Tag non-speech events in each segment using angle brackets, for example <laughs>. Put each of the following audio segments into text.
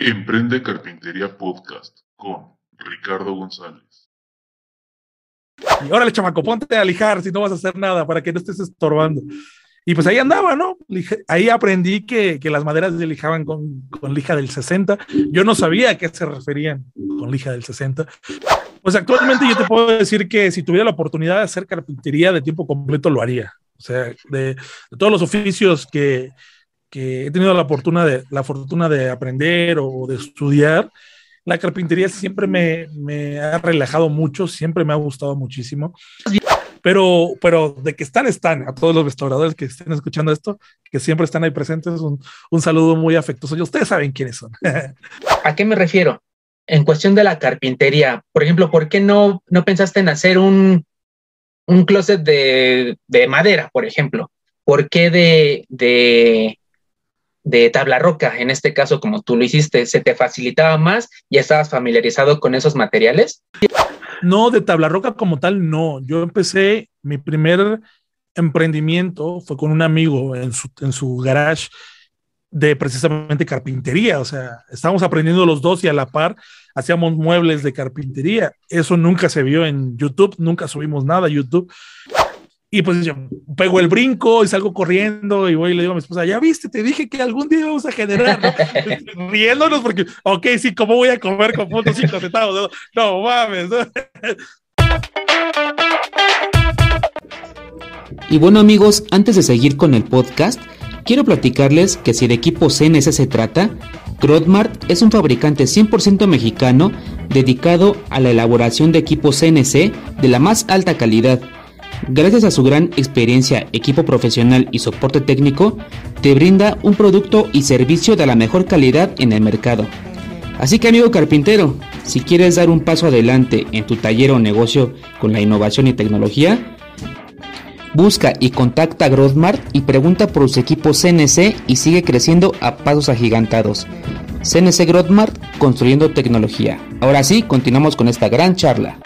Emprende Carpintería Podcast con Ricardo González. Y órale, chamaco, ponte a lijar si no vas a hacer nada para que no estés estorbando. Y pues ahí andaba, ¿no? Ahí aprendí que, que las maderas se lijaban con, con, lija del 60. Yo no sabía a qué se referían con lija del 60. Pues actualmente yo te puedo decir que si tuviera la oportunidad de hacer carpintería de tiempo completo, lo haría. O sea, de, de todos los oficios que, que he tenido la fortuna de, la fortuna de aprender o de estudiar, la carpintería siempre me, me, ha relajado mucho, siempre me ha gustado muchísimo. Pero, pero de que están, están. A todos los restauradores que estén escuchando esto, que siempre están ahí presentes, un, un saludo muy afectuoso. Y ustedes saben quiénes son. <laughs> ¿A qué me refiero? En cuestión de la carpintería, por ejemplo, ¿por qué no, no pensaste en hacer un, un closet de, de madera, por ejemplo? ¿Por qué de, de, de tabla roca, en este caso como tú lo hiciste, ¿se te facilitaba más? ¿Ya estabas familiarizado con esos materiales? No, de tabla roca como tal, no. Yo empecé, mi primer emprendimiento fue con un amigo en su, en su garage de precisamente carpintería, o sea, estábamos aprendiendo los dos y a la par hacíamos muebles de carpintería. Eso nunca se vio en YouTube, nunca subimos nada a YouTube. Y pues yo pego el brinco y salgo corriendo y voy y le digo a mi esposa, ya viste, te dije que algún día vamos a generar, ¿no? <laughs> riéndonos porque, ok, sí, ¿cómo voy a comer con puntos cinco centavos? No, no mames. ¿no? Y bueno amigos, antes de seguir con el podcast, quiero platicarles que si de equipo CNC se trata, Grodmart es un fabricante 100% mexicano dedicado a la elaboración de equipos CNC de la más alta calidad Gracias a su gran experiencia, equipo profesional y soporte técnico, te brinda un producto y servicio de la mejor calidad en el mercado. Así que amigo carpintero, si quieres dar un paso adelante en tu taller o negocio con la innovación y tecnología, busca y contacta a Growthmart y pregunta por los equipos CNC y sigue creciendo a pasos agigantados. CNC Growthmart construyendo tecnología. Ahora sí, continuamos con esta gran charla.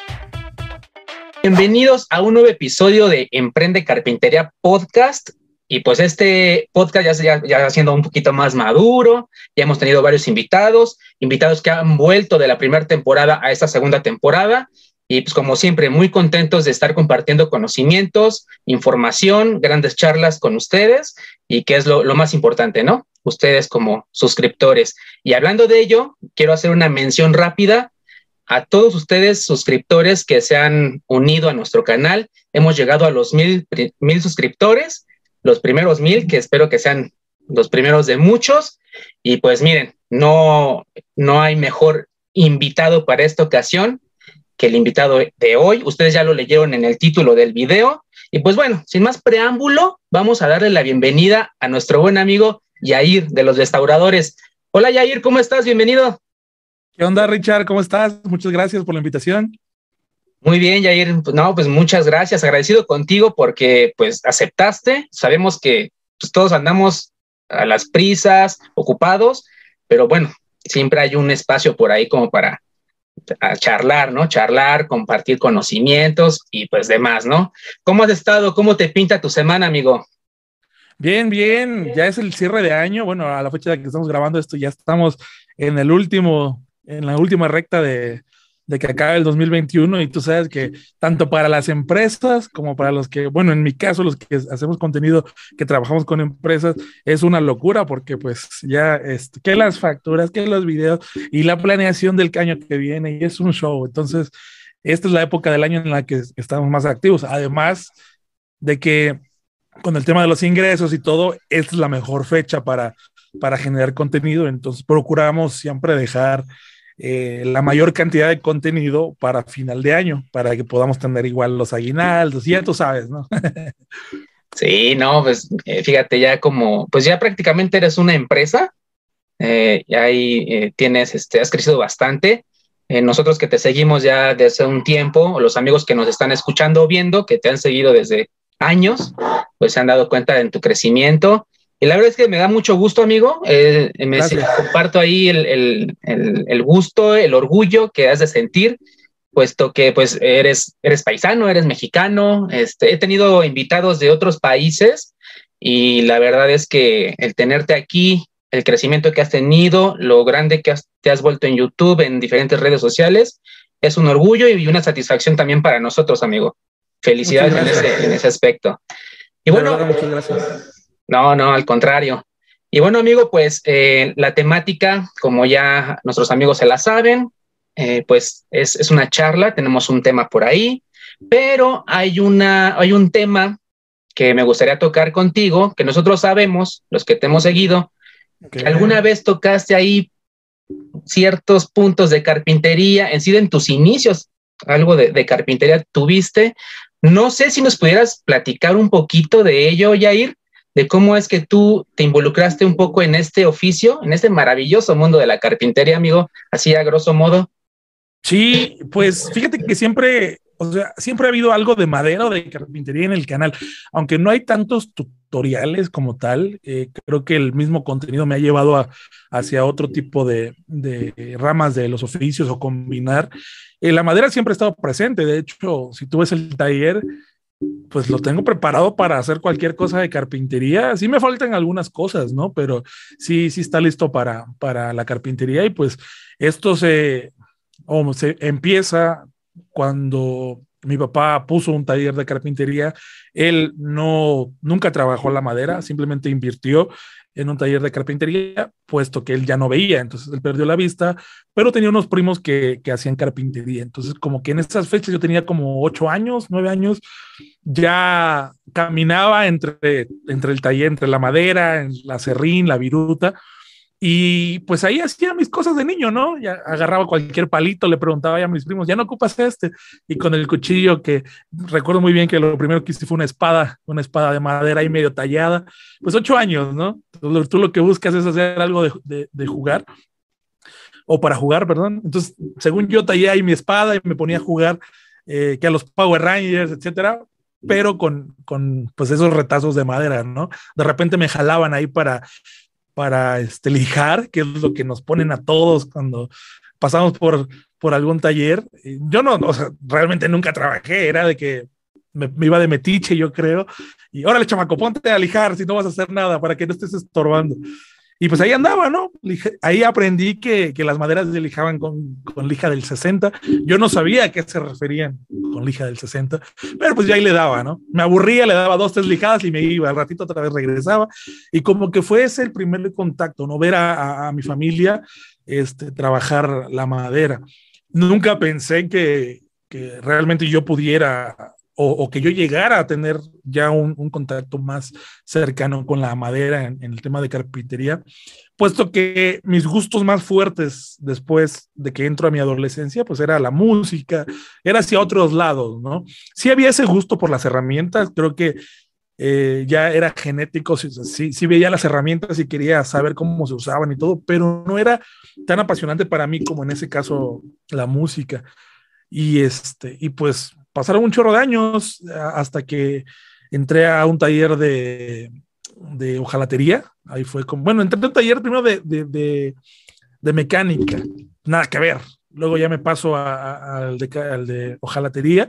Bienvenidos a un nuevo episodio de Emprende Carpintería Podcast. Y pues este podcast ya, ya, ya siendo un poquito más maduro, ya hemos tenido varios invitados, invitados que han vuelto de la primera temporada a esta segunda temporada. Y pues como siempre, muy contentos de estar compartiendo conocimientos, información, grandes charlas con ustedes y que es lo, lo más importante, ¿no? Ustedes como suscriptores. Y hablando de ello, quiero hacer una mención rápida a todos ustedes suscriptores que se han unido a nuestro canal. Hemos llegado a los mil, mil suscriptores, los primeros mil, que espero que sean los primeros de muchos. Y pues miren, no, no hay mejor invitado para esta ocasión que el invitado de hoy. Ustedes ya lo leyeron en el título del video. Y pues bueno, sin más preámbulo, vamos a darle la bienvenida a nuestro buen amigo Yair de los restauradores. Hola Yair, ¿cómo estás? Bienvenido. ¿Qué onda, Richard? ¿Cómo estás? Muchas gracias por la invitación. Muy bien, Jair. No, pues muchas gracias. Agradecido contigo porque pues aceptaste. Sabemos que pues, todos andamos a las prisas, ocupados, pero bueno, siempre hay un espacio por ahí como para charlar, ¿no? Charlar, compartir conocimientos y pues demás, ¿no? ¿Cómo has estado? ¿Cómo te pinta tu semana, amigo? Bien, bien. Ya es el cierre de año. Bueno, a la fecha de que estamos grabando esto, ya estamos en el último en la última recta de, de que acabe el 2021 y tú sabes que tanto para las empresas como para los que, bueno, en mi caso, los que hacemos contenido, que trabajamos con empresas, es una locura porque pues ya, este, que las facturas, que los videos y la planeación del año que viene y es un show. Entonces, esta es la época del año en la que estamos más activos. Además de que con el tema de los ingresos y todo, esta es la mejor fecha para, para generar contenido. Entonces, procuramos siempre dejar eh, la mayor cantidad de contenido para final de año, para que podamos tener igual los aguinaldos, ya tú sabes, ¿no? <laughs> sí, no, pues eh, fíjate, ya como, pues ya prácticamente eres una empresa, eh, ahí eh, tienes, este, has crecido bastante. nosotros que te seguimos ya desde un tiempo, los amigos que nos están escuchando o viendo, que te han seguido desde años, pues se han dado cuenta de tu crecimiento y la verdad es que me da mucho gusto, amigo. Eh, me comparto ahí el, el, el, el, gusto, el orgullo que has de sentir, puesto que pues eres, eres paisano, eres mexicano. Este, he tenido invitados de otros países y la verdad es que el tenerte aquí el crecimiento que has tenido, lo grande que te has vuelto en YouTube, en diferentes redes sociales. Es un orgullo y una satisfacción también para nosotros, amigo. Felicidades en ese, en ese, aspecto. Y bueno, muchas gracias. No, no, al contrario. Y bueno, amigo, pues eh, la temática, como ya nuestros amigos se la saben, eh, pues es, es, una charla, tenemos un tema por ahí, pero hay, una, hay un tema que me gustaría tocar contigo, que nosotros sabemos, los que te hemos seguido, que alguna vez tocaste ahí ciertos puntos de carpintería, en sí en tus inicios, algo de, de, carpintería tuviste. No sé si nos pudieras platicar un poquito de ello, Yair, de cómo es que tú te involucraste un poco en este oficio, en este maravilloso mundo de la carpintería, amigo, así a grosso modo. Sí, pues fíjate que siempre o sea, siempre ha habido algo de madera o de carpintería en el canal, aunque no hay tantos tutoriales como tal, eh, creo que el mismo contenido me ha llevado a, hacia otro tipo de, ramas de los oficios o combinar. Eh, la madera siempre ha estado presente, de hecho, si tú ves el taller, pues lo tengo preparado para hacer cualquier cosa de carpintería. Sí me faltan algunas cosas, ¿no? Pero sí, sí está listo para, para la carpintería y pues esto se, se empieza cuando mi papá puso un taller de carpintería, él no, nunca trabajó la madera, simplemente invirtió en un taller de carpintería, puesto que él ya no veía, entonces él perdió la vista, pero tenía unos primos que, que hacían carpintería. Entonces, como que en esas fechas yo tenía como ocho años, nueve años, ya caminaba entre, entre el taller, entre la madera, la serrín, la viruta, y pues ahí hacía mis cosas de niño, ¿no? Ya agarraba cualquier palito, le preguntaba a mis primos, ¿ya no ocupas este? Y con el cuchillo que recuerdo muy bien que lo primero que hice fue una espada, una espada de madera ahí medio tallada. Pues ocho años, ¿no? Tú, lo que buscas es hacer algo de, de, jugar o para jugar, perdón. Entonces, según yo tallé ahí mi espada y me ponía a jugar eh, que a los Power Rangers, etcétera, pero con, con pues esos retazos de madera, ¿no? De repente me jalaban ahí para para este, lijar, que es lo que nos ponen a todos cuando pasamos por, por algún taller. Yo no, o sea, realmente nunca trabajé, era de que me, iba de metiche, yo creo, y órale, chamaco, ponte a lijar si no vas a hacer nada para que no estés estorbando. Y pues ahí andaba, ¿no? Ahí aprendí que, que las maderas se lijaban con, con, lija del 60. Yo no sabía a qué se referían con lija del 60, pero pues ya ahí le daba, ¿no? Me aburría, le daba dos, tres lijadas y me iba. Al ratito otra vez regresaba. Y como que fue ese el primer contacto, ¿no? Ver a, a, mi familia este, trabajar la madera. Nunca pensé que, que realmente yo pudiera o, que yo llegara a tener ya un, contacto más cercano con la madera en, el tema de carpintería, puesto que mis gustos más fuertes después de que entro a mi adolescencia, pues era la música, era hacia otros lados, ¿no? Sí había ese gusto por las herramientas, creo que eh, ya era genético, sí, sí, veía las herramientas y quería saber cómo se usaban y todo, pero no era tan apasionante para mí como en ese caso la música. Y este, y pues pasaron un chorro de años eh, hasta que entré a un taller de, de hojalatería. Ahí fue como, bueno, entré a un taller primero de, de, de, mecánica, nada que ver. Luego ya me paso al de, al de hojalatería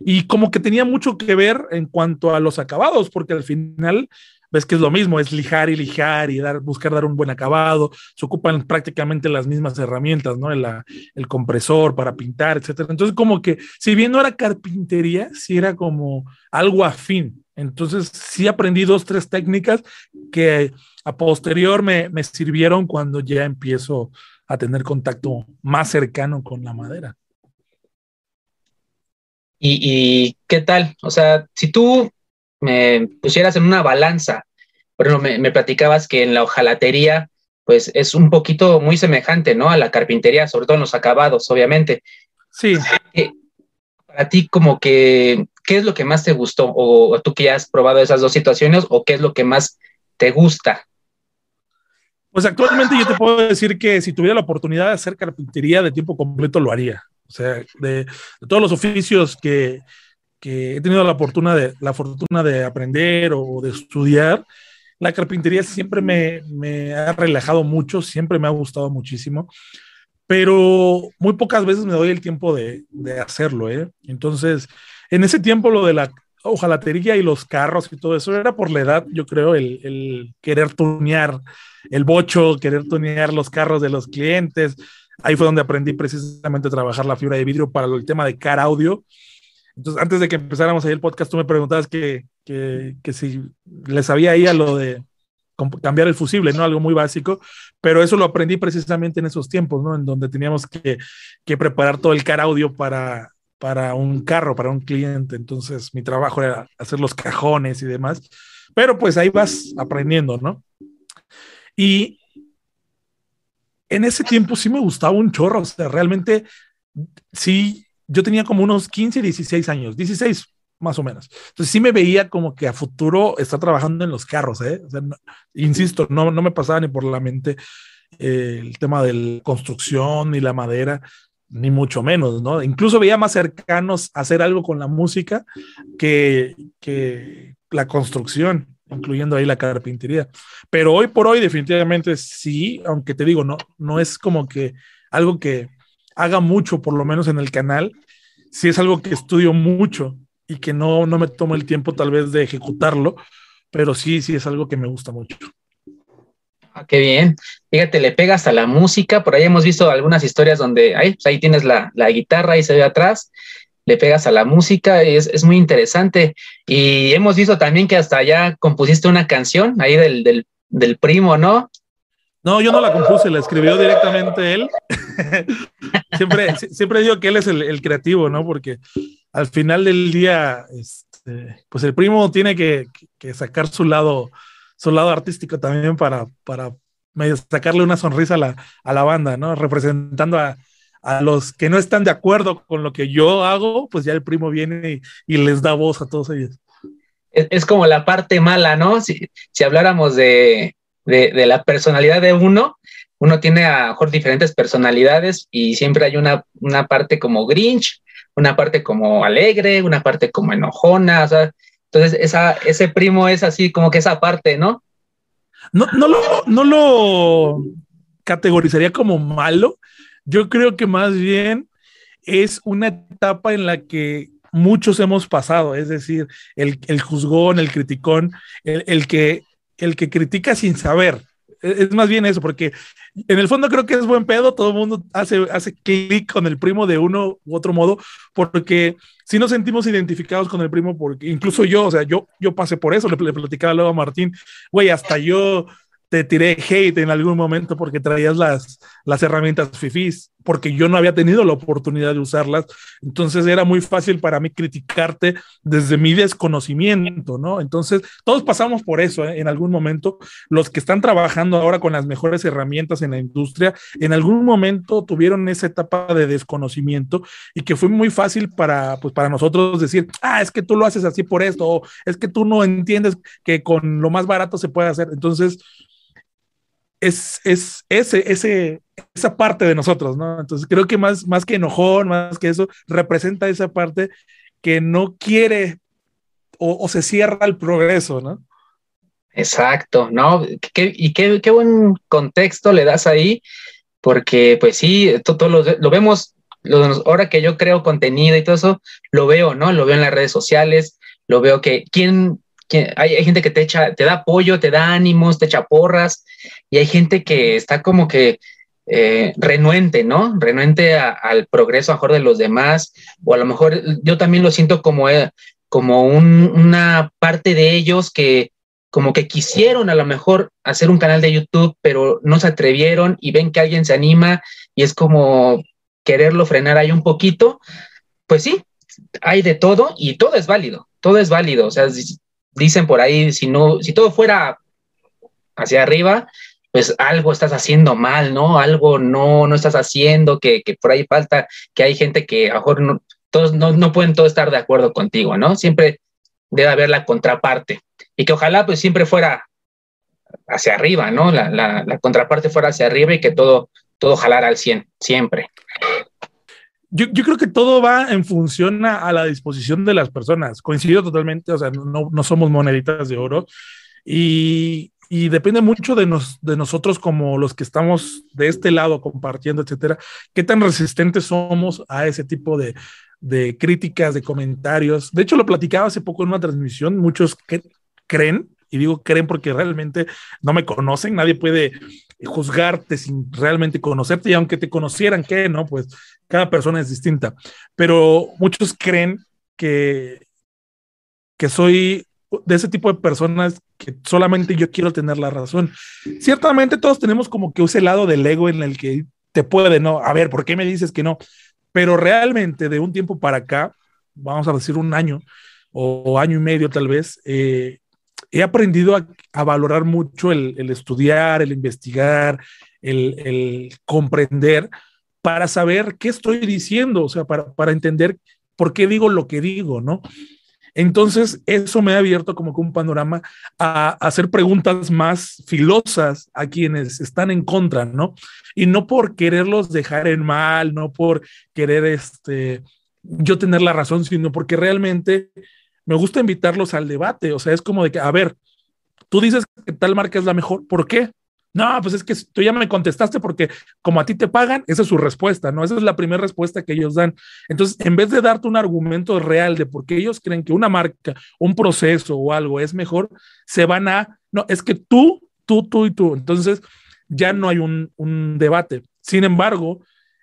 y como que tenía mucho que ver en cuanto a los acabados, porque al final ves que es lo mismo, es lijar y lijar y buscar dar un buen acabado, se ocupan prácticamente las mismas herramientas, ¿no? El, el compresor para pintar, etcétera. Entonces, como que, si bien no era carpintería, sí era como algo afín. Entonces, sí aprendí dos, tres técnicas que a posterior me, me sirvieron cuando ya empiezo a tener contacto más cercano con la madera. ¿Y, ¿Y, qué tal? O sea, si tú me pusieras en una balanza, ejemplo, me, me, platicabas que en la hojalatería, pues es un poquito muy semejante, ¿no? A la carpintería, sobre todo en los acabados, obviamente. Sí. Para ti, como que, ¿qué es lo que más te gustó? O, o, tú que ya has probado esas dos situaciones, o qué es lo que más te gusta? Pues actualmente yo te puedo decir que si tuviera la oportunidad de hacer carpintería de tiempo completo, lo haría. O sea, de, de todos los oficios que, he tenido la fortuna de, aprender o de estudiar, la carpintería siempre me, ha relajado mucho, siempre me ha gustado muchísimo, pero muy pocas veces me doy el tiempo de, de hacerlo. ¿eh? Entonces, en ese tiempo lo de la ojalatería y los carros y todo eso era por la edad, yo creo, el, el querer tunear el bocho, querer tunear los carros de los clientes. Ahí fue donde aprendí precisamente a trabajar la fibra de vidrio para el tema de car audio. Entonces, antes de que empezáramos ahí el podcast, tú me preguntabas que, que, que si les sabía ahí a lo de cambiar el fusible, ¿no? Algo muy básico, pero eso lo aprendí precisamente en esos tiempos, ¿no? En donde teníamos que, que preparar todo el car audio para, para un carro, para un cliente. Entonces, mi trabajo era hacer los cajones y demás, pero pues ahí vas aprendiendo, ¿no? Y en ese tiempo sí me gustaba un chorro, o sea, realmente sí, yo tenía como unos 15, 16 años, 16 más o menos. Entonces sí me veía como que a futuro estar trabajando en los carros, ¿eh? Insisto, no, no me pasaba ni por la mente eh, el tema de la construcción ni la madera, ni mucho menos, ¿no? Incluso veía más cercanos hacer algo con la música que, que la construcción, incluyendo ahí la carpintería. Pero hoy por hoy definitivamente sí, aunque te digo, no, no es como que algo que haga mucho, por lo menos en el canal, sí es algo que estudio mucho y que no, no me tomo el tiempo tal vez de ejecutarlo, pero sí, sí es algo que me gusta mucho. Ah, qué bien. Fíjate, le pegas a la música. Por ahí hemos visto algunas historias donde ahí, pues ahí tienes la, la guitarra y se ve atrás. Le pegas a la música, es, es, muy interesante. Y hemos visto también que hasta ya compusiste una canción ahí del, del, del primo, ¿no? No, yo no la compuse, la escribió directamente él. <laughs> siempre, siempre digo que él es el, creativo, ¿no? Porque al final del día, este, pues el primo tiene que, sacar su lado, su lado artístico también para, para sacarle una sonrisa a la, a la banda, ¿no? Representando a, a, los que no están de acuerdo con lo que yo hago, pues ya el primo viene y, les da voz a todos ellos. Es, es, como la parte mala, ¿no? Si, si habláramos de, de, de, la personalidad de uno, uno tiene a mejor diferentes personalidades y siempre hay una, una parte como Grinch, una parte como alegre, una parte como enojona, entonces, esa, ese primo es así como que esa parte, ¿no? No, no, lo, no lo categorizaría como malo. Yo creo que más bien es una etapa en la que muchos hemos pasado, es decir, el, el juzgón, el criticón, el, el, que, el que critica sin saber. Es, es más bien eso, porque en el fondo creo que es buen pedo, todo el mundo hace, hace clic con el primo de uno u otro modo, porque si nos sentimos identificados con el primo, porque incluso yo, o sea, yo, yo pasé por eso, le, le platicaba luego a Martín, güey, hasta yo te tiré hate en algún momento porque traías las, las herramientas FIFIs, porque yo no había tenido la oportunidad de usarlas. Entonces era muy fácil para mí criticarte desde mi desconocimiento, ¿no? Entonces todos pasamos por eso ¿eh? en algún momento. Los que están trabajando ahora con las mejores herramientas en la industria, en algún momento tuvieron esa etapa de desconocimiento y que fue muy fácil para, pues, para nosotros decir, ah, es que tú lo haces así por esto, o es que tú no entiendes que con lo más barato se puede hacer. Entonces, es, es ese, ese, esa parte de nosotros, ¿no? Entonces creo que más, más que enojón, más que eso, representa esa parte que no quiere o, se cierra el progreso, ¿no? Exacto, ¿no? ¿Qué, y qué, qué, buen contexto le das ahí, porque pues sí, todo lo, lo vemos, ahora que yo creo contenido y todo eso, lo veo, ¿no? Lo veo en las redes sociales, lo veo que quién hay, hay, gente que te echa, te da apoyo, te da ánimos, te echa porras, y hay gente que está como que eh, renuente, ¿no? Renuente al progreso mejor de los demás, o a lo mejor yo también lo siento como, eh, como un, una parte de ellos que como que quisieron a lo mejor hacer un canal de YouTube, pero no se atrevieron y ven que alguien se anima y es como quererlo frenar ahí un poquito, pues sí, hay de todo y todo es válido, todo es válido, o sea, dicen por ahí, si no, si todo fuera hacia arriba, pues algo estás haciendo mal, ¿no? Algo no, no estás haciendo, que, que por ahí falta, que hay gente que a lo mejor no, todos no, no pueden todos estar de acuerdo contigo, ¿no? Siempre debe haber la contraparte y que ojalá pues siempre fuera hacia arriba, ¿no? La, la, contraparte fuera hacia arriba y que todo, todo jalara al 100, siempre. Yo, yo, creo que todo va en función a, a, la disposición de las personas. Coincido totalmente, o sea, no, no somos moneditas de oro y, y depende mucho de, nos, de nosotros como los que estamos de este lado compartiendo, etcétera, qué tan resistentes somos a ese tipo de, de críticas, de comentarios. De hecho, lo platicaba hace poco en una transmisión. Muchos que creen, y digo creen porque realmente no me conocen, nadie puede juzgarte sin realmente conocerte, y aunque te conocieran, ¿qué? No, pues cada persona es distinta. Pero muchos creen que, que soy de ese tipo de personas que solamente yo quiero tener la razón. Ciertamente todos tenemos como que ese lado del ego en el que te puede, ¿no? A ver, ¿por qué me dices que no? Pero realmente de un tiempo para acá, vamos a decir un año o año y medio tal vez, eh, he aprendido a, valorar mucho el, estudiar, el investigar, el, comprender para saber qué estoy diciendo, o sea, para, para entender por qué digo lo que digo, ¿no? Entonces, eso me ha abierto como que un panorama a, hacer preguntas más filosas a quienes están en contra, ¿no? Y no por quererlos dejar en mal, no por querer este, yo tener la razón, sino porque realmente me gusta invitarlos al debate. O sea, es como de que, a ver, tú dices que tal marca es la mejor, ¿por qué? No, pues es que tú ya me contestaste porque como a ti te pagan, esa es su respuesta, ¿no? Esa es la primera respuesta que ellos dan. Entonces, en vez de darte un argumento real de por qué ellos creen que una marca, un proceso o algo es mejor, se van a, no, es que tú, tú, tú y tú. Entonces, ya no hay un, un debate. Sin embargo,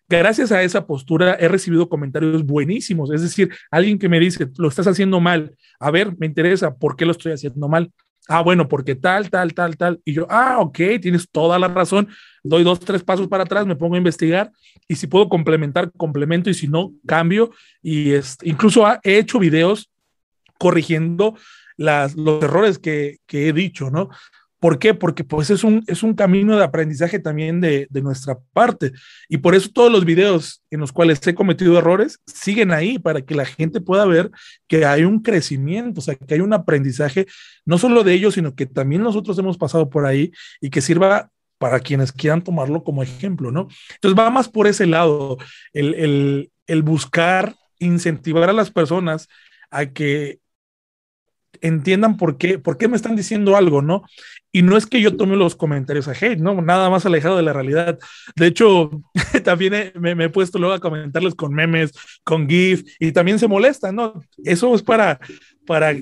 gracias a esa postura he recibido comentarios buenísimos. Es decir, alguien que me dice, lo estás haciendo mal. A ver, me interesa, ¿por qué lo estoy haciendo mal? Ah, bueno, porque tal, tal, tal, tal. Y yo, ah, ok, tienes toda la razón. Doy dos, tres pasos para atrás, me pongo a investigar y si puedo complementar, complemento y si no, cambio. Y es, incluso he hecho videos corrigiendo las, los errores que, que he dicho, ¿no? ¿Por qué? Porque pues es un, es un camino de aprendizaje también de, de, nuestra parte. Y por eso todos los videos en los cuales he cometido errores siguen ahí para que la gente pueda ver que hay un crecimiento, o sea, que hay un aprendizaje, no solo de ellos, sino que también nosotros hemos pasado por ahí y que sirva para quienes quieran tomarlo como ejemplo, ¿no? Entonces va más por ese lado, el, el, el buscar incentivar a las personas a que entiendan por qué, por qué me están diciendo algo, ¿no? Y no es que yo tome los comentarios a hate, ¿no? Nada más alejado de la realidad. De hecho, <laughs> también me, he puesto luego a comentarles con memes, con GIF, y también se molestan, ¿no? Eso es para, para,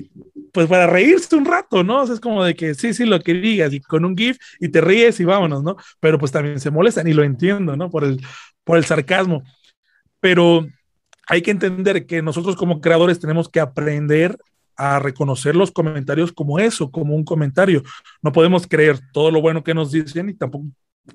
pues para reírse un rato, ¿no? es como de que sí, sí, lo que digas, y con un GIF, y te ríes y vámonos, ¿no? Pero pues también se molestan, y lo entiendo, ¿no? Por el, por el sarcasmo. Pero hay que entender que nosotros como creadores tenemos que aprender a reconocer los comentarios como eso, como un comentario. No podemos creer todo lo bueno que nos dicen y tampoco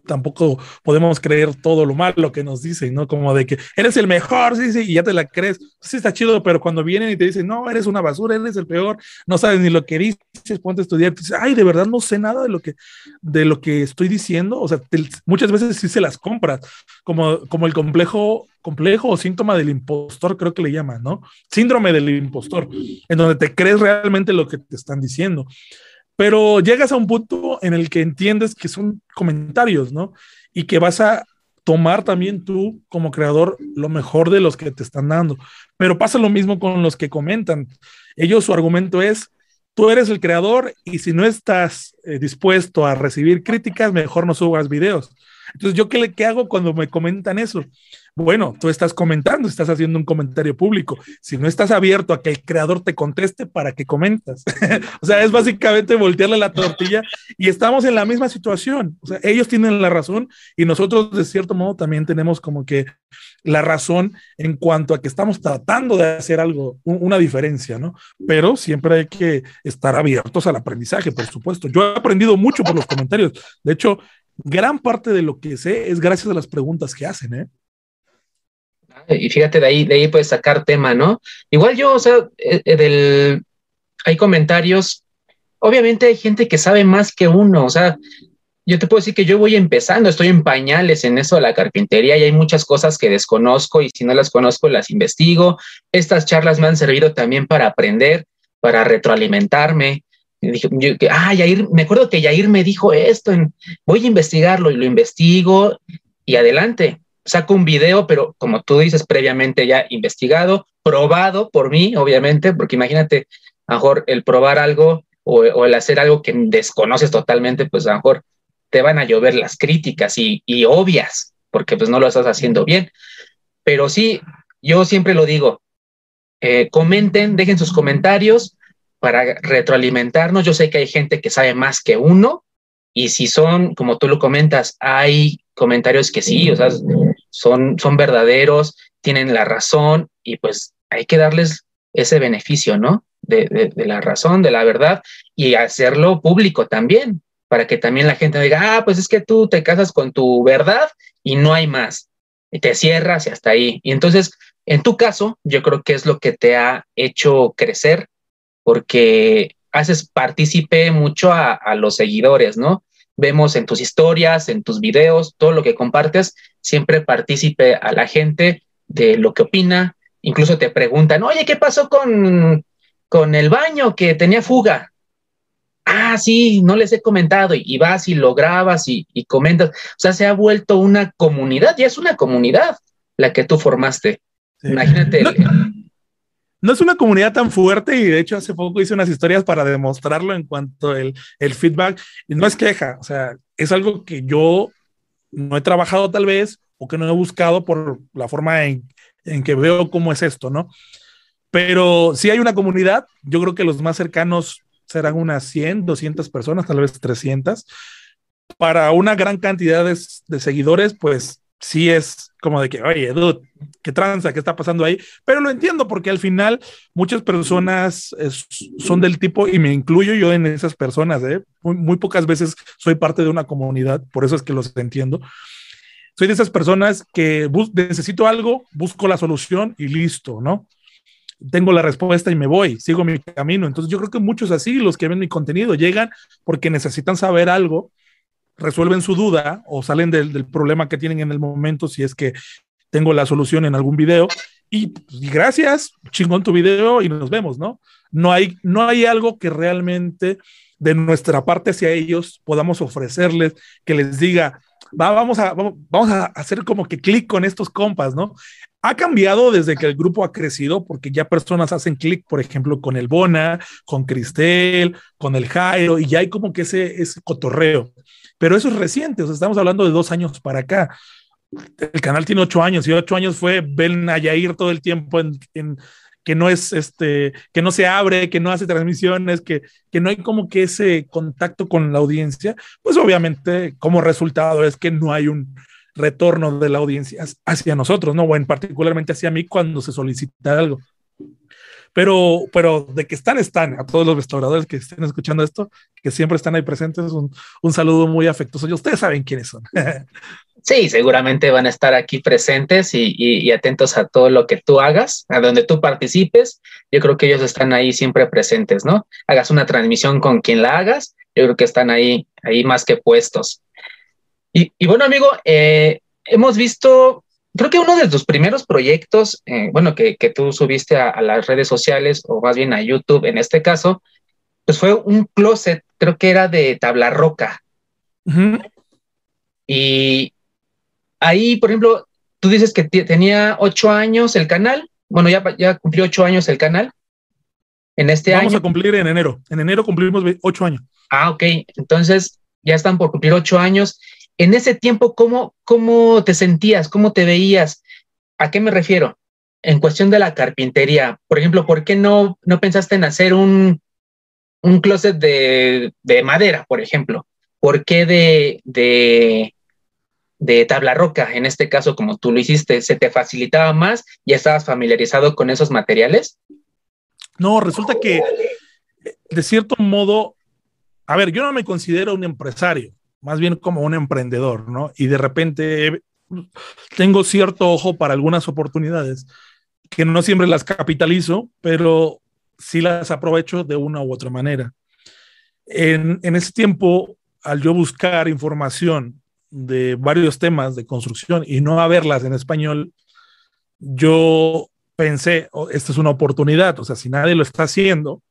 tampoco podemos creer todo lo malo que nos dicen, ¿no? Como de que eres el mejor, sí, sí, y ya te la crees. Sí, está chido, pero cuando vienen y te dicen, no, eres una basura, eres el peor, no sabes ni lo que dices, ponte a estudiar. Dices, ay, de verdad no sé nada de lo que, de lo que estoy diciendo. O sea, muchas veces sí se las compras, como, como el complejo complejo o síntoma del impostor, creo que le llaman, ¿no? Síndrome del impostor, en donde te crees realmente lo que te están diciendo. Pero llegas a un punto en el que entiendes que son comentarios, ¿no? Y que vas a tomar también tú como creador lo mejor de los que te están dando. Pero pasa lo mismo con los que comentan. Ellos su argumento es, tú eres el creador y si no estás eh, dispuesto a recibir críticas, mejor no subas videos. Entonces, ¿yo qué, qué hago cuando me comentan eso? Bueno, tú estás comentando, estás haciendo un comentario público. Si no estás abierto a que el creador te conteste, ¿para qué comentas? <laughs> o sea, es básicamente voltearle la tortilla y estamos en la misma situación. O sea, ellos tienen la razón y nosotros de cierto modo también tenemos como que la razón en cuanto a que estamos tratando de hacer algo, una diferencia, ¿no? Pero siempre hay que estar abiertos al aprendizaje, por supuesto. Yo he aprendido mucho por los comentarios. De hecho, gran parte de lo que sé es gracias a las preguntas que hacen, ¿eh? Y fíjate, de ahí, de ahí puedes sacar tema, ¿no? Igual yo, o sea, eh, eh, del, hay comentarios, obviamente hay gente que sabe más que uno, o sea, yo te puedo decir que yo voy empezando, estoy en pañales en eso de la carpintería y hay muchas cosas que desconozco y si no las conozco las investigo. Estas charlas me han servido también para aprender, para retroalimentarme. Dije, yo, ah, Yair, me acuerdo que Yair me dijo esto, voy a investigarlo y lo investigo y adelante saco un video, pero como tú dices, previamente ya investigado, probado por mí, obviamente, porque imagínate, a lo mejor el probar algo o, el hacer algo que desconoces totalmente, pues a lo mejor te van a llover las críticas y, obvias, porque pues no lo estás haciendo bien. Pero sí, yo siempre lo digo, eh, comenten, dejen sus comentarios para retroalimentarnos. Yo sé que hay gente que sabe más que uno y si son, como tú lo comentas, hay comentarios que sí, o sea, son, son verdaderos, tienen la razón y pues hay que darles ese beneficio, ¿no? De, de, la razón, de la verdad y hacerlo público también, para que también la gente diga, ah, pues es que tú te casas con tu verdad y no hay más, y te cierras y hasta ahí. Y entonces, en tu caso, yo creo que es lo que te ha hecho crecer, porque haces partícipe mucho a, a los seguidores, ¿no? Vemos en tus historias, en tus videos, todo lo que compartes, siempre partícipe a la gente de lo que opina, incluso te preguntan, oye, ¿qué pasó con, con el baño que tenía fuga? Ah, sí, no les he comentado y, vas y lo grabas y, comentas. O sea, se ha vuelto una comunidad, ya es una comunidad la que tú formaste. Imagínate. No, es una comunidad tan fuerte y de hecho hace poco hice unas historias para demostrarlo en cuanto el, el feedback. Y no es queja, o sea, es algo que yo no he trabajado tal vez o que no he buscado por la forma en, en que veo cómo es esto, ¿no? Pero si hay una comunidad, yo creo que los más cercanos serán unas 100, 200 personas, tal vez 300. Para una gran cantidad de, seguidores, pues sí es como de que, oye, dude, ¿qué tranza? ¿Qué está pasando ahí? Pero lo entiendo porque al final muchas personas son del tipo, y me incluyo yo en esas personas, ¿eh? muy, muy, pocas veces soy parte de una comunidad, por eso es que los entiendo soy de esas personas que necesito algo, busco la solución y listo, ¿no? Tengo la respuesta y me voy, sigo mi camino. Entonces yo creo que muchos así, los que ven mi contenido, llegan porque necesitan saber algo, resuelven su duda o salen del, problema que tienen en el momento si es que tengo la solución en algún video y, pues, gracias, chingón tu video y nos vemos, ¿no? No hay, no hay algo que realmente de nuestra parte hacia ellos podamos ofrecerles que les diga, vamos, a, vamos, a hacer como que clic con estos compas, ¿no? Ha cambiado desde que el grupo ha crecido porque ya personas hacen clic, por ejemplo, con el Bona, con Cristel, con el Jairo, y ya hay como que ese, ese cotorreo. Pero eso es reciente, o sea, estamos hablando de dos años para acá. El canal tiene ocho años y ocho años fue Ben Ayair todo el tiempo en, que no es este, que no se abre, que no hace transmisiones, que, que no hay como que ese contacto con la audiencia, pues obviamente como resultado es que no hay un retorno de la audiencia hacia nosotros, ¿no? Bueno, particularmente hacia mí cuando se solicita algo. Pero, pero de que están, están. A todos los restauradores que estén escuchando esto, que siempre están ahí presentes, un, un saludo muy afectuoso. Y ustedes saben quiénes son. <laughs> Sí, seguramente van a estar aquí presentes y, atentos a todo lo que tú hagas, a donde tú participes. Yo creo que ellos están ahí siempre presentes, ¿no? Hagas una transmisión con quien la hagas, yo creo que están ahí, ahí más que puestos. Y, bueno, amigo, eh, hemos visto, creo que uno de tus primeros proyectos, eh, bueno, que, tú subiste a, las redes sociales o más bien a YouTube en este caso, pues fue un closet, creo que era de tabla roca. Y, ahí, por ejemplo, tú dices que tenía ocho años el canal. Bueno, ya, ya cumplió ocho años el canal. En este año. Vamos a cumplir en enero. En enero cumplimos ocho años. Ah, ok. Entonces ya están por cumplir ocho años. En ese tiempo, ¿cómo, cómo te sentías? ¿Cómo te veías? ¿A qué me refiero? En cuestión de la carpintería, por ejemplo, ¿por qué no, no pensaste en hacer un, un closet de, de madera, por ejemplo? ¿Por qué de, de, de tabla roca, en este caso como tú lo hiciste, ¿se te facilitaba más? ¿Ya estabas familiarizado con esos materiales? No, resulta que de cierto modo, a ver, yo no me considero un empresario, más bien como un emprendedor, ¿no? Y de repente tengo cierto ojo para algunas oportunidades que no siempre las capitalizo, pero sí las aprovecho de una u otra manera. En, en ese tiempo, al yo buscar información de varios temas de construcción y no haberlas en español, yo pensé, oh, esta es una oportunidad, o sea, si nadie lo está haciendo,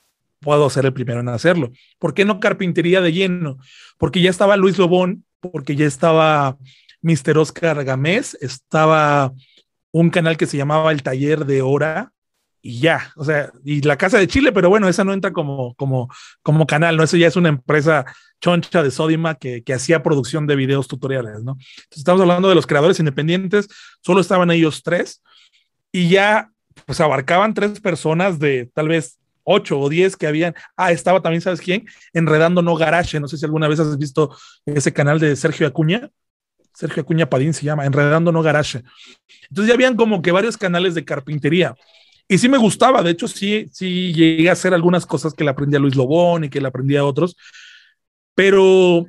puedo ser el primero en hacerlo. ¿Por qué no carpintería de lleno? Porque ya estaba Luis Lobón, porque ya estaba Mr. Oscar Gamés, estaba un canal que se llamaba El Taller de Hora, y ya, o sea, y la Casa de Chile, pero bueno, esa no entra como, como, como canal, ¿no? Eso ya es una empresa choncha de Sodima que, que hacía producción de videos tutoriales, ¿no? Entonces estamos hablando de los creadores independientes, solo estaban ellos tres, y ya pues abarcaban tres personas de tal vez ocho o diez que habían. Ah, estaba también, ¿sabes quién? Enredando No Garage. No sé si alguna vez has visto ese canal de Sergio Acuña. Sergio Acuña Padín se llama, Enredando No Garage. Entonces ya habían como que varios canales de carpintería. Y sí me gustaba, de hecho sí, sí llegué a hacer algunas cosas que le aprendí a Luis Lobón y que le aprendí a otros, pero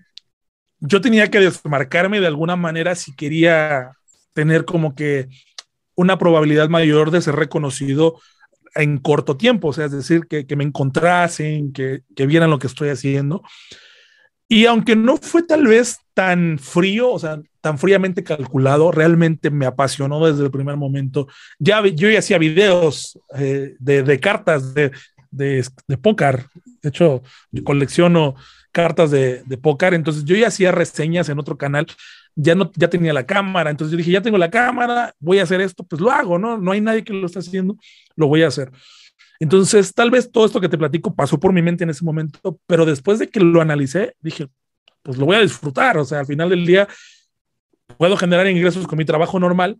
yo tenía que desmarcarme de alguna manera si quería tener como que una probabilidad mayor de ser reconocido en corto tiempo, o sea, es decir, que, que me encontrasen, que, que, vieran lo que estoy haciendo. Y aunque no fue tal vez tan frío, o sea, tan fríamente calculado, realmente me apasionó desde el primer momento. Ya yo ya hacía videos eh, de, de, cartas de, de, de póker, de hecho, yo colecciono cartas de, de póker, entonces yo ya hacía reseñas en otro canal ya no, ya tenía la cámara, entonces yo dije, ya tengo la cámara, voy a hacer esto, pues lo hago, ¿no? No hay nadie que lo esté haciendo, lo voy a hacer. Entonces, tal vez todo esto que te platico pasó por mi mente en ese momento, pero después de que lo analicé, dije, pues lo voy a disfrutar, o sea, al final del día puedo generar ingresos con mi trabajo normal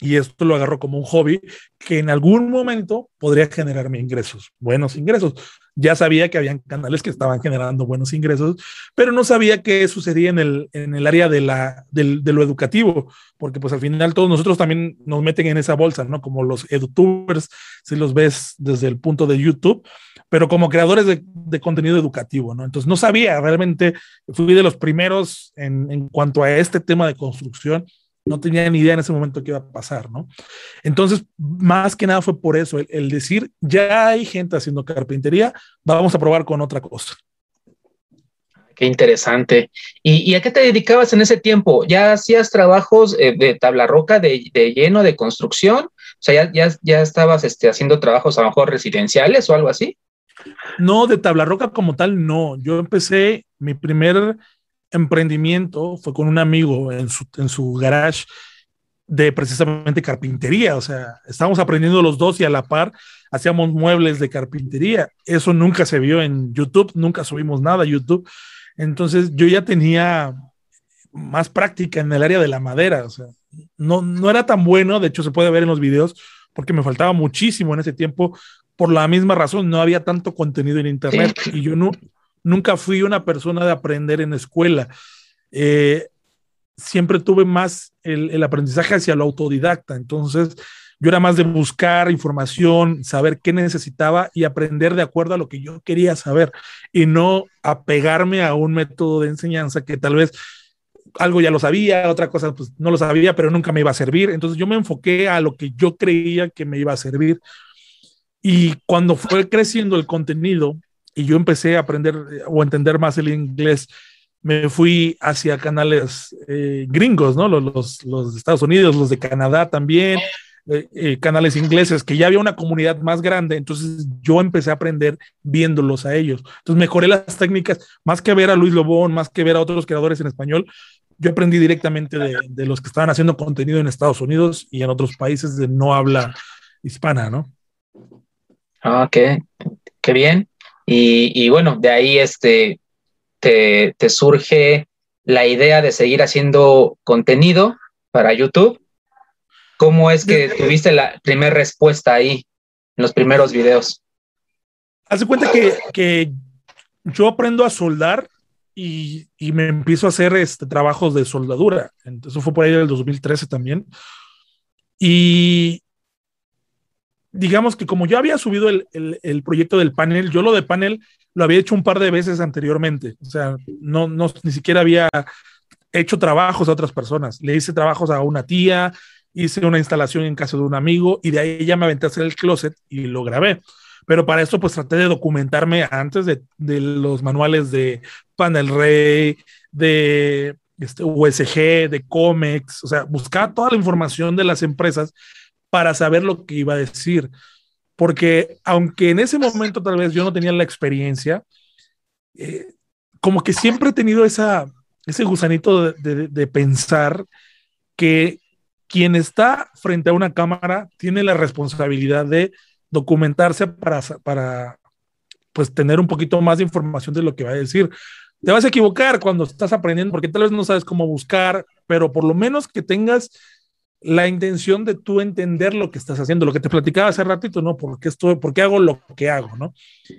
y esto lo agarro como un hobby que en algún momento podría generarme ingresos, buenos ingresos. Ya sabía que habían canales que estaban generando buenos ingresos, pero no sabía qué sucedía en el, en el área de, la, de, de lo educativo, porque pues al final todos nosotros también nos meten en esa bolsa, ¿no? Como los edutubers, si los ves desde el punto de YouTube, pero como creadores de, de contenido educativo, ¿no? Entonces no sabía, realmente fui de los primeros en, en cuanto a este tema de construcción no tenía ni idea en ese momento qué iba a pasar, ¿no? Entonces, más que nada fue por eso, el, el, decir, ya hay gente haciendo carpintería, vamos a probar con otra cosa. Qué interesante. ¿Y, y a qué te dedicabas en ese tiempo? ¿Ya hacías trabajos eh, de tabla roca, de, de, lleno, de construcción? O sea, ¿ya, ya, ya estabas este, haciendo trabajos a lo mejor residenciales o algo así? No, de tabla roca como tal, no. Yo empecé mi primer emprendimiento fue con un amigo en su, en su garage de precisamente carpintería, o sea, estábamos aprendiendo los dos y a la par hacíamos muebles de carpintería. Eso nunca se vio en YouTube, nunca subimos nada a YouTube. Entonces yo ya tenía más práctica en el área de la madera, o sea, no, no era tan bueno, de hecho se puede ver en los videos, porque me faltaba muchísimo en ese tiempo, por la misma razón, no había tanto contenido en Internet y yo no, nunca fui una persona de aprender en escuela. Eh, siempre tuve más el, aprendizaje hacia lo autodidacta. Entonces, yo era más de buscar información, saber qué necesitaba y aprender de acuerdo a lo que yo quería saber y no apegarme a un método de enseñanza que tal vez algo ya lo sabía, otra cosa pues no lo sabía, pero nunca me iba a servir. Entonces yo me enfoqué a lo que yo creía que me iba a servir. Y cuando fue creciendo el contenido, y yo empecé a aprender o entender más el inglés, me fui hacia canales eh, gringos, ¿no? Los, los, de Estados Unidos, los de Canadá también, eh, eh, canales ingleses, que ya había una comunidad más grande, entonces yo empecé a aprender viéndolos a ellos. Entonces mejoré las técnicas, más que ver a Luis Lobón, más que ver a otros creadores en español, yo aprendí directamente de, de los que estaban haciendo contenido en Estados Unidos y en otros países de no habla hispana, ¿no? Ok, qué bien. Y, y, bueno, de ahí este, te, te, surge la idea de seguir haciendo contenido para YouTube. ¿Cómo es que tuviste la primera respuesta ahí en los primeros videos? Haz de cuenta que, que yo aprendo a soldar y, y, me empiezo a hacer este, trabajos de soldadura. Eso fue por ahí del 2013 también. Y, digamos que como yo había subido el, el, proyecto del panel, yo lo de panel lo había hecho un par de veces anteriormente, o sea, no, no, ni siquiera había hecho trabajos a otras personas, le hice trabajos a una tía, hice una instalación en casa de un amigo y de ahí ya me aventé a hacer el closet y lo grabé. Pero para esto pues traté de documentarme antes de, de los manuales de Panel Rey, de este, USG, de Comex, o sea, buscar toda la información de las empresas para saber lo que iba a decir. Porque aunque en ese momento tal vez yo no tenía la experiencia, eh, como que siempre he tenido esa, ese gusanito de, de, de, pensar que quien está frente a una cámara tiene la responsabilidad de documentarse para, para pues tener un poquito más de información de lo que va a decir. Te vas a equivocar cuando estás aprendiendo porque tal vez no sabes cómo buscar, pero por lo menos que tengas la intención de tú entender lo que estás haciendo, lo que te platicaba hace ratito, ¿no? ¿Por qué, estoy, por qué hago lo que hago, ¿no?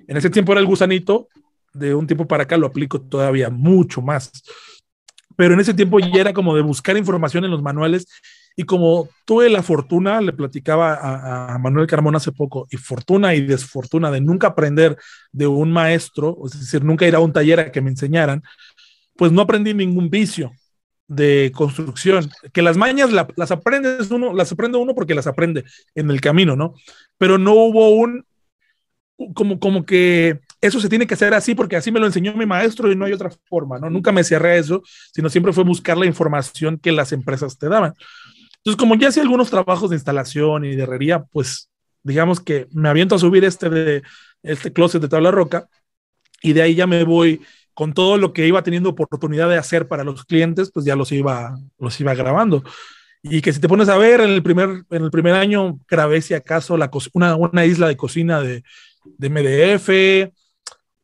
En ese tiempo era el gusanito, de un tiempo para acá lo aplico todavía mucho más. Pero en ese tiempo ya era como de buscar información en los manuales y como tuve la fortuna, le platicaba a, a, Manuel Carmona hace poco, y fortuna y desfortuna de nunca aprender de un maestro, es decir, nunca ir a un taller a que me enseñaran, pues no aprendí ningún vicio de construcción, que las mañas la, las aprendes uno, las aprende uno porque las aprende en el camino, ¿no? Pero no hubo un, como, como que eso se tiene que hacer así porque así me lo enseñó mi maestro y no hay otra forma, ¿no? Nunca me cerré a eso, sino siempre fue buscar la información que las empresas te daban. Entonces, como ya hacía algunos trabajos de instalación y de herrería, pues digamos que me aviento a subir este de este closet de tabla roca y de ahí ya me voy con todo lo que iba teniendo oportunidad de hacer para los clientes, pues ya los iba, los iba grabando. Y que si te pones a ver, en el primer, en el primer año grabé, si acaso, una isla de cocina de, de MDF,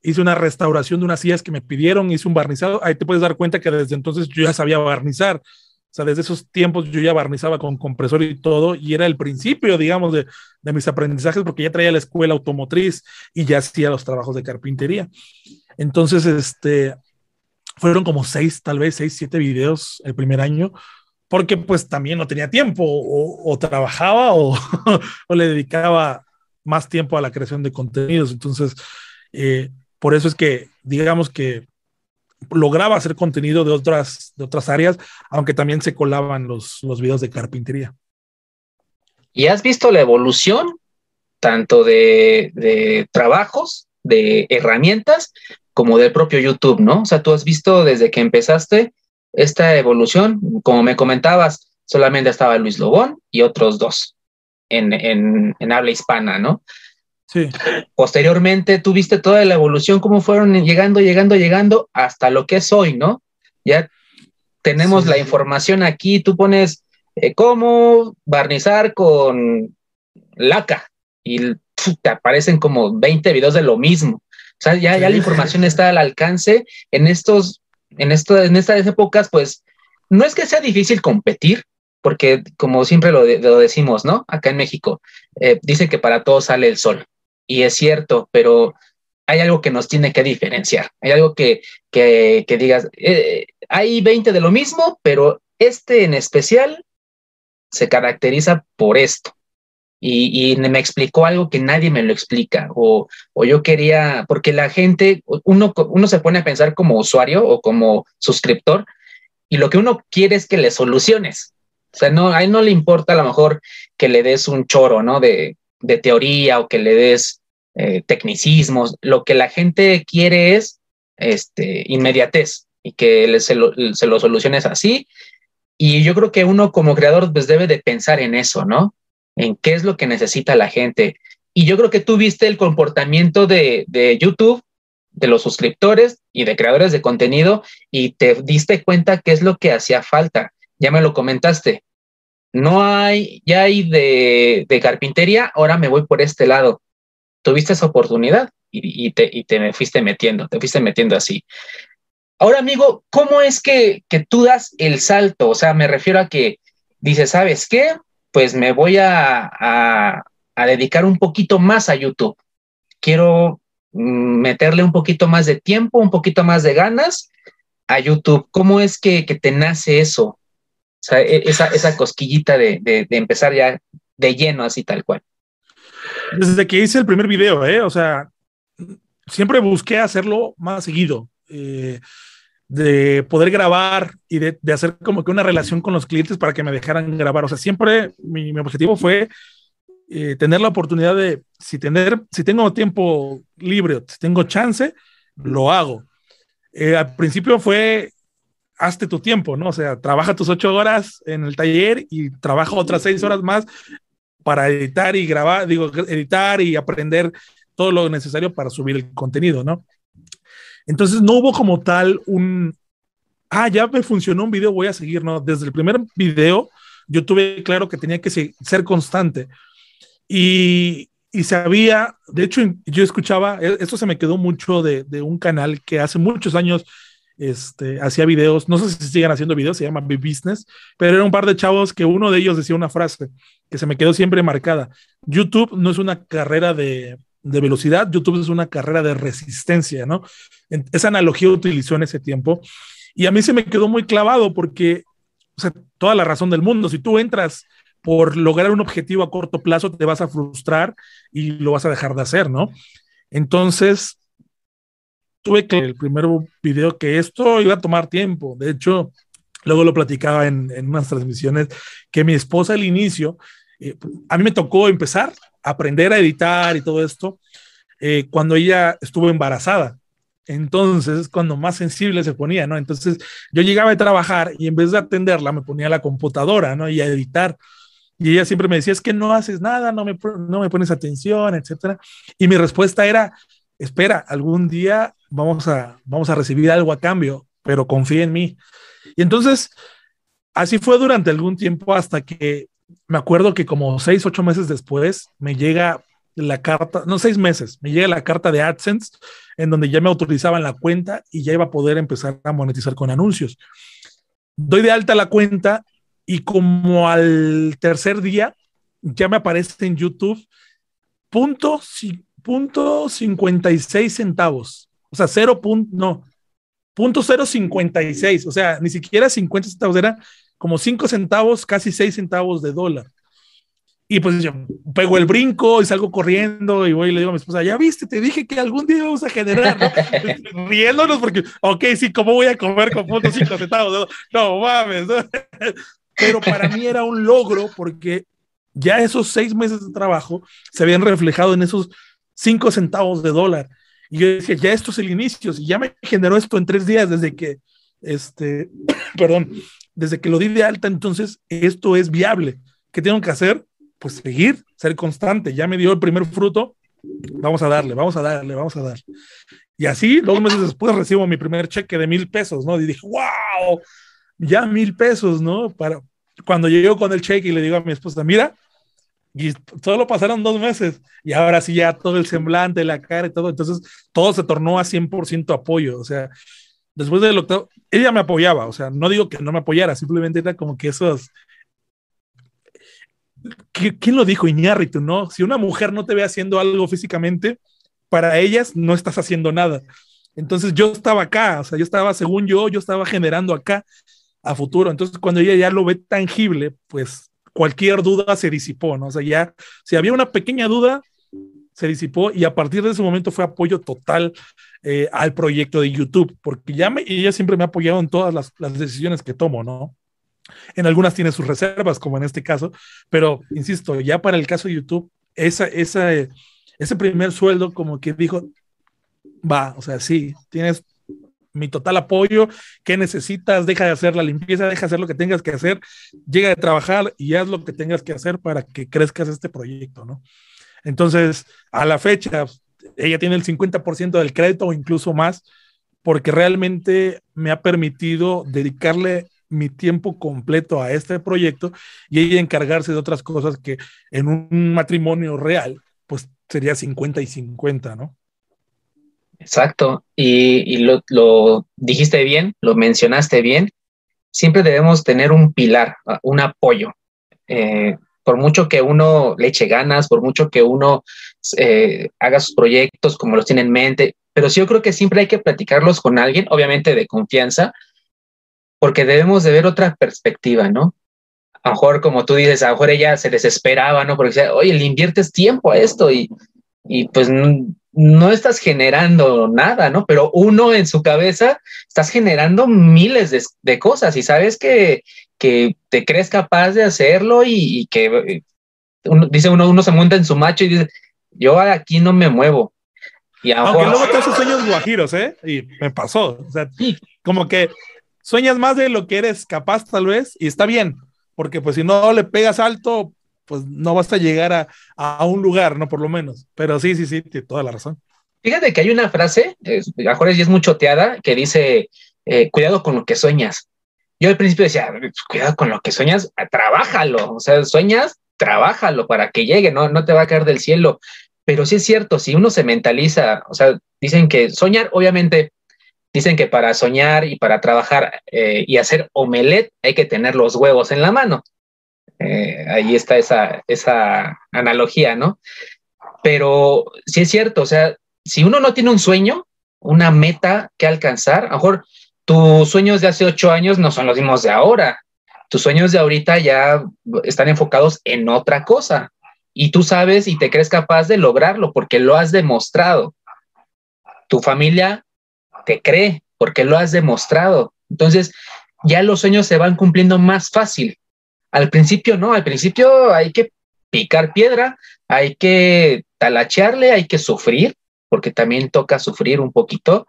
hice una restauración de unas sillas que me pidieron, hice un barnizado. Ahí te puedes dar cuenta que desde entonces yo ya sabía barnizar. O sea, desde esos tiempos yo ya barnizaba con compresor y todo, y era el principio, digamos, de, de mis aprendizajes, porque ya traía la escuela automotriz y ya hacía los trabajos de carpintería. Entonces, este, fueron como seis, tal vez seis, siete videos el primer año, porque pues también no tenía tiempo, o, trabajaba o, <laughs> o, le dedicaba más tiempo a la creación de contenidos. Entonces, eh, por eso es que, digamos que lograba hacer contenido de otras, de otras áreas, aunque también se colaban los, los videos de carpintería. ¿Y has visto la evolución tanto de, de trabajos, de herramientas, como del propio YouTube, ¿no? O sea, tú has visto desde que empezaste esta evolución, como me comentabas, solamente estaba Luis Lobón y otros dos en, en, en habla hispana, ¿no? Sí. Posteriormente tuviste toda la evolución, cómo fueron llegando, llegando, llegando hasta lo que es hoy, ¿no? Ya tenemos sí. la información aquí, tú pones eh, cómo barnizar con laca y pff, te aparecen como 20 videos de lo mismo. O sea, ya, ya la información está al alcance. En estos, en esto, en estas épocas, pues, no es que sea difícil competir, porque como siempre lo, de, lo decimos, ¿no? Acá en México, eh, dice que para todos sale el sol. Y es cierto, pero hay algo que nos tiene que diferenciar. Hay algo que, que, digas, eh, hay 20 de lo mismo, pero este en especial se caracteriza por esto y, y, me explicó algo que nadie me lo explica o, o, yo quería, porque la gente, uno, uno se pone a pensar como usuario o como suscriptor y lo que uno quiere es que le soluciones. O sea, no, a él no le importa a lo mejor que le des un choro, ¿no? De, de teoría o que le des eh, tecnicismos. Lo que la gente quiere es este, inmediatez y que se, lo, se lo soluciones así. Y yo creo que uno como creador pues debe de pensar en eso, ¿no? en qué es lo que necesita la gente. Y yo creo que tú viste el comportamiento de, de, YouTube, de los suscriptores y de creadores de contenido y te diste cuenta qué es lo que hacía falta. Ya me lo comentaste. No hay, ya hay de, carpintería, ahora me voy por este lado. Tuviste esa oportunidad y, y, te, y te me fuiste metiendo, te fuiste metiendo así. Ahora, amigo, ¿cómo es que, que tú das el salto? O sea, me refiero a que dices, ¿sabes qué? pues me voy a, a, a, dedicar un poquito más a YouTube. Quiero mm, meterle un poquito más de tiempo, un poquito más de ganas a YouTube. ¿Cómo es que, que te nace eso? Sea, e, esa, esa cosquillita de, de, de, empezar ya de lleno, así tal cual. Desde que hice el primer video, ¿eh? O sea, siempre busqué hacerlo más seguido. Eh, de poder grabar y de, de, hacer como que una relación con los clientes para que me dejaran grabar. O sea, siempre mi, mi objetivo fue eh, tener la oportunidad de, si, tener, si tengo tiempo libre, si tengo chance, lo hago. Eh, al principio fue, hazte tu tiempo, ¿no? O sea, trabaja tus ocho horas en el taller y trabaja otras seis horas más para editar y grabar, digo, editar y aprender todo lo necesario para subir el contenido, ¿no? Entonces no hubo como tal un, ah, ya me funcionó un video, voy a seguir, ¿no? Desde el primer video yo tuve claro que tenía que ser constante. Y, y sabía, de hecho yo escuchaba, e, esto se me quedó mucho de, de un canal que hace muchos años este, hacía videos, no sé si siguen haciendo videos, se llama Big Business, pero era un par de chavos que uno de ellos decía una frase que se me quedó siempre marcada. YouTube no es una carrera de, de velocidad, YouTube es una carrera de resistencia, ¿no? Esa analogía utilizó en ese tiempo y a mí se me quedó muy clavado porque, o sea, toda la razón del mundo, si tú entras por lograr un objetivo a corto plazo, te vas a frustrar y lo vas a dejar de hacer, ¿no? Entonces, tuve que el primer video que esto iba a tomar tiempo. De hecho, luego lo platicaba en, en unas transmisiones que mi esposa al inicio, eh, a mí me tocó empezar a aprender a editar y todo esto eh, cuando ella estuvo embarazada. Entonces, cuando más sensible se ponía, ¿no? Entonces, yo llegaba a trabajar y en vez de atenderla, me ponía a la computadora, ¿no? Y a editar. Y ella siempre me decía, es que no haces nada, no me, no me pones atención, etcétera. Y mi respuesta era, espera, algún día vamos a, vamos a recibir algo a cambio, pero confía en mí. Y entonces, así fue durante algún tiempo hasta que me acuerdo que como seis, ocho meses después me llega la carta, no seis meses, me llega la carta de AdSense en donde ya me autorizaban la cuenta y ya iba a poder empezar a monetizar con anuncios. Doy de alta la cuenta y como al tercer día ya me aparece en YouTube punto, punto 56 centavos. O sea, cero punto, no, punto 056. O sea, ni siquiera 50 centavos, era como 5 centavos, casi 6 centavos de dólar. Y pues yo pego el brinco y salgo corriendo y voy y le digo a mi esposa, ya viste, te dije que algún día vamos a generar, <laughs> riéndonos porque, ok, sí, ¿cómo voy a comer con punto 5 centavos? No, mames. <laughs> Pero para mí era un logro porque ya esos seis meses de trabajo se habían reflejado en esos 5 centavos de dólar. Y yo decía, ya esto es el inicio, y ya me generó esto en tres días desde que, este, <clears throat> perdón, desde que lo di de alta, entonces esto es viable. ¿Qué tengo que hacer? Pues seguir, ser constante. Ya me dio el primer fruto, vamos a darle, vamos a darle, vamos a dar. Y así, dos meses después recibo mi primer cheque de mil pesos, ¿no? Y dije, wow, ya mil pesos, ¿no? Para, cuando llego con el cheque y le digo a mi esposa, mira, solo pasaron dos meses y ahora sí ya todo el semblante, la cara y todo, entonces todo se tornó a 100% apoyo, o sea, después del octavo, ella me apoyaba, o sea, no digo que no me apoyara, simplemente era como que esos... ¿Quién lo dijo? Iñárritu, ¿no? Si una mujer no te ve haciendo algo físicamente, para ellas no estás haciendo nada. Entonces yo estaba acá, o sea, yo estaba, según yo, yo estaba generando acá a futuro. Entonces cuando ella ya lo ve tangible, pues cualquier duda se disipó, ¿no? O sea, ya, si había una pequeña duda, se disipó y a partir de ese momento fue apoyo total eh, al proyecto de YouTube, porque ya ella siempre me ha apoyado en todas las, las, decisiones que tomo, ¿no? En algunas tiene sus reservas, como en este caso, pero insisto, ya para el caso de YouTube, esa, esa, ese primer sueldo como que dijo, va, o sea, sí, tienes mi total apoyo, ¿qué necesitas? Deja de hacer la limpieza, deja de hacer lo que tengas que hacer, llega de trabajar y haz lo que tengas que hacer para que crezcas este proyecto, ¿no? Entonces, a la fecha, ella tiene el 50% del crédito o incluso más, porque realmente me ha permitido dedicarle mi tiempo completo a este proyecto y ella encargarse de otras cosas que en un matrimonio real, pues sería 50 y 50, ¿no? Exacto, y, lo, dijiste bien, lo mencionaste bien, siempre debemos tener un pilar, un apoyo. Eh, por mucho que uno le eche ganas, por mucho que uno eh, haga sus proyectos como los tiene en mente, pero sí yo creo que siempre hay que platicarlos con alguien, obviamente de confianza, porque debemos de ver otra perspectiva, ¿no? A lo mejor, como tú dices, a lo mejor ella se desesperaba, ¿no? Porque decía, oye, le inviertes tiempo a esto y, y pues no estás generando nada, ¿no? Pero uno en su cabeza estás generando miles de, de cosas y sabes que que te crees capaz de hacerlo y, que eh, uno, dice uno, uno se monta en su macho y dice, yo aquí no me muevo. Y Aunque luego todos esos sueños guajiros, ¿eh? Y me pasó. O sea, como que sueñas más de lo que eres capaz, tal vez, y está bien, porque pues si no le pegas alto, pues no vas a llegar a, a un lugar, ¿no? Por lo menos. Pero sí, sí, sí, tiene toda la razón. Fíjate que hay una frase, eh, a mejor es muy choteada, que dice, eh, cuidado con lo que sueñas yo al principio decía, pues, cuidado con lo que sueñas, trabájalo, o sea, sueñas, trabájalo para que llegue, no, no te va a caer del cielo. Pero sí es cierto, si uno se mentaliza, o sea, dicen que soñar, obviamente, Dicen que para soñar y para trabajar eh, y hacer omelette hay que tener los huevos en la mano. Eh, ahí está esa, esa analogía, ¿no? Pero sí es cierto, o sea, si uno no tiene un sueño, una meta que alcanzar, a lo mejor tus sueños de hace ocho años no son los mismos de ahora. Tus sueños de ahorita ya están enfocados en otra cosa. Y tú sabes y te crees capaz de lograrlo porque lo has demostrado. Tu familia te cree porque lo has demostrado. Entonces, ya los sueños se van cumpliendo más fácil. Al principio no, al principio hay que picar piedra, hay que talachearle, hay que sufrir, porque también toca sufrir un poquito.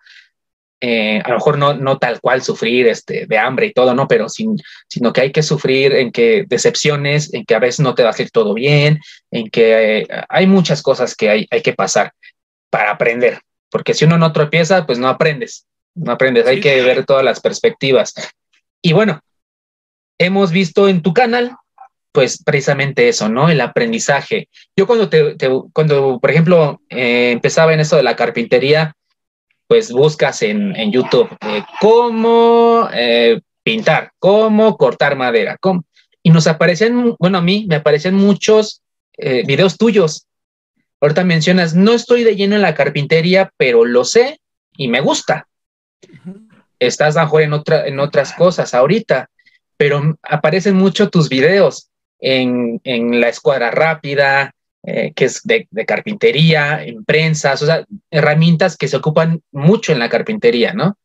Eh, a lo mejor no, no tal cual sufrir este, de hambre y todo, ¿no? Pero sin, sino que hay que sufrir en que decepciones, en que a veces no te va a salir todo bien, en que eh, hay muchas cosas que hay, hay que pasar para aprender, porque si uno no tropieza, pues no aprendes, no aprendes, hay que ver todas las perspectivas. Y bueno, hemos visto en tu canal, pues precisamente eso, ¿no? El aprendizaje. Yo cuando te, cuando, por ejemplo, eh, empezaba en eso de la carpintería, pues buscas en, en YouTube eh, cómo eh, pintar, cómo cortar madera, cómo, y nos aparecen, bueno, a mí me aparecen muchos videos tuyos. Ahorita mencionas, no estoy de lleno en la carpintería, pero lo sé y me gusta. Estás mejor en, otra, en otras cosas ahorita pero aparecen mucho tus videos en, la escuadra rápida, eh, que es de, carpintería, en prensas, o sea, herramientas que se ocupan mucho en la carpintería, ¿no?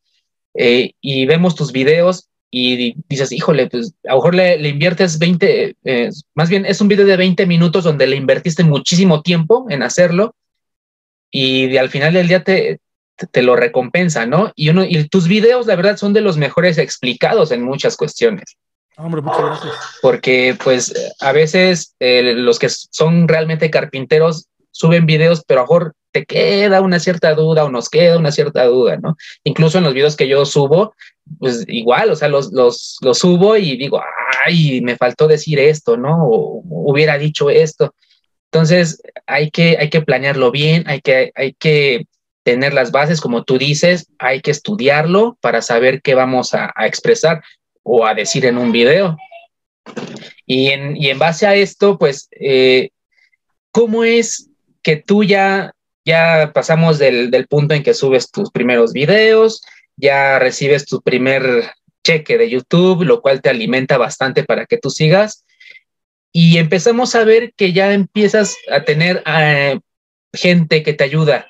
Eh, y vemos tus videos y dices, híjole, pues a lo mejor le, inviertes 20, eh, más bien es un video de 20 minutos donde le invertiste muchísimo tiempo en hacerlo y al final del día te, te lo recompensa, ¿no? Y, uno, y tus videos, la verdad, son de los mejores explicados en muchas cuestiones. Hombre, muchas gracias. Porque, pues, a veces eh, los que son realmente carpinteros suben videos, pero a lo mejor te queda una cierta duda o nos queda una cierta duda, ¿no? Incluso en los videos que yo subo, pues igual, o sea, los, los, los subo y digo, ay, me faltó decir esto, ¿no? O, hubiera dicho esto. Entonces, hay que, hay que planearlo bien, hay que, hay que tener las bases, como tú dices, hay que estudiarlo para saber qué vamos a, expresar o a decir en un video. Y en, y en base a esto, pues, eh, ¿cómo es que tú ya, ya pasamos del, del, punto en que subes tus primeros videos, ya recibes tu primer cheque de YouTube, lo cual te alimenta bastante para que tú sigas? Y empezamos a ver que ya empiezas a tener eh, gente que te ayuda,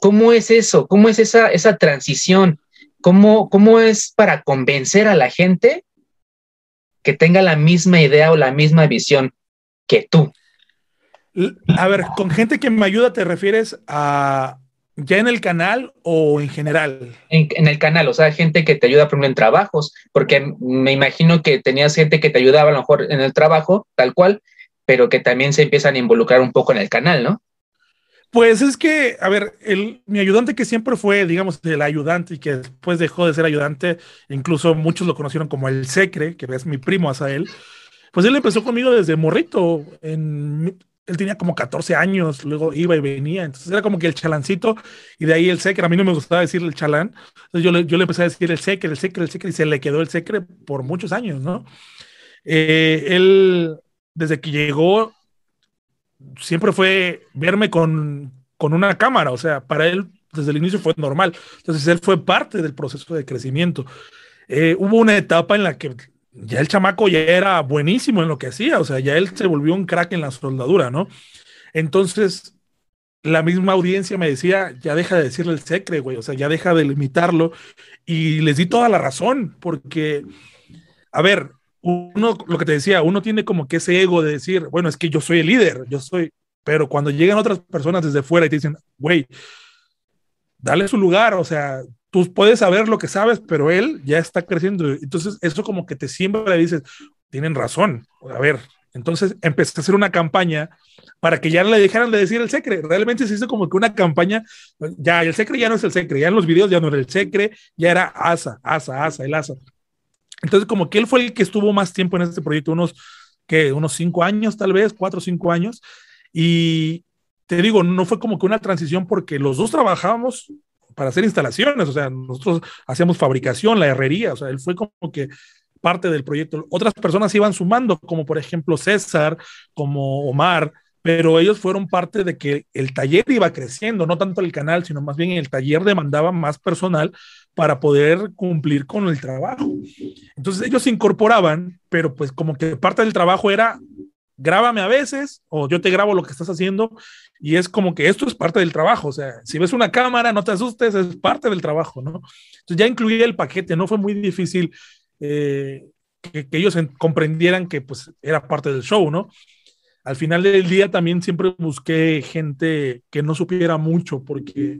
¿Cómo es eso? ¿Cómo es esa, esa transición? ¿Cómo, ¿Cómo es para convencer a la gente que tenga la misma idea o la misma visión que tú? A ver, con gente que me ayuda, ¿te refieres a ya en el canal o en general? En, el canal, o sea, gente que te ayuda, por en trabajos, porque me imagino que tenías gente que te ayudaba a lo mejor en el trabajo, tal cual, pero que también se empiezan a involucrar un poco en el canal, ¿no? Pues es que, a ver, el, mi ayudante que siempre fue, digamos, el ayudante y que después dejó de ser ayudante, incluso muchos lo conocieron como el Secre, que es mi primo él, pues él empezó conmigo desde morrito. En, él tenía como 14 años, luego iba y venía, entonces era como que el chalancito y de ahí el Secre. A mí no me gustaba decir el chalán, entonces yo le, yo le empecé a decir el Secre, el Secre, el Secre y se le quedó el Secre por muchos años, ¿no? Eh, él, desde que llegó, siempre fue verme con, con una cámara, o sea, para él desde el inicio fue normal. Entonces él fue parte del proceso de crecimiento. Eh, hubo una etapa en la que ya el chamaco ya era buenísimo en lo que hacía, o sea, ya él se volvió un crack en la soldadura, ¿no? Entonces, la misma audiencia me decía, ya deja de decirle el secre, güey, o sea, ya deja de limitarlo. Y les di toda la razón, porque, a ver, uno, lo que te decía, uno tiene como que ese ego de decir, bueno, es que yo soy el líder, yo soy, pero cuando llegan otras personas desde fuera y te dicen, güey, dale su lugar, o sea, tú puedes saber lo que sabes, pero él ya está creciendo. Entonces, eso como que te siempre le dices, tienen razón, a ver, entonces empecé a hacer una campaña para que ya le dejaran de decir el secre. Realmente se hizo como que una campaña, ya el secre ya no es el secre, ya en los videos ya no era el secre, ya era asa, asa, asa, el asa. Entonces, como que él fue el que estuvo más tiempo en este proyecto, unos, que unos cinco años tal vez, cuatro o cinco años. Y te digo, no fue como que una transición porque los dos trabajábamos para hacer instalaciones, o sea, nosotros hacíamos fabricación, la herrería, o sea, él fue como que parte del proyecto. Otras personas iban sumando, como por ejemplo César, como Omar, pero ellos fueron parte de que el taller iba creciendo, no tanto el canal, sino más bien el taller demandaba más personal para poder cumplir con el trabajo. Entonces ellos se incorporaban, pero pues como que parte del trabajo era grábame a veces o yo te grabo lo que estás haciendo y es como que esto es parte del trabajo, o sea, si ves una cámara, no te asustes, es parte del trabajo, ¿no? Entonces ya incluía el paquete, no fue muy difícil eh, que, ellos comprendieran que pues era parte del show, ¿no? Al final del día también siempre busqué gente que no supiera mucho porque,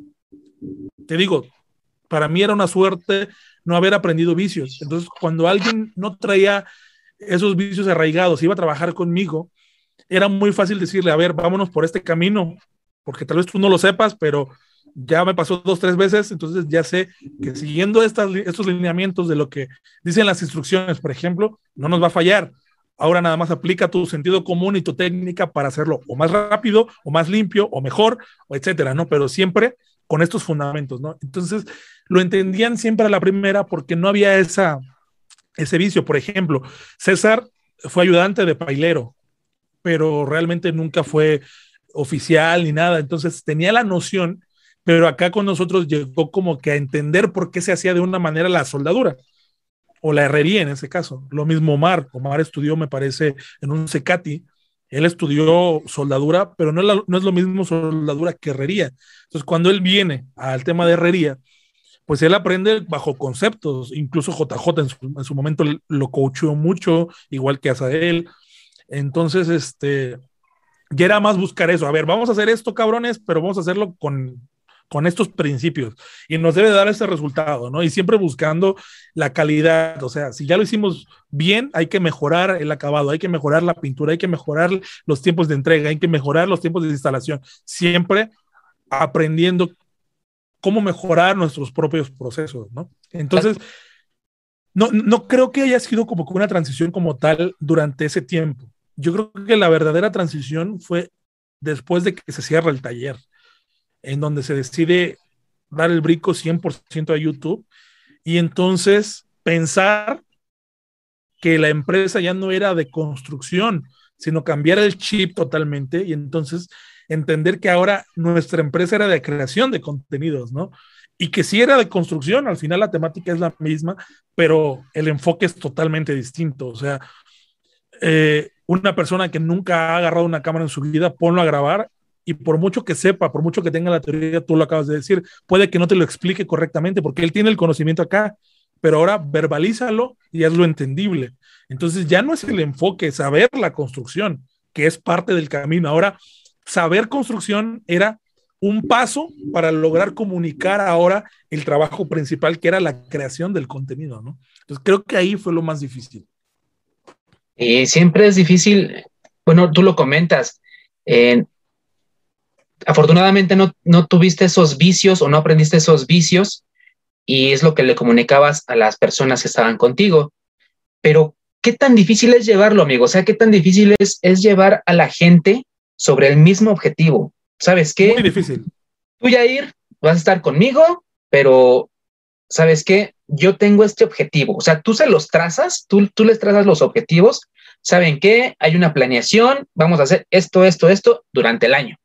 te digo, para mí era una suerte no haber aprendido vicios. Entonces, cuando alguien no traía esos vicios arraigados, iba a trabajar conmigo, era muy fácil decirle, a ver, vámonos por este camino, porque tal vez tú no lo sepas, pero ya me pasó dos, tres veces, entonces ya sé que siguiendo estos lineamientos de lo que dicen las instrucciones, por ejemplo, no nos va a fallar. Ahora nada más aplica tu sentido común y tu técnica para hacerlo o más rápido, o más limpio, o mejor, o etcétera, ¿no? Pero siempre con estos fundamentos, ¿no? Entonces lo entendían siempre a la primera porque no había esa, ese vicio. Por ejemplo, César fue ayudante de pailero, pero realmente nunca fue oficial ni nada. Entonces tenía la noción pero acá con nosotros llegó como que a entender por qué se hacía de una manera la soldadura o la herrería en ese caso. Lo mismo Omar, Omar estudió, me parece, en un Secati, él estudió soldadura, pero no es, lo mismo soldadura que herrería. Entonces, cuando él viene al tema de herrería, pues él aprende bajo conceptos, incluso JJ en su, en su momento lo coachó mucho, igual que Azael. Entonces, este, ya era más buscar eso. A ver, vamos a hacer esto, cabrones, pero vamos a hacerlo con, con estos principios y nos debe dar ese resultado, ¿no? Y siempre buscando la calidad, o sea, si ya lo hicimos bien, hay que mejorar el acabado, hay que mejorar la pintura, hay que mejorar los tiempos de entrega, hay que mejorar los tiempos de instalación, siempre aprendiendo cómo mejorar nuestros propios procesos, ¿no? Entonces, no, no creo que haya sido como una transición como tal durante ese tiempo. Yo creo que la verdadera transición fue después de que se cierra el taller en donde se decide dar el brico 100% a YouTube y entonces pensar que la empresa ya no era de construcción, sino cambiar el chip totalmente y entonces entender que ahora nuestra empresa era de creación de contenidos, ¿no? Y que si era de construcción, al final la temática es la misma, pero el enfoque es totalmente distinto. O sea, eh, una persona que nunca ha agarrado una cámara en su vida, ponlo a grabar y por mucho que sepa, por mucho que tenga la teoría, tú lo acabas de decir, puede que no te lo explique correctamente porque él tiene el conocimiento acá, pero ahora verbalízalo y hazlo entendible. Entonces ya no es el enfoque, saber la construcción, que es parte del camino. Ahora, saber construcción era un paso para lograr comunicar ahora el trabajo principal, que era la creación del contenido, ¿no? Entonces creo que ahí fue lo más difícil. Y siempre es difícil, bueno, tú lo comentas, afortunadamente no, no tuviste esos vicios o no aprendiste esos vicios y es lo que le comunicabas a las personas que estaban contigo. Pero, ¿qué tan difícil es llevarlo, amigo? O sea, ¿qué tan difícil es, es llevar a la gente sobre el mismo objetivo? ¿Sabes qué? Muy difícil. Tú, Yair, vas a estar conmigo, pero, ¿sabes qué? Yo tengo este objetivo. O sea, tú se los trazas, tú, tú les trazas los objetivos. ¿Saben qué? Hay una planeación, vamos a hacer esto, esto, esto durante el año.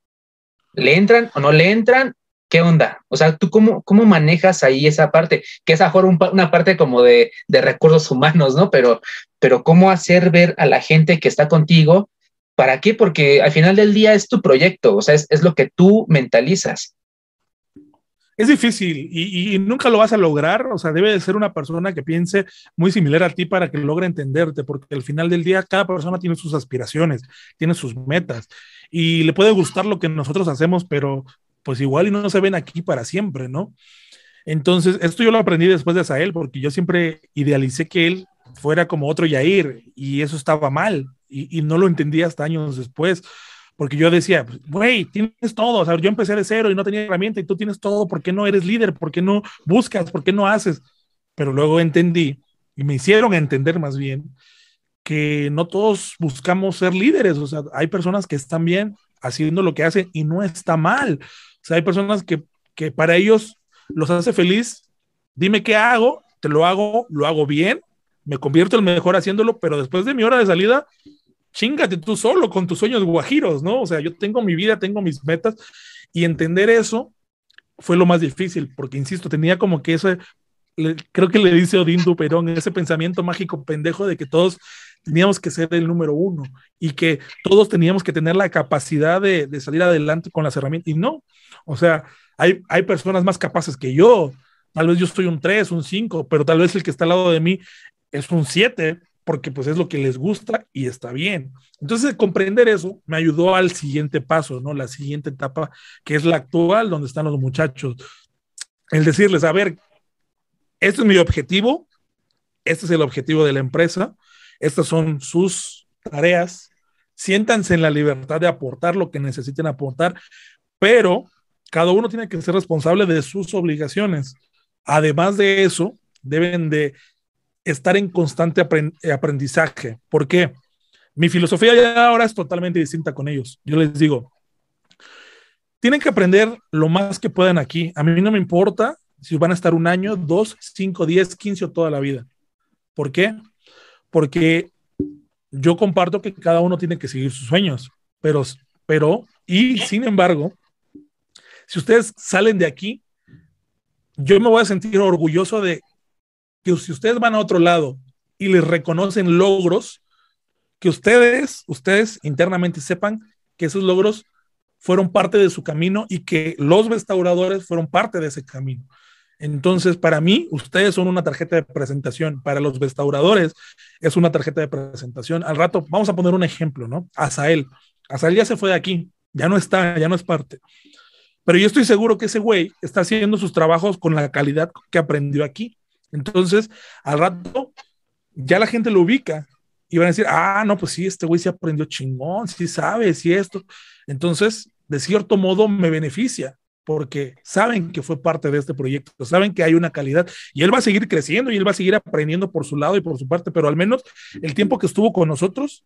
¿Le entran o no le entran? ¿Qué onda? O sea, ¿tú cómo, cómo manejas ahí esa parte? Que es mejor una parte como de, recursos humanos, ¿no? Pero, pero ¿cómo hacer ver a la gente que está contigo? ¿Para qué? Porque al final del día es tu proyecto, o sea, es, lo que tú mentalizas. Es difícil y, nunca lo vas a lograr, o sea, debe de ser una persona que piense muy similar a ti para que logre entenderte, porque al final del día cada persona tiene sus aspiraciones, tiene sus metas y le puede gustar lo que nosotros hacemos, pero pues igual y no se ven aquí para siempre, ¿no? Entonces, esto yo lo aprendí después de Asael, porque yo siempre idealicé que él fuera como otro Yair, y eso estaba mal, y, no lo entendí hasta años después, porque yo decía, pues, güey, tienes todo, o sea, yo empecé de cero y no tenía herramienta, y tú tienes todo, ¿por qué no eres líder? ¿Por qué no buscas? ¿Por qué no haces? Pero luego entendí, y me hicieron entender más bien, que no todos buscamos ser líderes, o sea, hay personas que están bien haciendo lo que hacen y no está mal. O sea, hay personas que, que para ellos los hace feliz, dime qué hago, te lo hago, lo hago bien, me convierto el mejor haciéndolo, pero después de mi hora de salida, chingate tú solo con tus sueños guajiros, ¿no? O sea, yo tengo mi vida, tengo mis metas y entender eso fue lo más difícil, porque insisto, tenía como que ese, creo que le dice Odín Duperón, ese pensamiento mágico pendejo de que todos teníamos que ser el número uno y que todos teníamos que tener la capacidad de, de salir adelante con las herramientas. Y no, o sea, hay, hay personas más capaces que yo. Tal vez yo soy un 3, un 5, pero tal vez el que está al lado de mí es un 7, porque pues es lo que les gusta y está bien. Entonces, comprender eso me ayudó al siguiente paso, ¿no? La siguiente etapa, que es la actual, donde están los muchachos. El decirles, a ver, este es mi objetivo, este es el objetivo de la empresa, estas son sus tareas, siéntanse en la libertad de aportar lo que necesiten aportar, pero cada uno tiene que ser responsable de sus obligaciones. Además de eso, deben de estar en constante aprendizaje. ¿Por qué? Mi filosofía ya ahora es totalmente distinta con ellos. Yo les digo, tienen que aprender lo más que puedan aquí. A mí no me importa si van a estar un año, dos, cinco, diez, quince o toda la vida. ¿Por qué? Porque yo comparto que cada uno tiene que seguir sus sueños, pero, pero, y sin embargo, si ustedes salen de aquí, yo me voy a sentir orgulloso de que si ustedes van a otro lado y les reconocen logros, que ustedes, ustedes internamente sepan que esos logros fueron parte de su camino y que los restauradores fueron parte de ese camino. Entonces, para mí, ustedes son una tarjeta de presentación. Para los restauradores es una tarjeta de presentación. Al rato, vamos a poner un ejemplo, ¿no? Azael. Azael ya se fue de aquí, ya no está, ya no es parte. Pero yo estoy seguro que ese güey está haciendo sus trabajos con la calidad que aprendió aquí. Entonces, al rato, ya la gente lo ubica y van a decir, ah, no, pues sí, este güey sí aprendió chingón, sí sabe, sí esto. Entonces, de cierto modo, me beneficia porque saben que fue parte de este proyecto, saben que hay una calidad y él va a seguir creciendo y él va a seguir aprendiendo por su lado y por su parte, pero al menos el tiempo que estuvo con nosotros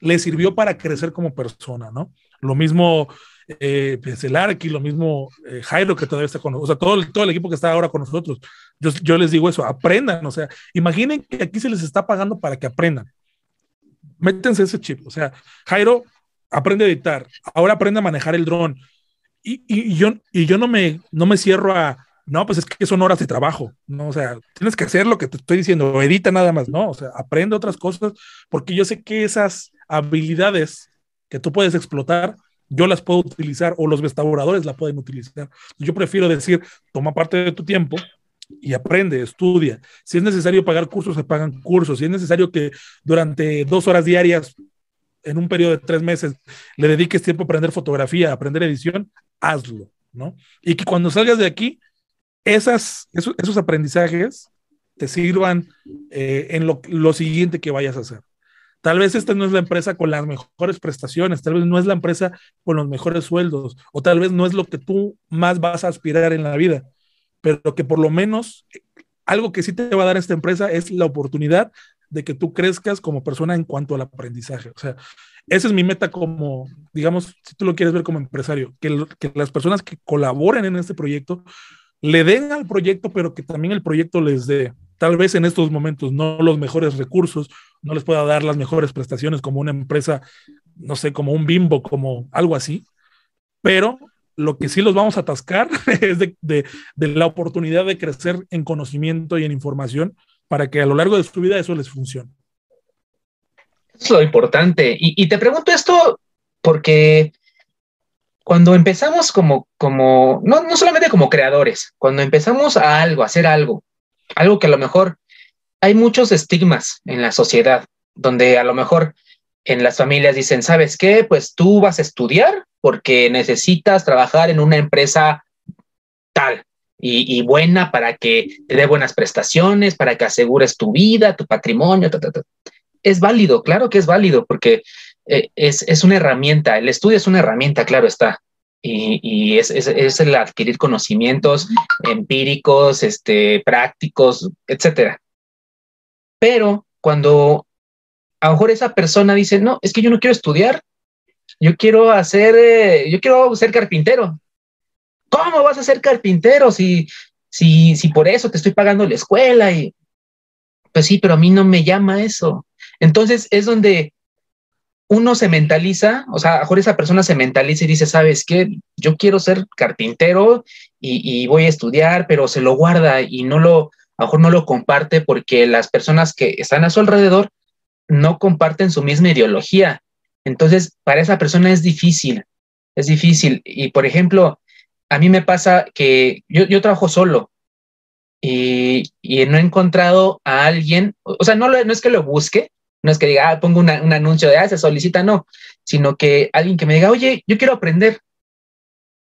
le sirvió para crecer como persona, ¿no? Lo mismo eh, pues el Arqui, lo mismo eh, Jairo que todavía está con nosotros, o sea, todo el, todo el equipo que está ahora con nosotros. Yo, yo les digo eso, aprendan, o sea, imaginen que aquí se les está pagando para que aprendan. Métense ese chip, o sea, Jairo aprende a editar, ahora aprende a manejar el dron. Y, y, yo, y yo no me, no me cierro a, no, pues es que son horas de trabajo, ¿no? O sea, tienes que hacer lo que te estoy diciendo, edita nada más, ¿no? O sea, aprende otras cosas, porque yo sé que esas habilidades que tú puedes explotar, yo las puedo utilizar o los restauradores la pueden utilizar. Yo prefiero decir, toma parte de tu tiempo y aprende, estudia. Si es necesario pagar cursos, se pagan cursos. Si es necesario que durante dos horas diarias, en un periodo de tres meses, le dediques tiempo a aprender fotografía, a aprender edición, hazlo, ¿no? Y que cuando salgas de aquí, esas, esos, aprendizajes te sirvan eh, en lo, lo siguiente que vayas a hacer. Tal vez esta no es la empresa con las mejores prestaciones, tal vez no es la empresa con los mejores sueldos, o tal vez no es lo que tú más vas a aspirar en la vida, pero que por lo menos algo que sí te va a dar esta empresa es la oportunidad de que tú crezcas como persona en cuanto al aprendizaje. O sea, esa es mi meta como, digamos, si tú lo quieres ver como empresario, que, que las personas que colaboren en este proyecto le den al proyecto, pero que también el proyecto les dé, tal vez en estos momentos, no los mejores recursos no les pueda dar las mejores prestaciones como una empresa, no sé, como un bimbo, como algo así, pero lo que sí los vamos a atascar <laughs> es de, la oportunidad de crecer en conocimiento y en información para que a lo largo de su vida eso les funcione. Es lo importante. Y, te pregunto esto porque cuando empezamos como, como no, no solamente como creadores, cuando empezamos a algo, a hacer algo, algo que a lo mejor hay muchos estigmas en la sociedad, donde a lo mejor en las familias dicen, ¿sabes qué? Pues tú vas a estudiar porque necesitas trabajar en una empresa tal y, buena para que te dé buenas prestaciones, para que asegures tu vida, tu patrimonio. Es válido, claro que es válido, porque eh, es, una herramienta, el estudio es una herramienta, claro está. Y, es, es, el adquirir conocimientos empíricos, este, prácticos, etcétera. Pero cuando a lo mejor esa persona dice, no, es que yo no quiero estudiar, yo quiero hacer, eh, yo quiero ser carpintero. ¿Cómo vas a ser carpintero si si, si por eso te estoy pagando la escuela y pues sí, pero a mí no me llama eso. Entonces es donde uno se mentaliza, o sea, a mejor esa persona se mentaliza y dice, sabes qué, yo quiero ser carpintero y, voy a estudiar, pero se lo guarda y no lo, a lo mejor no lo comparte porque las personas que están a su alrededor no comparten su misma ideología. Entonces, para esa persona es difícil, es difícil. Y, por ejemplo, a mí me pasa que yo, trabajo solo y, no he encontrado a alguien, o sea, no, no es que lo busque, no es que diga, ah, pongo un anuncio de, ah, se solicita, no, sino que alguien que me diga, oye, yo quiero aprender.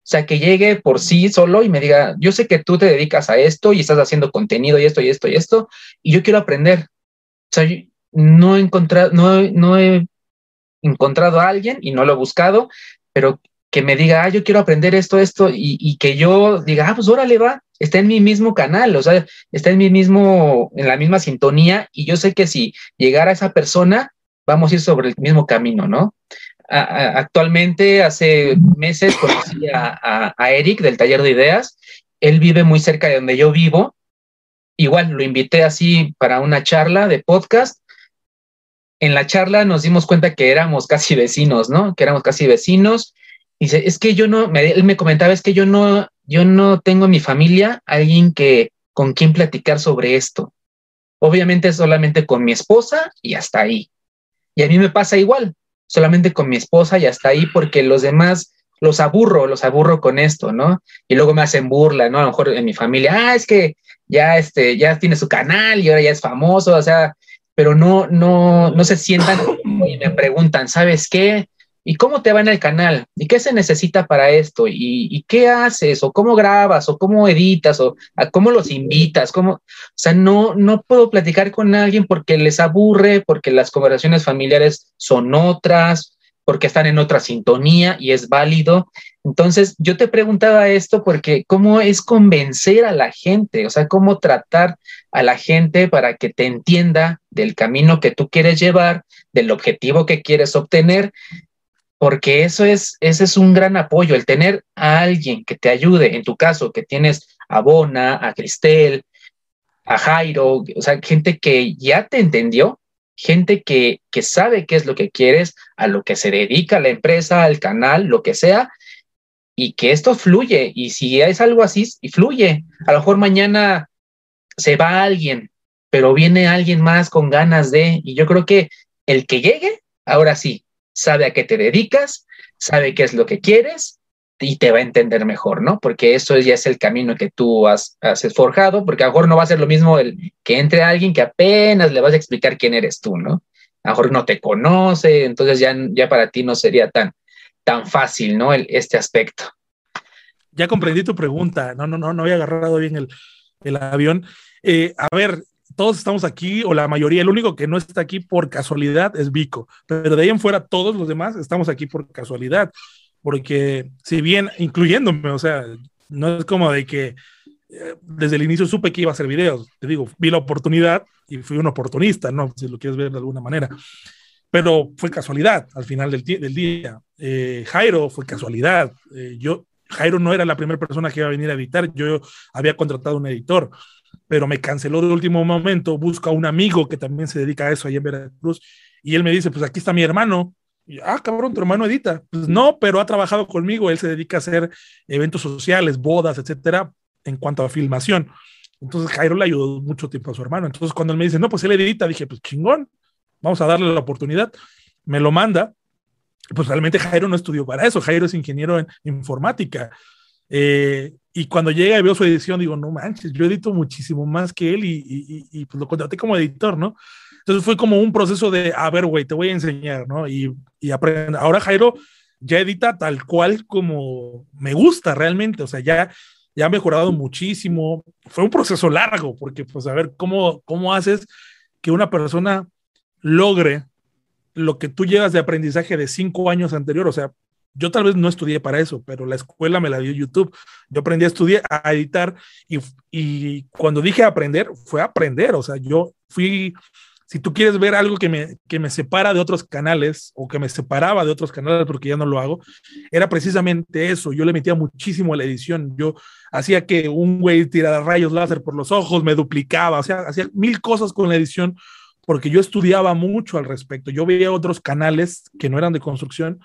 O sea, que llegue por sí solo y me diga, yo sé que tú te dedicas a esto y estás haciendo contenido y esto y esto y esto, y yo quiero aprender. O sea, no he encontrado, no, no he encontrado a alguien y no lo he buscado, pero que me diga, ah, yo quiero aprender esto, esto, y, y que yo diga, ah, pues órale, va, está en mi mismo canal, o sea, está en mi mismo, en la misma sintonía y yo sé que si llegara esa persona, vamos a ir sobre el mismo camino, ¿no? actualmente, hace meses conocí a, a, Eric del taller de ideas, él vive muy cerca de donde yo vivo, igual lo invité así para una charla de podcast. En la charla nos dimos cuenta que éramos casi vecinos, ¿no? Que éramos casi vecinos. Dice, es que yo no, él me comentaba, es que yo no yo no tengo en mi familia alguien que con quien platicar sobre esto. Obviamente solamente con mi esposa y hasta ahí. Y a mí me pasa igual, solamente con mi esposa y hasta ahí porque los demás los aburro, los aburro con esto, ¿no? Y luego me hacen burla, ¿no? A lo mejor en mi familia, ah, es que ya este ya tiene su canal y ahora ya es famoso, o sea, pero no no no se sientan y me preguntan, ¿sabes qué? ¿Y cómo te va en el canal? ¿Y qué se necesita para esto? ¿Y, qué haces? ¿O cómo grabas? ¿O cómo editas? ¿O cómo los invitas? ¿Cómo? O sea, no, no puedo platicar con alguien porque les aburre, porque las conversaciones familiares son otras, porque están en otra sintonía y es válido. Entonces, yo te preguntaba esto porque cómo es convencer a la gente, o sea, cómo tratar a la gente para que te entienda del camino que tú quieres llevar, del objetivo que quieres obtener porque eso es, ese es un gran apoyo, el tener a alguien que te ayude, en tu caso, que tienes a Bona, a Cristel, a Jairo, o sea, gente que ya te entendió, gente que, que sabe qué es lo que quieres, a lo que se dedica la empresa, al canal, lo que sea, y que esto fluye, y si es algo así, y fluye, a lo mejor mañana se va alguien, pero viene alguien más con ganas de, y yo creo que el que llegue, ahora sí, sabe a qué te dedicas, sabe qué es lo que quieres y te va a entender mejor, ¿no? Porque eso ya es el camino que tú has, has forjado, porque a lo mejor no va a ser lo mismo el que entre alguien que apenas le vas a explicar quién eres tú, ¿no? A lo mejor no te conoce, entonces ya, ya para ti no sería tan, tan fácil, ¿no? El, este aspecto. Ya comprendí tu pregunta, no, no, no, no había agarrado bien el, el avión. Eh, a ver, todos estamos aquí, o la mayoría, el único que no está aquí por casualidad es Vico, pero de ahí en fuera todos los demás estamos aquí por casualidad, porque si bien, incluyéndome, o sea, no es como de que eh, desde el inicio supe que iba a hacer videos, te digo, vi la oportunidad y fui un oportunista, ¿no? Si lo quieres ver de alguna manera, pero fue casualidad al final del, del día. Eh, Jairo fue casualidad, eh, yo, Jairo no era la primera persona que iba a venir a editar, yo había contratado un editor pero me canceló de último momento, busco a un amigo que también se dedica a eso allá en Veracruz, y él me dice, pues aquí está mi hermano. Y, ah, cabrón, tu hermano edita. Pues no, pero ha trabajado conmigo, él se dedica a hacer eventos sociales, bodas, etcétera, en cuanto a filmación. Entonces Jairo le ayudó mucho tiempo a su hermano. Entonces cuando él me dice, no, pues él edita, dije, pues chingón, vamos a darle la oportunidad. Me lo manda. Pues realmente Jairo no estudió para eso. Jairo es ingeniero en informática. Eh, y cuando llega y veo su edición, digo, no manches, yo edito muchísimo más que él y, y, y pues lo contraté como editor, ¿no? Entonces fue como un proceso de, a ver, güey, te voy a enseñar, ¿no? Y, y. Ahora Jairo ya edita tal cual como me gusta realmente, o sea, ya, ya ha mejorado muchísimo. Fue un proceso largo, porque pues a ver, ¿cómo, cómo haces que una persona logre lo que tú llevas de aprendizaje de cinco años anterior? O sea, yo tal vez no estudié para eso, pero la escuela me la dio YouTube. Yo aprendí a estudiar, a editar y, y cuando dije aprender, fue aprender. O sea, yo fui si tú quieres ver algo que me, que me separa de otros canales o que me separaba de otros canales porque ya no lo hago, era precisamente eso. Yo le metía muchísimo a la edición. Yo hacía que un güey tirara rayos láser por los ojos, me duplicaba, o sea, hacía mil cosas con la edición porque yo estudiaba mucho al respecto. Yo veía otros canales que no eran de construcción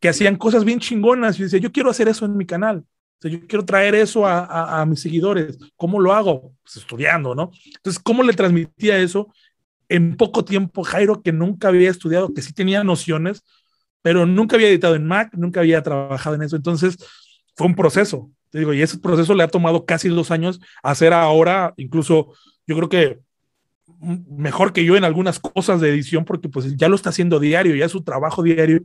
que hacían cosas bien chingonas y decía, yo quiero hacer eso en mi canal. O sea, yo quiero traer eso a, a, a mis seguidores. ¿Cómo lo hago? Pues estudiando, ¿no? Entonces, ¿cómo le transmitía eso? en poco tiempo, Jairo, que nunca había estudiado, que sí tenía nociones, pero nunca había editado en Mac, nunca había trabajado en eso. Entonces, fue un proceso. Te digo, y ese proceso le ha tomado casi dos años hacer ahora, incluso yo creo que mejor que yo en algunas cosas de edición, porque pues ya lo está haciendo diario, ya es su trabajo diario,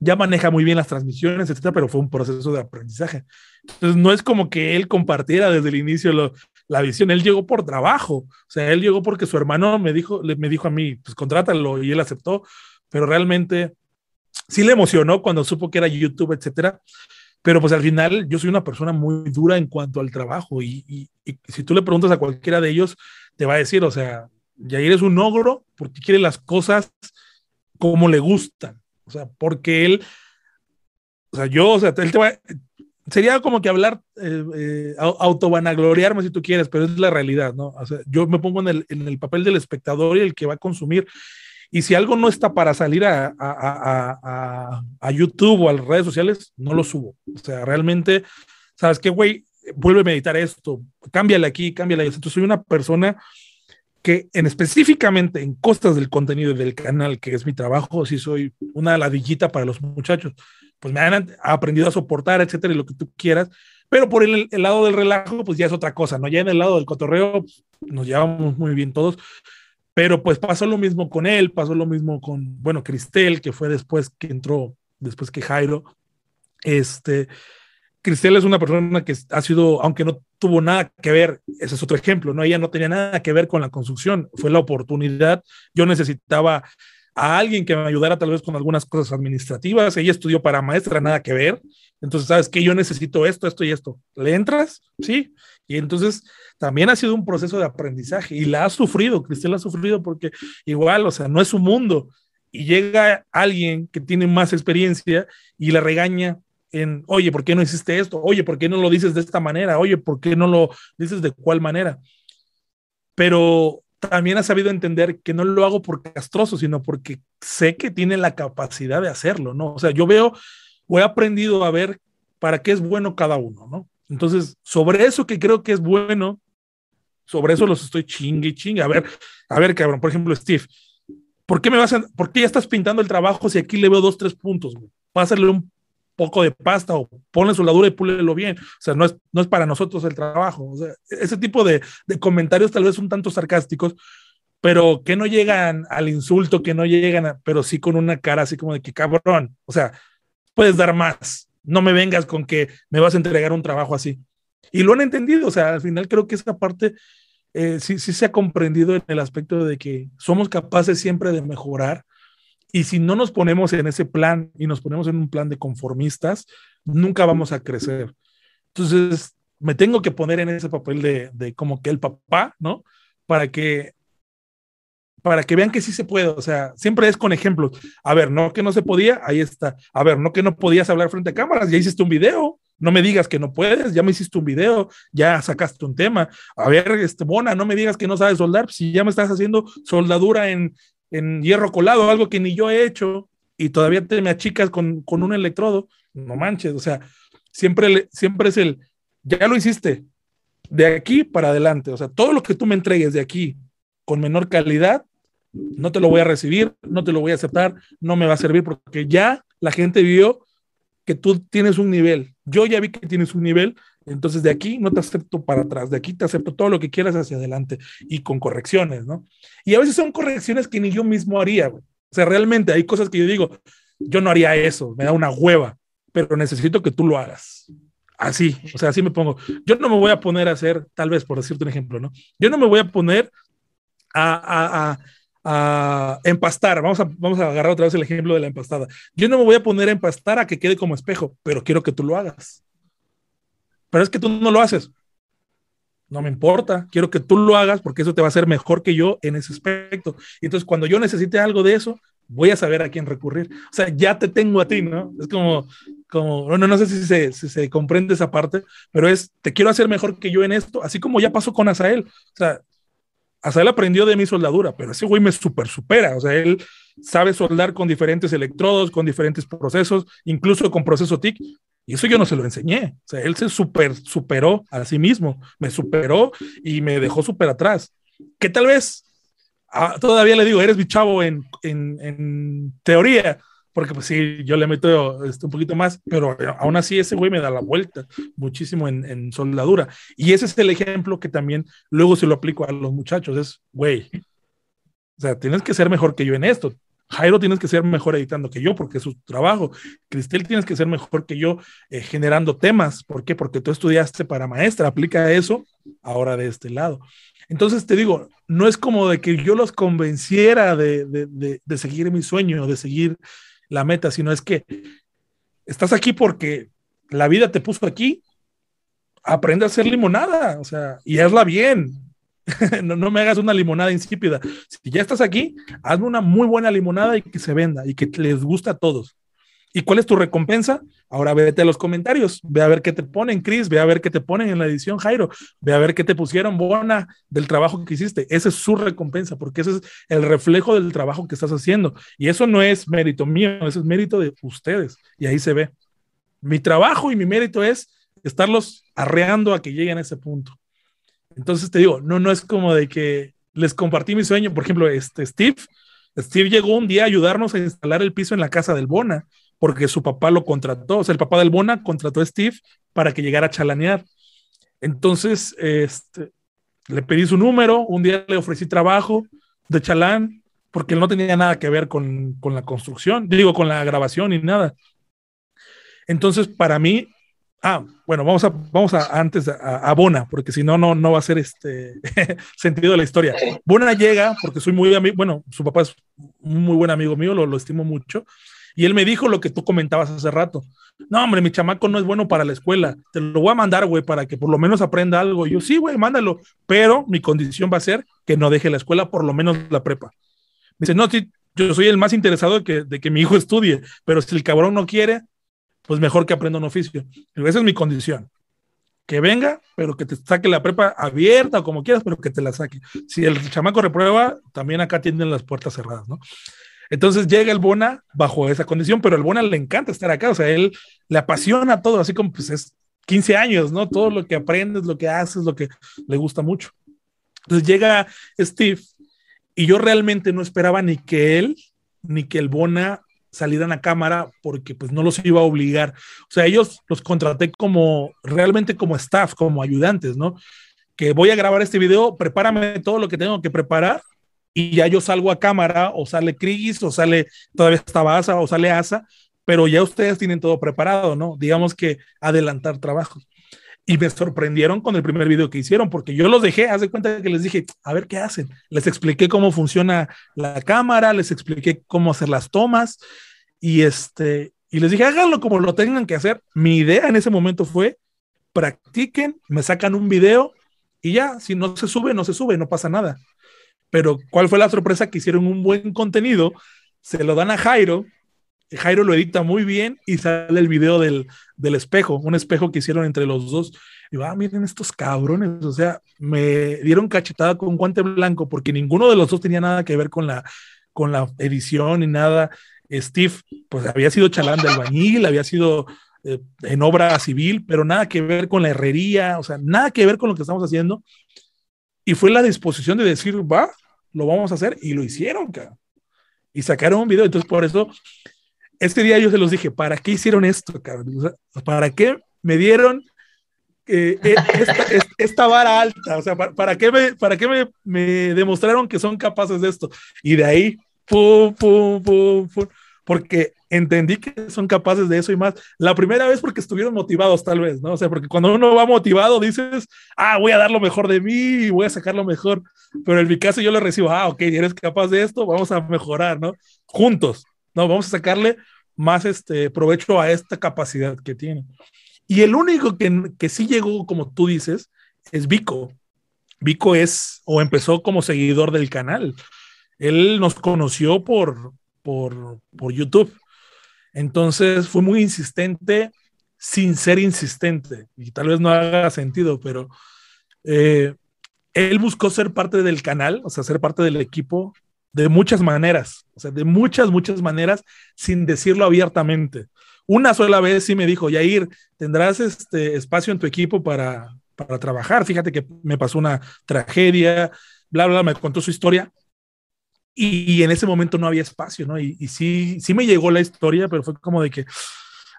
ya maneja muy bien las transmisiones, etcétera, pero fue un proceso de aprendizaje. Entonces, no es como que él compartiera desde el inicio la visión. Él llegó por trabajo, o sea, él llegó porque su hermano me dijo, me dijo a mí, pues contrátalo y él aceptó, pero realmente sí le emocionó cuando supo que era YouTube, etcétera. Pero pues al final yo soy una persona muy dura en cuanto al trabajo y, si tú le preguntas a cualquiera de ellos, te va a decir, o sea, Yair es un ogro porque quiere las cosas como le gustan, o sea, porque él, o sea, yo, o sea, él te va, sería como que hablar, eh, eh, autovanagloriarme si tú quieres, pero es la realidad, ¿no? O sea, yo me pongo en el, en el, papel del espectador y el que va a consumir. Y si algo no está para salir a, a, a, a YouTube o a las redes sociales, no lo subo. O sea, realmente, ¿sabes qué, güey? Vuelve a meditar esto, cámbiale aquí, cámbiale ahí. Entonces, soy una persona que en específicamente en costas del contenido del canal, que es mi trabajo, sí soy una ladillita para los muchachos pues me han aprendido a soportar, etcétera, y lo que tú quieras. Pero por el, lado del relajo, pues ya es otra cosa, ¿no? Ya en el lado del cotorreo nos llevamos muy bien todos. Pero pues pasó lo mismo con él, pasó lo mismo con, bueno, Cristel, que fue después que entró, después que Jairo. Este, Cristel es una persona que ha sido, aunque no tuvo nada que ver, ese es otro ejemplo, ¿no? Ella no tenía nada que ver con la construcción, fue la oportunidad. Yo necesitaba a alguien que me ayudara tal vez con algunas cosas administrativas. Ella estudió para maestra, nada que ver. Entonces, ¿sabes que Yo necesito esto, esto y esto. ¿Le entras? Sí. Y entonces también ha sido un proceso de aprendizaje y la ha sufrido, Cristel ha sufrido porque igual, o sea, no es su mundo. Y llega alguien que tiene más experiencia y la regaña en, oye, ¿por qué no hiciste esto? Oye, ¿por qué no lo dices de esta manera? Oye, ¿por qué no lo dices de cuál manera? Pero también ha sabido entender que no lo hago por castroso, sino porque sé que tiene la capacidad de hacerlo, ¿no? O sea, yo veo o he aprendido a ver para qué es bueno cada uno, ¿no? Entonces, sobre eso que creo que es bueno, sobre eso los estoy chingue y chingue. A ver, a ver, cabrón, por ejemplo, Steve, ¿por qué me vas a, por qué ya estás pintando el trabajo si aquí le veo dos, tres puntos, güey? Pásale un poco de pasta o ponle soldadura y púlelo bien. O sea, no es, no es para nosotros el trabajo. Ese tipo de, comentarios tal vez un tanto sarcásticos, pero que no llegan al insulto, que no llegan, pero sí con una cara así como de que cabrón, o sea, puedes dar más. No me vengas con que me vas a entregar un trabajo así. Y lo han entendido, o sea, al final creo que esa parte eh, sí, sí se ha comprendido en el aspecto de que somos capaces siempre de mejorar y si no nos ponemos en ese plan y nos ponemos en un plan de conformistas, nunca vamos a crecer. Entonces, me tengo que poner en ese papel de, de como que el papá, ¿no? Para que para que vean que sí se puede, o sea, siempre es con ejemplos. A ver, no que no se podía, ahí está. A ver, no que no podías hablar frente a cámaras, ya hiciste un video. No me digas que no puedes, ya me hiciste un video, ya sacaste un tema. A ver, este Bona, no me digas que no sabes soldar, si ya me estás haciendo soldadura en, en hierro colado, algo que ni yo he hecho, y todavía te me achicas con, con un electrodo, no manches, o sea, siempre, siempre es el, ya lo hiciste, de aquí para adelante, o sea, todo lo que tú me entregues de aquí con menor calidad, no te lo voy a recibir, no te lo voy a aceptar, no me va a servir porque ya la gente vio que tú tienes un nivel. Yo ya vi que tienes un nivel, entonces de aquí no te acepto para atrás, de aquí te acepto todo lo que quieras hacia adelante y con correcciones, ¿no? Y a veces son correcciones que ni yo mismo haría, güey. O sea, realmente hay cosas que yo digo, yo no haría eso, me da una hueva, pero necesito que tú lo hagas. Así, o sea, así me pongo. Yo no me voy a poner a hacer, tal vez por decirte un ejemplo, ¿no? Yo no me voy a poner a, a, empastar. Vamos a, vamos a agarrar otra vez el ejemplo de la empastada. Yo no me voy a poner a empastar a que quede como espejo, pero quiero que tú lo hagas. Pero es que tú no lo haces. no me importa, quiero que tú lo hagas porque eso te va a hacer mejor que yo en ese aspecto. Y entonces cuando yo necesite algo de eso, voy a saber a quién recurrir. O sea, ya te tengo a ti, ¿no? Es como, como no, no sé si se, si se comprende esa parte, pero es, te quiero hacer mejor que yo en esto, así como ya pasó con Asael. O sea, Asael aprendió de mi soldadura, pero ese güey me super supera. O sea, él sabe soldar con diferentes electrodos, con diferentes procesos, incluso con proceso TIC. Y eso yo no se lo enseñé. O sea, él se super, superó a sí mismo, me superó y me dejó súper atrás. Que tal vez ah, todavía le digo, eres mi chavo en, en, en, teoría, porque pues sí, yo le meto este, un poquito más, pero aún así ese güey me da la vuelta muchísimo en, en soldadura. Y ese es el ejemplo que también luego se lo aplico a los muchachos, es, güey, o sea, tienes que ser mejor que yo en esto. Jairo tienes que ser mejor editando que yo porque es su trabajo. Cristel tienes que ser mejor que yo eh, generando temas. ¿Por qué? Porque tú estudiaste para maestra. Aplica eso ahora de este lado. Entonces te digo, no es como de que yo los convenciera de, de, de, seguir mi sueño, de seguir la meta, sino es que estás aquí porque la vida te puso aquí. Aprende a hacer limonada, o sea, y hazla bien, <laughs> no, no, me hagas una limonada insípida. Si ya estás aquí, hazme una muy buena limonada y que se venda y que les guste a todos. ¿Y cuál es tu recompensa? Ahora vete a los comentarios, ve a ver qué te ponen, Chris, ve a ver qué te ponen en la edición, Jairo, ve a ver qué te pusieron, Bona, del trabajo que hiciste. Esa es su recompensa, porque ese es el reflejo del trabajo que estás haciendo. Y eso no es mérito mío, eso es mérito de ustedes. Y ahí se ve. Mi trabajo y mi mérito es estarlos arreando a que lleguen a ese punto. Entonces te digo, no, no es como de que les compartí mi sueño. Por ejemplo, este Steve, Steve llegó un día a ayudarnos a instalar el piso en la casa del Bona, porque su papá lo contrató. O sea, el papá del Bona contrató a Steve para que llegara a chalanear. Entonces, este, le pedí su número, un día le ofrecí trabajo de chalán, porque él no tenía nada que ver con, con la construcción, digo, con la grabación y nada. Entonces, para mí, Ah, bueno, vamos a, vamos a antes a, a Bona, porque si no, no, no va a ser este <laughs> sentido de la historia. Bona llega porque soy muy amigo, bueno, su papá es un muy buen amigo mío, lo, lo estimo mucho, y él me dijo lo que tú comentabas hace rato. No, hombre, mi chamaco no es bueno para la escuela, te lo voy a mandar, güey, para que por lo menos aprenda algo. Y yo, sí, güey, mándalo, pero mi condición va a ser que no deje la escuela, por lo menos la prepa. Me dice, no, sí, yo soy el más interesado de que, de que mi hijo estudie, pero si el cabrón no quiere, pues mejor que aprenda un oficio. Esa es mi condición. Que venga, pero que te saque la prepa abierta o como quieras, pero que te la saque. Si el chamaco reprueba, también acá tienen las puertas cerradas, ¿no? Entonces llega el Bona bajo esa condición, pero el Bona le encanta estar acá, o sea, él le apasiona todo, así como pues es 15 años, ¿no? Todo lo que aprendes, lo que haces, lo que le gusta mucho. Entonces llega Steve y yo realmente no esperaba ni que él, ni que el Bona salieran a cámara porque pues no los iba a obligar. O sea, ellos los contraté como realmente como staff, como ayudantes, ¿no? Que voy a grabar este video, prepárame todo lo que tengo que preparar y ya yo salgo a cámara o sale Krigis o sale todavía estaba Asa o sale Asa, pero ya ustedes tienen todo preparado, ¿no? Digamos que adelantar trabajos. Y me sorprendieron con el primer video que hicieron, porque yo los dejé, haz de cuenta que les dije, a ver qué hacen. Les expliqué cómo funciona la cámara, les expliqué cómo hacer las tomas, y este, y les dije, háganlo como lo tengan que hacer. Mi idea en ese momento fue, practiquen, me sacan un video y ya, si no se sube, no se sube, no pasa nada. Pero ¿cuál fue la sorpresa? Que hicieron un buen contenido, se lo dan a Jairo, Jairo lo edita muy bien y sale el video del, del espejo, un espejo que hicieron entre los dos. Y va, ah, miren estos cabrones, o sea, me dieron cachetada con guante blanco porque ninguno de los dos tenía nada que ver con la, con la edición ni nada. Steve, pues había sido chalán de albañil, había sido eh, en obra civil, pero nada que ver con la herrería, o sea, nada que ver con lo que estamos haciendo. Y fue la disposición de decir, va, lo vamos a hacer, y lo hicieron, cara. Y sacaron un video, entonces por eso este día yo se los dije, ¿para qué hicieron esto, cabrón? ¿Para qué me dieron eh, eh esta, vara alta? O sea, ¿para, qué, para qué me, demostraron que son capaces de esto? Y de ahí, porque entendí que son capaces de eso y más. La primera vez porque estuvieron motivados, tal vez, ¿no? O sea, porque cuando uno va motivado, dices, ah, voy a dar lo mejor de mí voy a sacar lo mejor. Pero en mi caso yo le recibo, ah, ok, eres capaz de esto, vamos a mejorar, ¿no? Juntos. ¿no? Vamos a sacarle más este provecho a esta capacidad que tiene. Y el único que, que sí llegó, como tú dices, es Vico. Vico es o empezó como seguidor del canal. Él nos conoció por, por, por YouTube. Entonces fue muy insistente sin ser insistente. Y tal vez no haga sentido, pero eh, él buscó ser parte del canal, o sea, ser parte del equipo de muchas maneras, o sea, de muchas, muchas maneras, sin decirlo abiertamente. Una sola vez sí me dijo, Yair, tendrás este espacio en tu equipo para, para trabajar. Fíjate que me pasó una tragedia, bla, bla, me contó su historia. Y, en ese momento no había espacio, ¿no? Y, sí, sí me llegó la historia, pero fue como de que,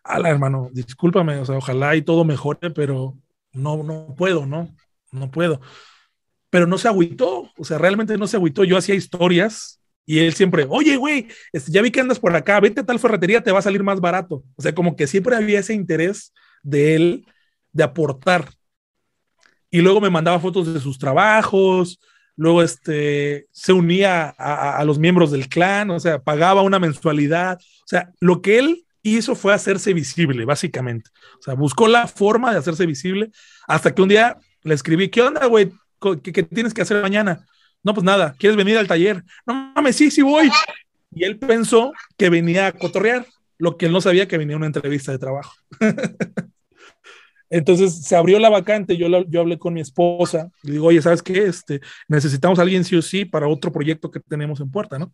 ala, hermano, discúlpame, o sea, ojalá y todo mejore, pero no, no puedo, ¿no? No puedo pero no se agüitó, o sea, realmente no se agüitó. Yo hacía historias y él siempre, oye, güey, este, ya vi que andas por acá, vete a tal ferretería, te va a salir más barato. O sea, como que siempre había ese interés de él de aportar. Y luego me mandaba fotos de sus trabajos, luego este, se unía a, a, los miembros del clan, o sea, pagaba una mensualidad. O sea, lo que él hizo fue hacerse visible, básicamente. O sea, buscó la forma de hacerse visible hasta que un día le escribí, ¿qué onda, güey? ¿qué, tienes que hacer mañana? No, pues nada, ¿quieres venir al taller? No mames, sí, sí voy. Y él pensó que venía a cotorrear, lo que él no sabía que venía una entrevista de trabajo. <laughs> Entonces se abrió la vacante, yo, yo hablé con mi esposa, le digo, oye, ¿sabes qué? Este, necesitamos alguien sí o sí para otro proyecto que tenemos en puerta, ¿no?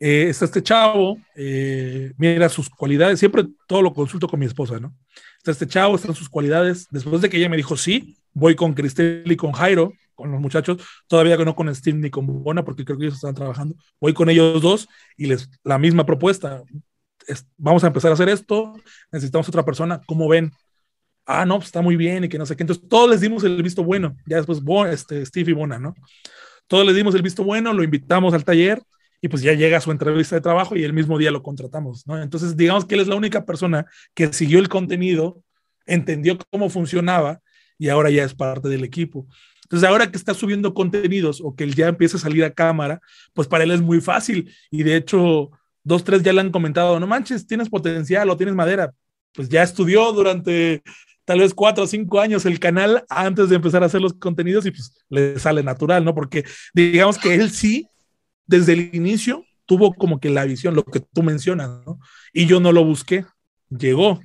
Eh, está este chavo, eh, mira sus cualidades, siempre todo lo consulto con mi esposa, ¿no? Está este chavo, están sus cualidades. Después de que ella me dijo sí, voy con Cristel y con Jairo, con los muchachos, todavía no con Steve ni con Bona, porque creo que ellos están trabajando. Voy con ellos dos y les la misma propuesta. vamos a empezar a hacer esto, necesitamos otra persona, ¿cómo ven? Ah, no, pues está muy bien y que no sé qué. Entonces todos les dimos el visto bueno, ya después este, Steve y Bona, ¿no? Todos les dimos el visto bueno, lo invitamos al taller y pues ya llega a su entrevista de trabajo y el mismo día lo contratamos, ¿no? Entonces, digamos que él es la única persona que siguió el contenido, entendió cómo funcionaba y ahora ya es parte del equipo. Entonces, ahora que está subiendo contenidos o que él ya empieza a salir a cámara, pues para él es muy fácil. Y de hecho, dos, tres ya le han comentado, no manches, tienes potencial o tienes madera. Pues ya estudió durante tal vez cuatro o cinco años el canal antes de empezar a hacer los contenidos y pues le sale natural, ¿no? Porque digamos que él sí desde el inicio tuvo como que la visión, lo que tú mencionas, ¿no? Y yo no lo busqué, llegó.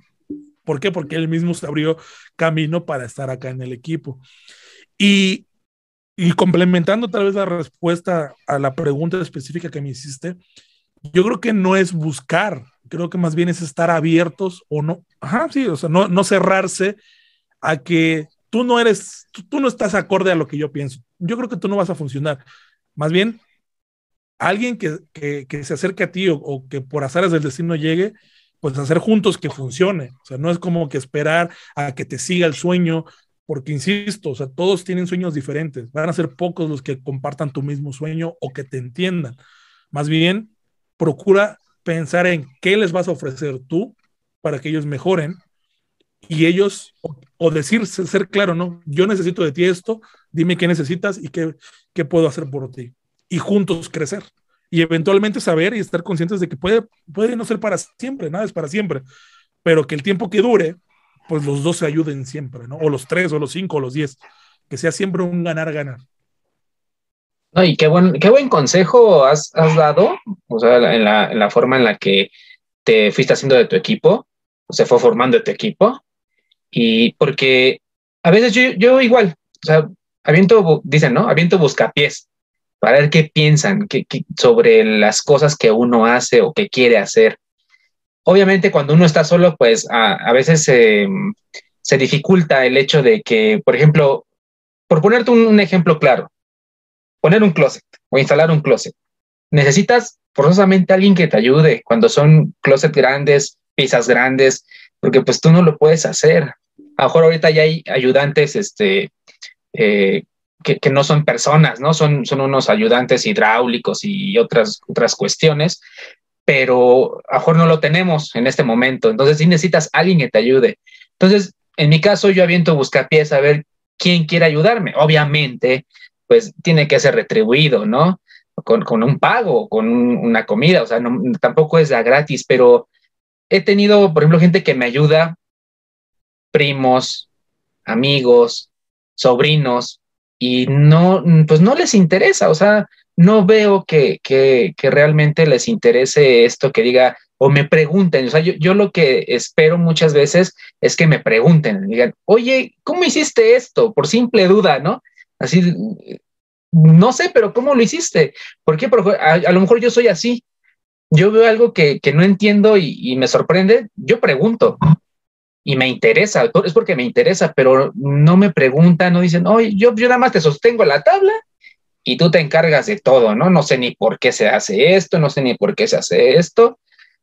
¿Por qué? Porque él mismo se abrió camino para estar acá en el equipo. Y, y complementando tal vez la respuesta a la pregunta específica que me hiciste, yo creo que no es buscar, creo que más bien es estar abiertos o no, ajá, sí, o sea, no, no cerrarse a que tú no eres, tú, no estás acorde a lo que yo pienso. Yo creo que tú no vas a funcionar. Más bien, alguien que, que, se acerque a ti o, que por azares del destino llegue, pues hacer juntos que funcione. O sea, no es como que esperar a que te siga el sueño, porque insisto, o sea, todos tienen sueños diferentes. Van a ser pocos los que compartan tu mismo sueño o que te entiendan. Más bien, procura pensar en qué les vas a ofrecer tú para que ellos mejoren y ellos, o, decir, ser claro, ¿no? Yo necesito de ti esto, dime qué necesitas y qué, qué puedo hacer por ti y juntos crecer. Y eventualmente saber y estar conscientes de que puede, puede no ser para siempre, nada es para siempre, pero que el tiempo que dure, pues los dos se ayuden siempre, ¿no? O los tres, o los cinco, o los diez, que sea siempre un ganar-ganar. No, y qué buen, qué buen consejo has, has dado, o sea, en la, en la, forma en la que te fuiste haciendo de tu equipo, se fue formando de tu equipo, y porque a veces yo, yo igual, o sea, aviento, dicen, ¿no? Aviento buscapiés para ver qué piensan sobre las cosas que uno hace o que quiere hacer. Obviamente cuando uno está solo, pues a, veces se dificulta el hecho de que, por ejemplo, por ponerte un, ejemplo claro, poner un closet o instalar un closet. Necesitas forzosamente alguien que te ayude cuando son closet grandes, piezas grandes, porque pues tú no lo puedes hacer. A mejor ahorita ya hay ayudantes este, eh, que, no son personas, ¿no? Son, son unos ayudantes hidráulicos y otras, otras cuestiones, pero a mejor no lo tenemos en este momento. Entonces, sí necesitas alguien que te ayude. Entonces, en mi caso, yo aviento buscapiés a ver quién quiere ayudarme. Obviamente, pues tiene que ser retribuido, ¿no? Con, un pago, con una comida, o sea, tampoco es a gratis, pero he tenido, por ejemplo, gente que me ayuda, primos, amigos, sobrinos, y no, pues no les interesa, o sea, no veo que realmente les interese esto que diga o me pregunten, o sea, yo, yo, lo que espero muchas veces es que me pregunten, digan, oye, ¿cómo hiciste esto? Por simple duda, ¿no? Así, no sé, pero ¿cómo lo hiciste? ¿Por qué? Porque a, lo mejor yo soy así. Yo veo algo que, que no entiendo y, y, me sorprende, yo pregunto y me interesa, es porque me interesa, pero no me preguntan, no dicen, oye, yo, yo nada más te sostengo la tabla y tú te encargas de todo, ¿no? No sé ni por qué se hace esto, no sé ni por qué se hace esto. O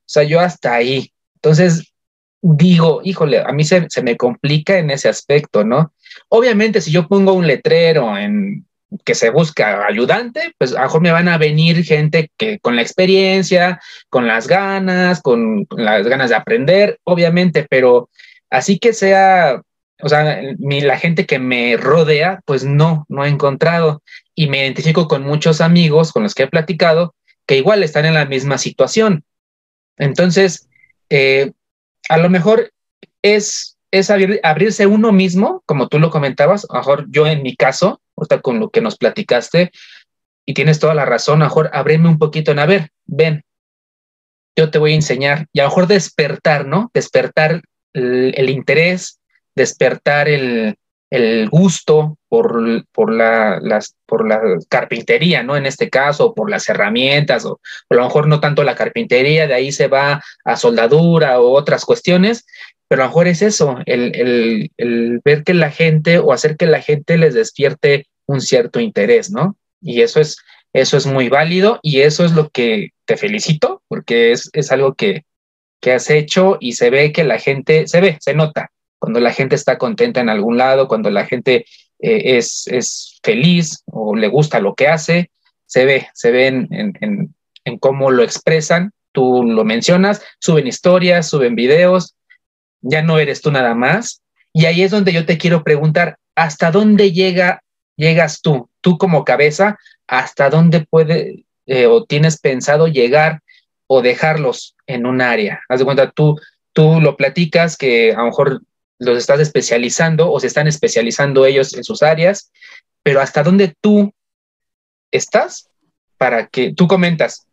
sea, yo hasta ahí. Entonces, digo, híjole, a mí se, se me complica en ese aspecto, ¿no? Obviamente, si yo pongo un letrero en que se busca ayudante, pues a lo mejor me van a venir gente que con la experiencia, con las ganas, con, las ganas de aprender, obviamente, pero así que sea o sea, mi, la gente que me rodea, pues no, no he encontrado. Y me identifico con muchos amigos con los que he platicado que igual están en la misma situación. Entonces, eh, a lo mejor es, es abrir, abrirse uno mismo, como tú lo comentabas, a lo mejor yo en mi caso, con lo que nos platicaste, y tienes toda la razón, a mejor abrirme un poquito en, a ver, ven, yo te voy a enseñar, y a lo mejor despertar, ¿no? Despertar el, el interés, despertar el, el gusto por, por, la, las, por la carpintería, ¿no? En este caso, por las herramientas, o, o, a lo mejor no tanto la carpintería, de ahí se va a soldadura o otras cuestiones, pero a lo mejor es eso, el, el, el ver que la gente o hacer que la gente les despierte un cierto interés, ¿no? Y eso es, eso es muy válido y eso es lo que te felicito, porque es, es algo que, que has hecho y se ve que la gente, se ve, se nota, cuando la gente está contenta en algún lado, cuando la gente eh, es, es, feliz o le gusta lo que hace, se ve, se ve en, en, en, cómo lo expresan, tú lo mencionas, suben historias, suben videos, ya no eres tú nada más. Y ahí es donde yo te quiero preguntar, ¿hasta dónde llega, llegas tú, tú como cabeza, hasta dónde puede eh, o tienes pensado llegar o dejarlos en un área? Haz de cuenta, tú, tú lo platicas que a lo mejor los estás especializando o se están especializando ellos en sus áreas, pero hasta dónde tú estás para que tú comentas,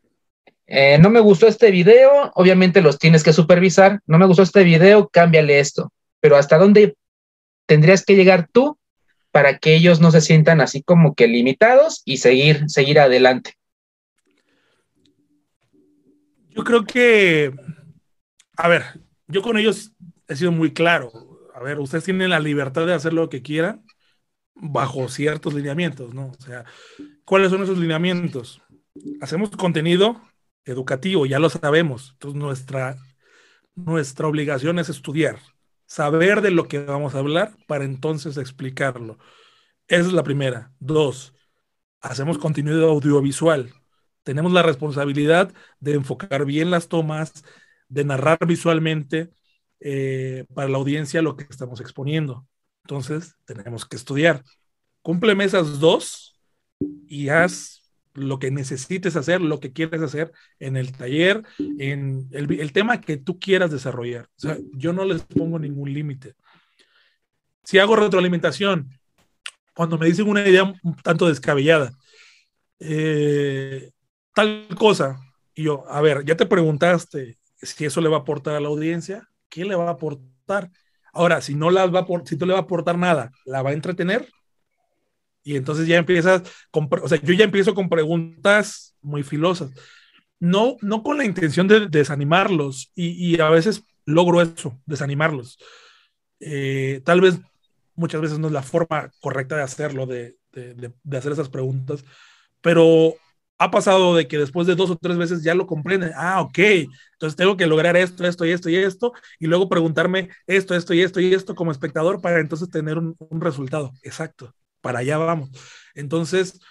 eh, no me gustó este video, obviamente los tienes que supervisar, no me gustó este video, cámbiale esto, pero hasta dónde tendrías que llegar tú para que ellos no se sientan así como que limitados y seguir, seguir adelante. Yo creo que, a ver, yo con ellos he sido muy claro a ver, ustedes tienen la libertad de hacer lo que quieran bajo ciertos lineamientos, ¿no? O sea, ¿cuáles son esos lineamientos? Hacemos contenido educativo, ya lo sabemos. Entonces, nuestra, nuestra obligación es estudiar, saber de lo que vamos a hablar para entonces explicarlo. Esa es la primera. Dos, hacemos contenido audiovisual. Tenemos la responsabilidad de enfocar bien las tomas, de narrar visualmente, eh, para la audiencia lo que estamos exponiendo. Entonces, tenemos que estudiar. Cúmpleme esas dos y haz lo que necesites hacer, lo que quieres hacer en el taller, en el, tema que tú quieras desarrollar. O sea, yo no les pongo ningún límite. Si hago retroalimentación, cuando me dicen una idea un tanto descabellada, eh, tal cosa, y yo, a ver, ya te preguntaste si eso le va a aportar a la audiencia, ¿qué le va a aportar? Ahora, si no las va a si tú le va a aportar nada, ¿la va a entretener? Y entonces ya empiezas, con, o sea, yo ya empiezo con preguntas muy filosas. No, no con la intención de desanimarlos, y, y a veces logro eso, desanimarlos. Eh, tal vez muchas veces no es la forma correcta de hacerlo, de, de, de, hacer esas preguntas, pero ha pasado de que después de dos o tres veces ya lo comprenden. Ah, ok. Entonces tengo que lograr esto, esto y esto y esto, y luego preguntarme esto, esto y esto y esto como espectador para entonces tener un, un resultado. Exacto. Para allá vamos. Entonces,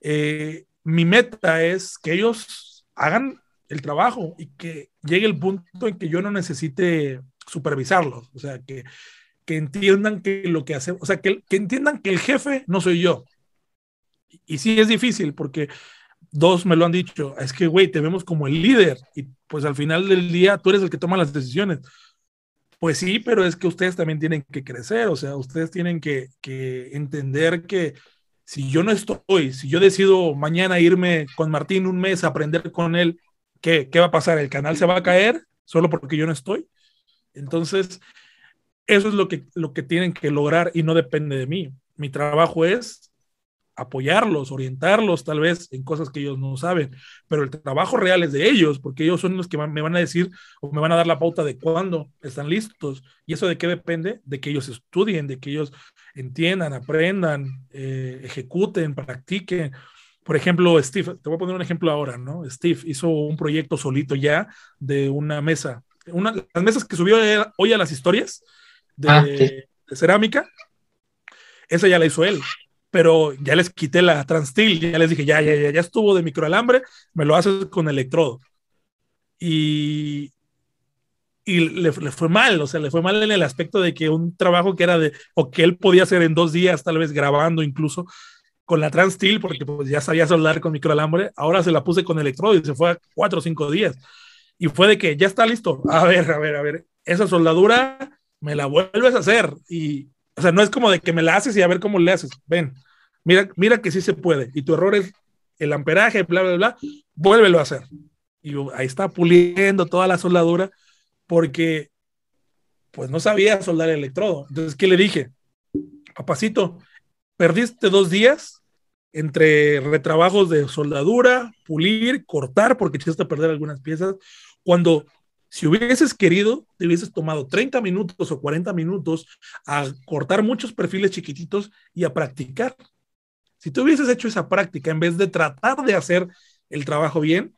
eh, mi meta es que ellos hagan el trabajo y que llegue el punto en que yo no necesite supervisarlos. O sea, que, que entiendan que lo que hacemos, o sea, que, que entiendan que el jefe no soy yo. Y sí es difícil porque dos me lo han dicho, es que, güey, te vemos como el líder y pues al final del día tú eres el que toma las decisiones. Pues sí, pero es que ustedes también tienen que crecer, o sea, ustedes tienen que, entender que si yo no estoy, si yo decido mañana irme con Martín un mes a aprender con él, ¿qué, ¿qué va a pasar? ¿El canal se va a caer solo porque yo no estoy? Entonces, eso es lo que, lo que tienen que lograr y no depende de mí. Mi trabajo es apoyarlos, orientarlos tal vez en cosas que ellos no saben, pero el trabajo real es de ellos, porque ellos son los que me van a decir o me van a dar la pauta de cuándo están listos. ¿Y eso de qué depende? De que ellos estudien, de que ellos entiendan, aprendan, eh, ejecuten, practiquen. Por ejemplo, Steve, te voy a poner un ejemplo ahora, ¿no? Steve hizo un proyecto solito ya de una mesa. Una, las mesas que subió hoy a las historias de, ah, de cerámica, esa ya la hizo él pero ya les quité la Transtil, ya les dije, ya, ya, ya, ya estuvo de microalambre, me lo haces con electrodo. Y, y le, le, fue mal, o sea, le fue mal en el aspecto de que un trabajo que era de, o que él podía hacer en dos días, tal vez grabando incluso con la Transtil, porque pues ya sabía soldar con microalambre, ahora se la puse con electrodo y se fue a cuatro o cinco días. Y fue de que ya está listo, a ver, a ver, a ver, esa soldadura me la vuelves a hacer. Y, o sea, no es como de que me la haces y a ver cómo le haces. Ven, mira, mira que sí se puede. Y tu error es el amperaje, bla, bla, bla. Vuélvelo a hacer. Y ahí está puliendo toda la soldadura porque pues no sabía soldar el electrodo. Entonces, ¿qué le dije? Papacito, perdiste dos días entre retrabajos de soldadura, pulir, cortar, porque echaste a perder algunas piezas, cuando si hubieses querido, te hubieses tomado 30 minutos o 40 minutos a cortar muchos perfiles chiquititos y a practicar. Si tú hubieses hecho esa práctica en vez de tratar de hacer el trabajo bien,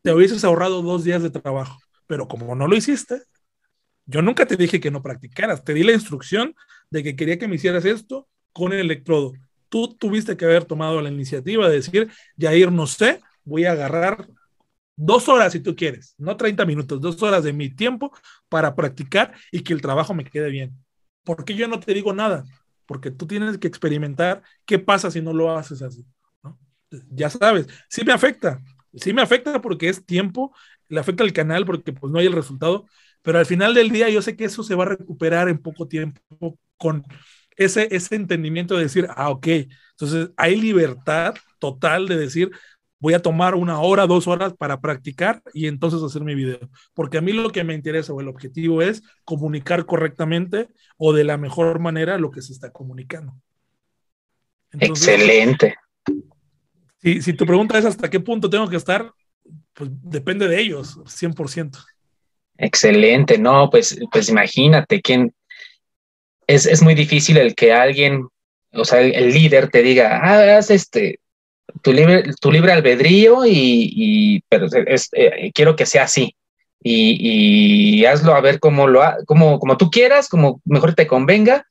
te hubieses ahorrado dos días de trabajo. Pero como no lo hiciste, yo nunca te dije que no practicaras. Te di la instrucción de que quería que me hicieras esto con el electrodo. Tú tuviste que haber tomado la iniciativa de decir, Jair, no sé, voy a agarrar dos horas si tú quieres, no 30 minutos, dos horas de mi tiempo para practicar y que el trabajo me quede bien. ¿Por qué yo no te digo nada? Porque tú tienes que experimentar qué pasa si no lo haces así. Ya sabes, sí me afecta, sí me afecta porque es tiempo, le afecta al canal porque pues no hay el resultado, pero al final del día yo sé que eso se va a recuperar en poco tiempo con ese, ese entendimiento de decir, ah, ok, entonces hay libertad total de decir, voy a tomar una hora, dos horas para practicar y entonces hacer mi video. Porque a mí lo que me interesa o el objetivo es comunicar correctamente o de la mejor manera lo que se está comunicando. Excelente. Si, si tu pregunta es hasta qué punto tengo que estar, pues depende de ellos, 100%. Excelente, no, pues, pues imagínate quién es, es muy difícil el que alguien, o sea, el, el líder te diga, ah, haz este, tu libre, tu libre albedrío y, pero eh, quiero que sea así. Y, hazlo a ver cómo lo como, como tú quieras, como mejor te convenga,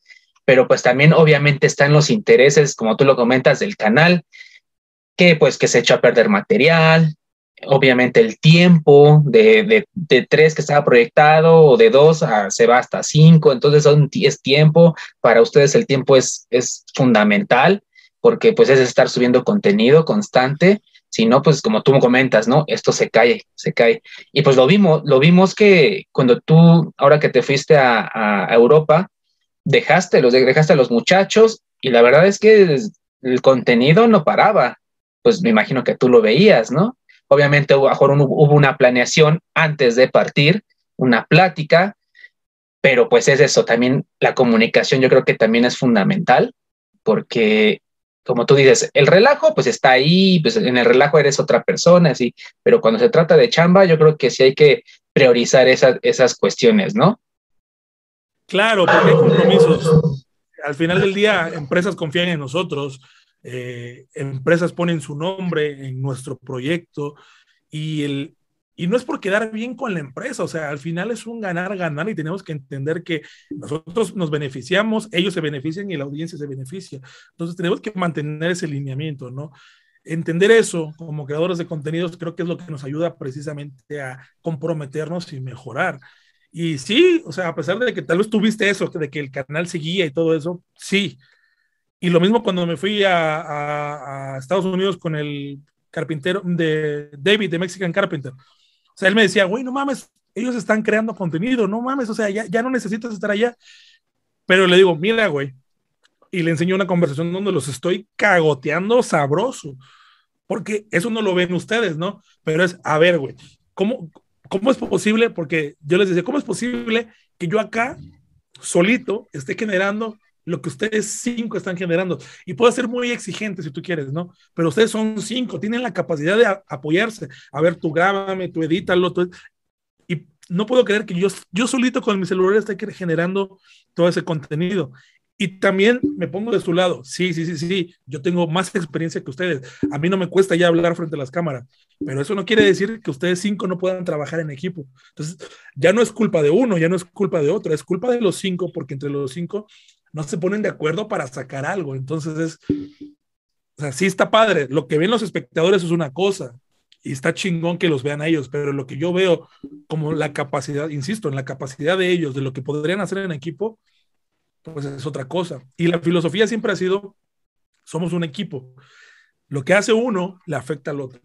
pero pues también obviamente están los intereses, como tú lo comentas, del canal, que pues que se echa a perder material, obviamente el tiempo de, de, tres que estaba proyectado o de dos se va hasta cinco, entonces son, es tiempo, para ustedes el tiempo es, es fundamental porque pues es estar subiendo contenido constante, si no, pues como tú comentas, ¿no? Esto se cae, se cae. Y pues lo vimos, lo vimos que cuando tú, ahora que te fuiste a, Europa, dejaste, los dejaste a los muchachos y la verdad es que el contenido no paraba. Pues me imagino que tú lo veías, ¿no? Obviamente hubo, hubo una planeación antes de partir, una plática, pero pues es eso, también la comunicación yo creo que también es fundamental porque como tú dices, el relajo pues está ahí, pues en el relajo eres otra persona, sí, pero cuando se trata de chamba, yo creo que sí hay que priorizar esas, esas cuestiones, ¿no? Claro, porque hay compromisos. Al final del día, empresas confían en nosotros, eh, empresas ponen su nombre en nuestro proyecto y el, y no es por quedar bien con la empresa, o sea, al final es un ganar-ganar y tenemos que entender que nosotros nos beneficiamos, ellos se benefician y la audiencia se beneficia. Entonces tenemos que mantener ese lineamiento, ¿no? Entender eso como creadores de contenidos creo que es lo que nos ayuda precisamente a comprometernos y mejorar. Y sí, o sea, a pesar de que tal vez tuviste eso, de que el canal seguía y todo eso, sí. Y lo mismo cuando me fui a, a Estados Unidos con el carpintero de David de Mexican Carpenter. O sea, él me decía, güey, no mames, ellos están creando contenido, no mames, o sea, ya, ya no necesitas estar allá. Pero le digo, mira, güey, y le enseño una conversación donde los estoy cagoteando sabroso, porque eso no lo ven ustedes, ¿no? Pero es, a ver, güey, ¿cómo, ¿cómo es posible? Porque yo les decía, ¿cómo es posible que yo acá, solito, esté generando lo que ustedes cinco están generando? Y puedo ser muy exigente si tú quieres, ¿no? Pero ustedes son cinco, tienen la capacidad de apoyarse. A ver, tú grábame, tú edítalo, tú... Y no puedo creer que yo, yo solito con mi celular esté generando todo ese contenido. Y también me pongo de su lado. Sí, sí, sí, sí. Yo tengo más experiencia que ustedes. A mí no me cuesta ya hablar frente a las cámaras. Pero eso no quiere decir que ustedes cinco no puedan trabajar en equipo. Entonces, ya no es culpa de uno, ya no es culpa de otro. Es culpa de los cinco, porque entre los cinco no se ponen de acuerdo para sacar algo. Entonces, es. O sea, sí está padre. Lo que ven los espectadores es una cosa. Y está chingón que los vean a ellos. Pero lo que yo veo como la capacidad, insisto, en la capacidad de ellos, de lo que podrían hacer en equipo pues es otra cosa. Y la filosofía siempre ha sido, somos un equipo. Lo que hace uno le afecta al otro.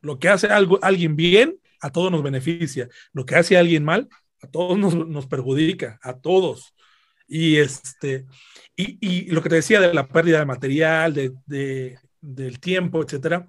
Lo que hace algo, alguien bien, a todos nos beneficia. Lo que hace alguien mal, a todos nos, nos perjudica, a todos. Y, este, y, y, lo que te decía de la pérdida de material, de, de, del tiempo, etcétera.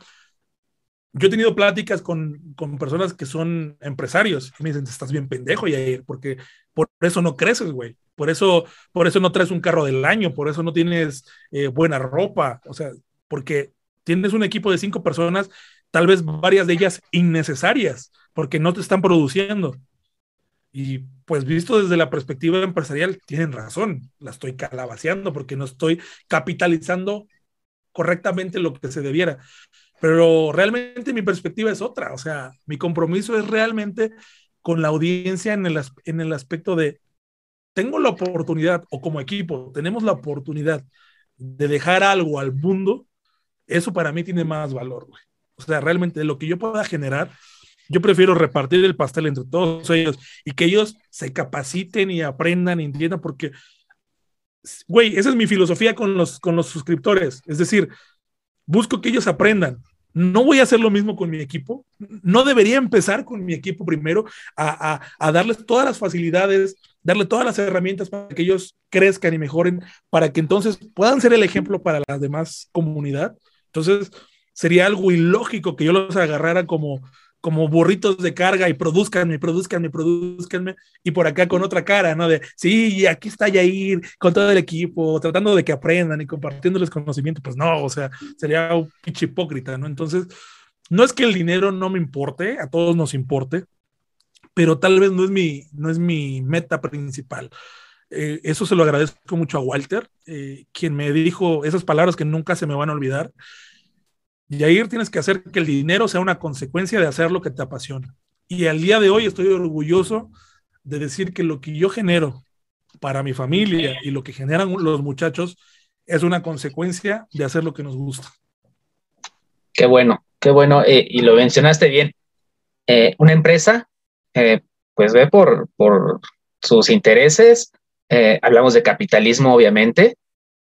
Yo he tenido pláticas con, con, personas que son empresarios y me dicen, estás bien pendejo, Yair, porque por eso no creces, güey. Por eso, por eso no traes un carro del año, por eso no tienes eh, buena ropa, o sea, porque tienes un equipo de cinco personas, tal vez varias de ellas innecesarias, porque no te están produciendo. Y pues visto desde la perspectiva empresarial, tienen razón, la estoy calabaceando porque no estoy capitalizando correctamente lo que se debiera. Pero realmente mi perspectiva es otra, o sea, mi compromiso es realmente con la audiencia en el, en el aspecto de tengo la oportunidad, o como equipo, tenemos la oportunidad de dejar algo al mundo, eso para mí tiene más valor. O sea, realmente lo que yo pueda generar, yo prefiero repartir el pastel entre todos ellos y que ellos se capaciten y aprendan y entiendan, porque, güey, esa es mi filosofía con los, con los suscriptores. Es decir, busco que ellos aprendan no voy a hacer lo mismo con mi equipo. No debería empezar con mi equipo primero a, darles todas las facilidades, darle todas las herramientas para que ellos crezcan y mejoren, para que entonces puedan ser el ejemplo para la demás comunidad. Entonces, sería algo ilógico que yo los agarrara como, como burritos de carga y produzcanme, produzcanme, produzcanme, y por acá con otra cara, ¿no? De, sí, aquí está Yair con todo el equipo, tratando de que aprendan y compartiéndoles conocimiento, pues no, o sea, sería un pinche hipócrita, ¿no? Entonces, no es que el dinero no me importe, a todos nos importe, pero tal vez no es mi, no es mi meta principal. Eh, eso se lo agradezco mucho a Walter, eh, quien me dijo esas palabras que nunca se me van a olvidar. Y ahí tienes que hacer que el dinero sea una consecuencia de hacer lo que te apasiona. Y al día de hoy estoy orgulloso de decir que lo que yo genero para mi familia y lo que generan los muchachos es una consecuencia de hacer lo que nos gusta. Qué bueno, qué bueno. Eh, y lo mencionaste bien. Eh, una empresa, eh, pues ve por, por sus intereses. hablamos de capitalismo, obviamente,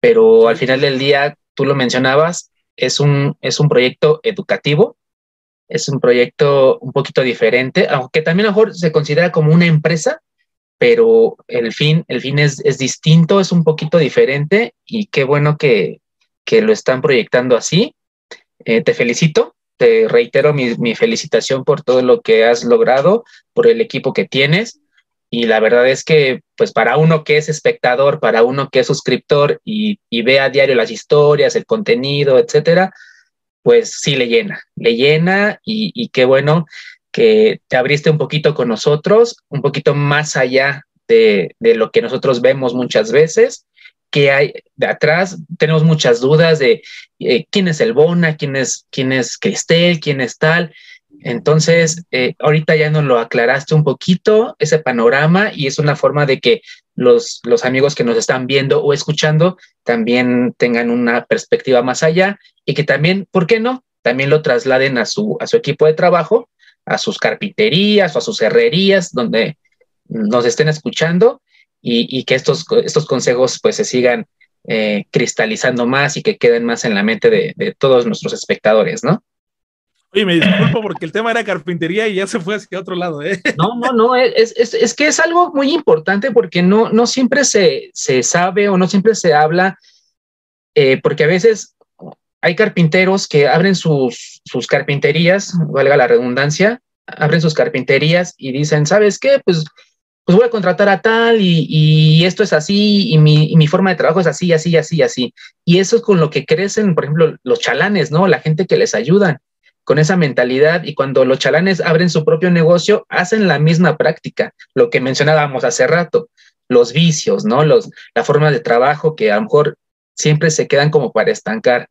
pero al final del día, tú lo mencionabas, es un, es un proyecto educativo, es un proyecto un poquito diferente, aunque también a lo mejor se considera como una empresa, pero el fin, el fin es, es distinto, es un poquito diferente y qué bueno que, que lo están proyectando así. Eh, te felicito, te reitero mi, mi, felicitación por todo lo que has logrado, por el equipo que tienes y la verdad es que, pues para uno que es espectador, para uno que es suscriptor y, ve a diario las historias, el contenido, etcétera, pues sí le llena, le llena y, qué bueno que te abriste un poquito con nosotros, un poquito más allá de, lo que nosotros vemos muchas veces, que hay de atrás, tenemos muchas dudas de eh, quién es el Bona, quién es, quién es Cristel, quién es tal, entonces, eh, ahorita ya nos lo aclaraste un poquito, ese panorama, y es una forma de que los, los amigos que nos están viendo o escuchando también tengan una perspectiva más allá y que también, ¿por qué no? También lo trasladen a su, a su equipo de trabajo, a sus carpinterías o a sus herrerías, donde nos estén escuchando y, que estos, estos consejos pues se sigan eh, cristalizando más y que queden más en la mente de, de todos nuestros espectadores, ¿no? Oye, me disculpo porque el tema era carpintería y ya se fue hacia otro lado, ¿eh? No, no, no, es, es, es que es algo muy importante porque no, no siempre se, se sabe o no siempre se habla, eh, porque a veces hay carpinteros que abren sus, sus carpinterías, valga la redundancia, abren sus carpinterías y dicen, ¿sabes qué? Pues pues voy a contratar a tal y, y esto es así y mi, y mi, forma de trabajo es así, así, así, así. Y eso es con lo que crecen, por ejemplo, los chalanes, ¿no? La gente que les ayudan con esa mentalidad y cuando los chalanes abren su propio negocio, hacen la misma práctica, lo que mencionábamos hace rato, los vicios, ¿no? Los, la forma de trabajo que a lo mejor siempre se quedan como para estancar.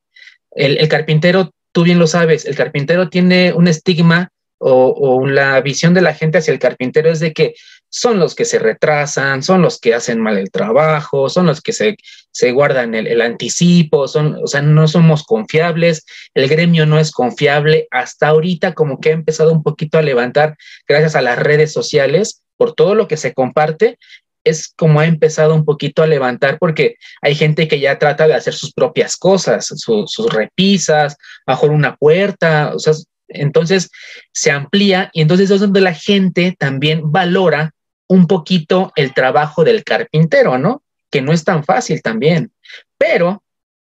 El, carpintero, tú bien lo sabes, el carpintero tiene un estigma o, o, la visión de la gente hacia el carpintero es de que son los que se retrasan, son los que hacen mal el trabajo, son los que se, se guardan el, el, anticipo, son, o sea, no somos confiables, el gremio no es confiable. Hasta ahorita como que ha empezado un poquito a levantar gracias a las redes sociales por todo lo que se comparte. Es como ha empezado un poquito a levantar porque hay gente que ya trata de hacer sus propias cosas, su, sus repisas, bajo una puerta, o sea, entonces se amplía y entonces es donde la gente también valora un poquito el trabajo del carpintero, ¿no? Que no es tan fácil también, pero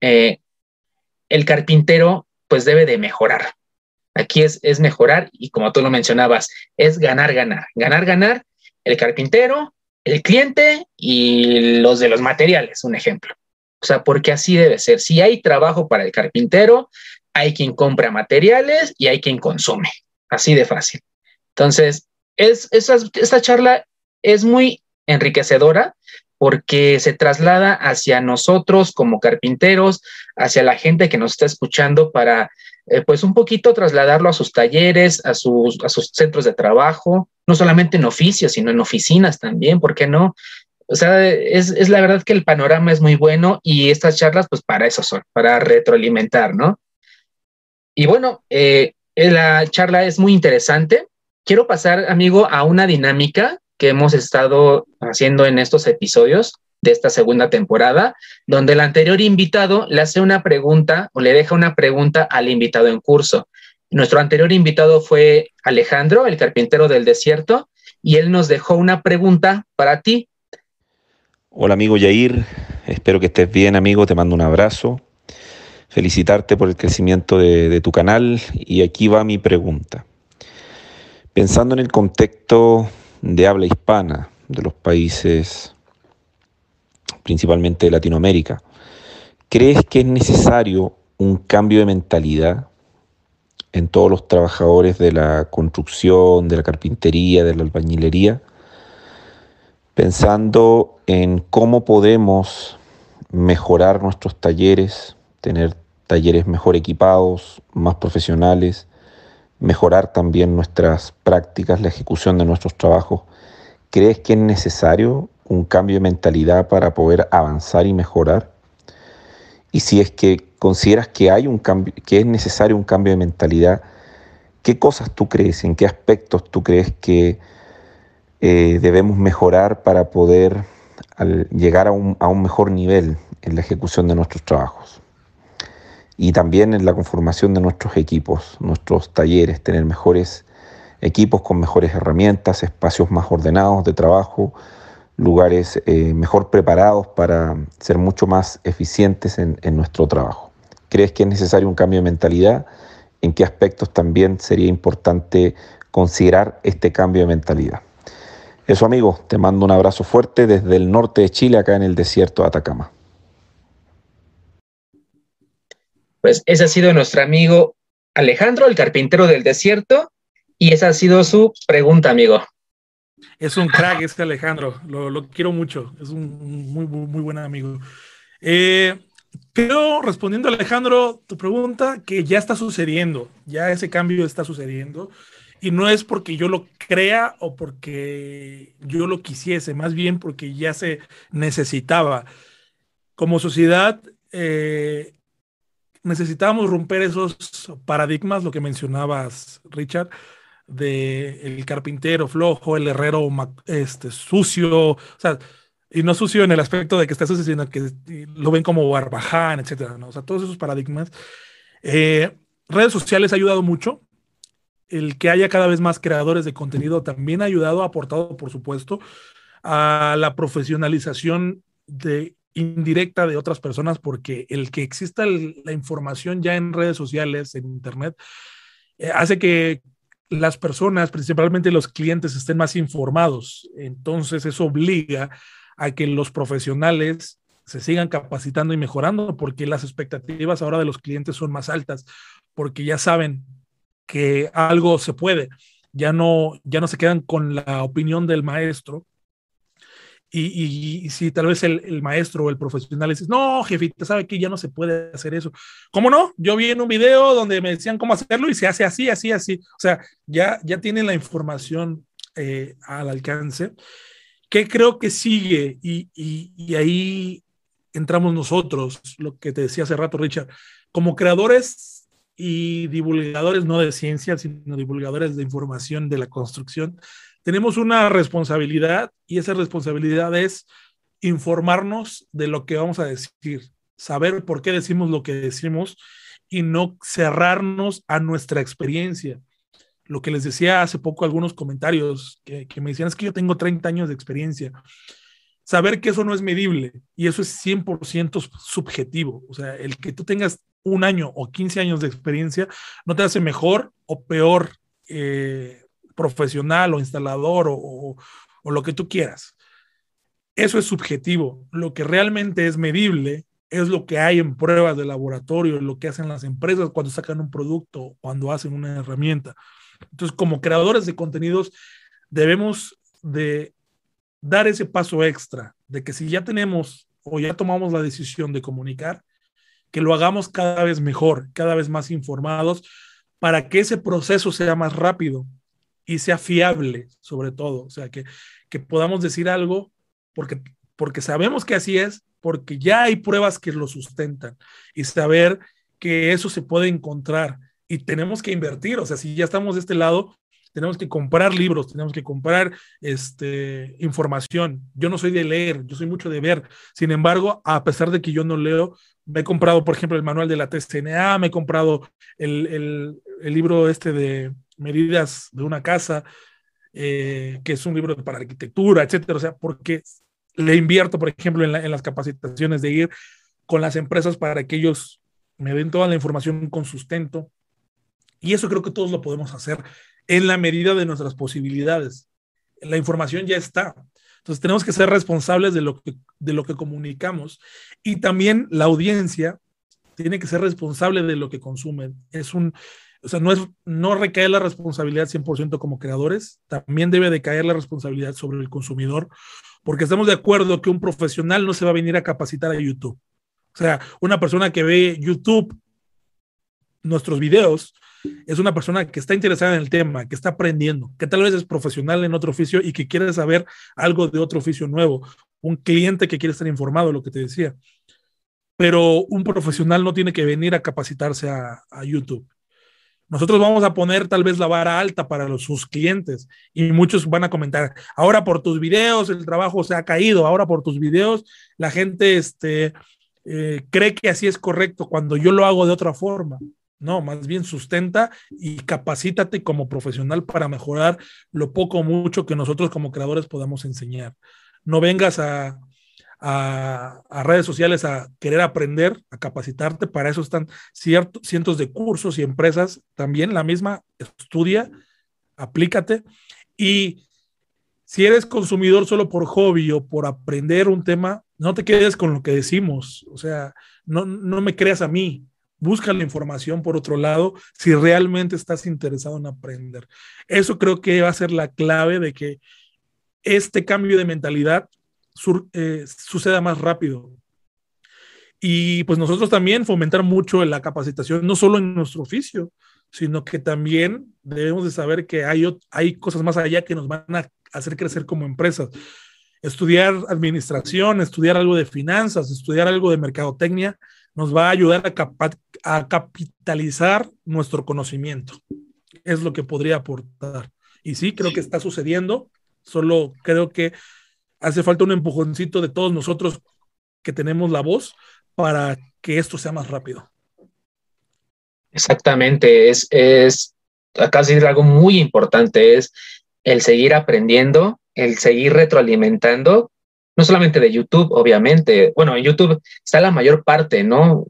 eh, el carpintero pues debe de mejorar. Aquí es, es mejorar y como tú lo mencionabas, es ganar, ganar, ganar, ganar el carpintero, el cliente y los de los materiales, un ejemplo. O sea, porque así debe ser. Si hay trabajo para el carpintero, hay quien compra materiales y hay quien consume. Así de fácil. Entonces, es, esa, esta charla es muy enriquecedora porque se traslada hacia nosotros como carpinteros, hacia la gente que nos está escuchando para, eh, pues, un poquito trasladarlo a sus talleres, a sus, centros de trabajo, no solamente en oficios, sino en oficinas también, ¿por qué no? O sea, es, es la verdad que el panorama es muy bueno y estas charlas, pues, para eso son, para retroalimentar, ¿no? Y bueno, eh, la charla es muy interesante. Quiero pasar, amigo, a una dinámica que hemos estado haciendo en estos episodios de esta segunda temporada, donde el anterior invitado le hace una pregunta o le deja una pregunta al invitado en curso. Nuestro anterior invitado fue Alejandro, el carpintero del desierto, y él nos dejó una pregunta para ti. Hola amigo Yair, espero que estés bien amigo, te mando un abrazo felicitarte por el crecimiento de, tu canal y aquí va mi pregunta. Pensando en el contexto de habla hispana de los países, principalmente de Latinoamérica, ¿crees que es necesario un cambio de mentalidad en todos los trabajadores de la construcción, de la carpintería, de la albañilería? Pensando en cómo podemos mejorar nuestros talleres, tener talleres mejor equipados, más profesionales, mejorar también nuestras prácticas, la ejecución de nuestros trabajos. ¿Crees que es necesario un cambio de mentalidad para poder avanzar y mejorar? Y si es que consideras que hay un cambio, que es necesario un cambio de mentalidad, ¿qué cosas tú crees, en qué aspectos tú crees que eh, debemos mejorar para poder llegar a un, a un mejor nivel en la ejecución de nuestros trabajos? Y también en la conformación de nuestros equipos, nuestros talleres, tener mejores equipos con mejores herramientas, espacios más ordenados de trabajo, lugares eh, mejor preparados para ser mucho más eficientes en, en nuestro trabajo. ¿Crees que es necesario un cambio de mentalidad? ¿En qué aspectos también sería importante considerar este cambio de mentalidad? Eso amigo, te mando un abrazo fuerte desde el norte de Chile, acá en el desierto de Atacama. Pues ese ha sido nuestro amigo Alejandro, el carpintero del desierto, y esa ha sido su pregunta, amigo. Es un crack este Alejandro, lo, quiero mucho, es un muy, muy, muy buen amigo. Eh, creo, respondiendo a Alejandro, tu pregunta, que ya está sucediendo, ya ese cambio está sucediendo, y no es porque yo lo crea o porque yo lo quisiese, más bien porque ya se necesitaba. Como sociedad, eh, necesitábamos romper esos paradigmas, lo que mencionabas, Richard, de el carpintero flojo, el herrero este, sucio, o sea, y no sucio en el aspecto de que está sucio, sino que lo ven como barbaján, etcétera, ¿no? O sea, todos esos paradigmas. Eh, redes sociales ha ayudado mucho, el que haya cada vez más creadores de contenido también ha ayudado, ha aportado, por supuesto, a la profesionalización de indirecta de otras personas, porque el que exista la información ya en redes sociales, en Internet, eh, hace que las personas, principalmente los clientes, estén más informados. Entonces eso obliga a que los profesionales se sigan capacitando y mejorando, porque las expectativas ahora de los clientes son más altas, porque ya saben que algo se puede, ya no, ya no se quedan con la opinión del maestro, y, si tal vez el, maestro o el profesional dice, no, jefita, sabe que ya no se puede hacer eso. ¿Cómo no? Yo vi en un video donde me decían cómo hacerlo y se hace así, así, así. O sea, ya, ya tienen la información eh, al alcance. ¿Qué creo que sigue? Y, y ahí entramos nosotros, lo que te decía hace rato, Richard, como creadores y divulgadores, no de ciencia, sino divulgadores de información de la construcción tenemos una responsabilidad y esa responsabilidad es informarnos de lo que vamos a decir, saber por qué decimos lo que decimos y no cerrarnos a nuestra experiencia. Lo que les decía hace poco algunos comentarios que, me decían es que yo tengo 30 años de experiencia. Saber que eso no es medible y eso es 100% subjetivo. O sea, el que tú tengas un año o 15 años de experiencia no te hace mejor o peor eh, profesional o instalador o, lo que tú quieras. Eso es subjetivo. Lo que realmente es medible es lo que hay en pruebas de laboratorio, lo que hacen las empresas cuando sacan un producto, cuando hacen una herramienta. Entonces, como creadores de contenidos, debemos de dar ese paso extra, de que si ya tenemos o ya tomamos la decisión de comunicar, que lo hagamos cada vez mejor, cada vez más informados, para que ese proceso sea más rápido, y sea fiable, sobre todo. O sea, que, que podamos decir algo porque, porque sabemos que así es, porque ya hay pruebas que lo sustentan y saber que eso se puede encontrar y tenemos que invertir. O sea, si ya estamos de este lado, tenemos que comprar libros, tenemos que comprar este, información. Yo no soy de leer, yo soy mucho de ver. Sin embargo, a pesar de que yo no leo, me he comprado, por ejemplo, el manual de la TCNA, me he comprado el, el, libro este de medidas de una casa, eh, que es un libro para arquitectura, etcétera. O sea, porque le invierto, por ejemplo, en, las capacitaciones de ir con las empresas para que ellos me den toda la información con sustento. Y eso creo que todos lo podemos hacer en la medida de nuestras posibilidades. La información ya está. Entonces tenemos que ser responsables de lo que, de lo que comunicamos y también la audiencia tiene que ser responsable de lo que consumen. Es un, o sea, no, es, no recae la responsabilidad 100% como creadores, también debe de caer la responsabilidad sobre el consumidor, porque estamos de acuerdo que un profesional no se va a venir a capacitar a YouTube. O sea, una persona que ve YouTube, nuestros videos, es una persona que está interesada en el tema, que está aprendiendo, que tal vez es profesional en otro oficio y que quiere saber algo de otro oficio nuevo, un cliente que quiere estar informado, lo que te decía. Pero un profesional no tiene que venir a capacitarse a, YouTube. Nosotros vamos a poner tal vez la vara alta para los, sus clientes y muchos van a comentar, ahora por tus videos el trabajo se ha caído, ahora por tus videos la gente este, eh, cree que así es correcto cuando yo lo hago de otra forma. No, más bien sustenta y capacítate como profesional para mejorar lo poco o mucho que nosotros como creadores podamos enseñar. No vengas a, a, redes sociales a querer aprender, a capacitarte. Para eso están ciertos, cientos de cursos y empresas también. La misma, estudia, aplícate. Y si eres consumidor solo por hobby o por aprender un tema, no te quedes con lo que decimos. O sea, no, no me creas a mí. Busca la información por otro lado si realmente estás interesado en aprender. Eso creo que va a ser la clave de que este cambio de mentalidad eh, suceda más rápido. Y pues nosotros también fomentar mucho la capacitación, no solo en nuestro oficio, sino que también debemos de saber que hay, hay cosas más allá que nos van a hacer crecer como empresas. Estudiar administración, estudiar algo de finanzas, estudiar algo de mercadotecnia, nos va a ayudar a, a capitalizar nuestro conocimiento. Es lo que podría aportar. Y sí, creo que está sucediendo, solo creo que hace falta un empujoncito de todos nosotros que tenemos la voz para que esto sea más rápido. Exactamente, es, es de decir algo muy importante, es el seguir aprendiendo, el seguir retroalimentando, no solamente de YouTube, obviamente. Bueno, en YouTube está la mayor parte, ¿no?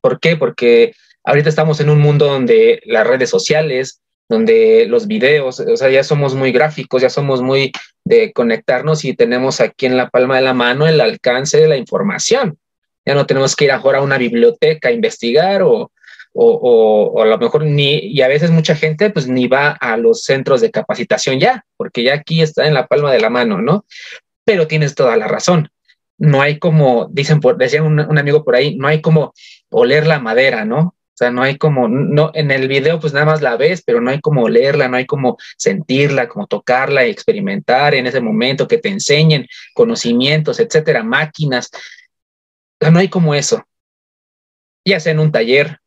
¿Por qué? Porque ahorita estamos en un mundo donde las redes sociales, donde los videos, o sea, ya somos muy gráficos, ya somos muy de conectarnos y tenemos aquí en la palma de la mano el alcance de la información. Ya no tenemos que ir ahora a una biblioteca a investigar o, o, o, a lo mejor ni, y a veces mucha gente pues ni va a los centros de capacitación ya, porque ya aquí está en la palma de la mano, ¿no? Pero tienes toda la razón. No hay como, dicen, por, decía un, un amigo por ahí, no hay como oler la madera, ¿no? O sea, no hay como, no, en el video pues nada más la ves, pero no hay como leerla, no hay como sentirla, como tocarla y experimentar en ese momento, que te enseñen conocimientos, etcétera, máquinas. O sea, no hay como eso. Ya sea en un taller,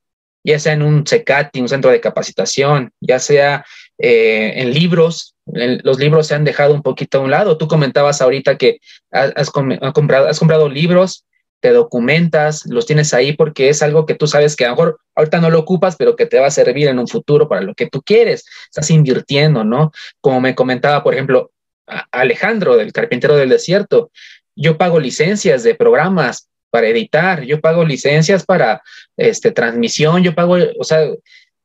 ya sea en un CECATI, un centro de capacitación, ya sea eh, en libros, los libros se han dejado un poquito a un lado. Tú comentabas ahorita que has, comprado, has comprado libros, te documentas, los tienes ahí porque es algo que tú sabes que a lo mejor ahorita no lo ocupas, pero que te va a servir en un futuro para lo que tú quieres. Estás invirtiendo, ¿no? Como me comentaba, por ejemplo, Alejandro del Carpintero del Desierto, yo pago licencias de programas para editar, yo pago licencias para este, transmisión, yo pago, o sea,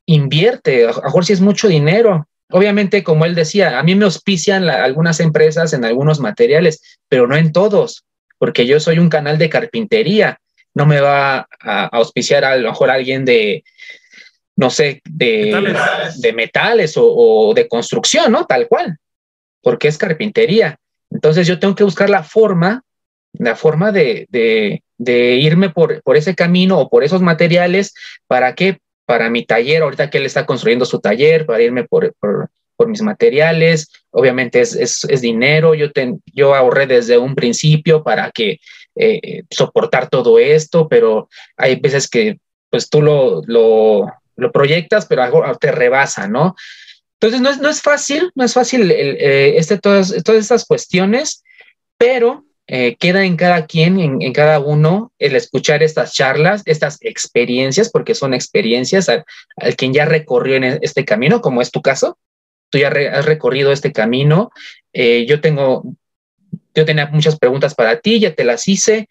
invierte, a lo mejor si es mucho dinero. Obviamente, como él decía, a mí me auspician la, algunas empresas en algunos materiales, pero no en todos, porque yo soy un canal de carpintería, no me va a, auspiciar a lo mejor alguien de, no sé, de metales, de metales o, o de construcción, ¿no? Tal cual, porque es carpintería. Entonces yo tengo que buscar la forma, la forma de, de, de irme por, por, ese camino o por esos materiales para que para mi taller, ahorita que él está construyendo su taller, para irme por, por, mis materiales, obviamente es, es, es dinero, yo, ten, yo ahorré desde un principio para que eh, soportar todo esto, pero hay veces que pues tú lo, lo, lo proyectas, pero algo te rebasa, ¿no? Entonces no es, no es fácil, no es fácil el, eh, este, todas, todas estas cuestiones, pero eh, queda en cada quien, en, cada uno, el escuchar estas charlas, estas experiencias, porque son experiencias al, quien ya recorrió en este camino, como es tu caso. Tú ya re, has recorrido este camino. Eh, yo tengo, yo tenía muchas preguntas para ti, ya te las hice.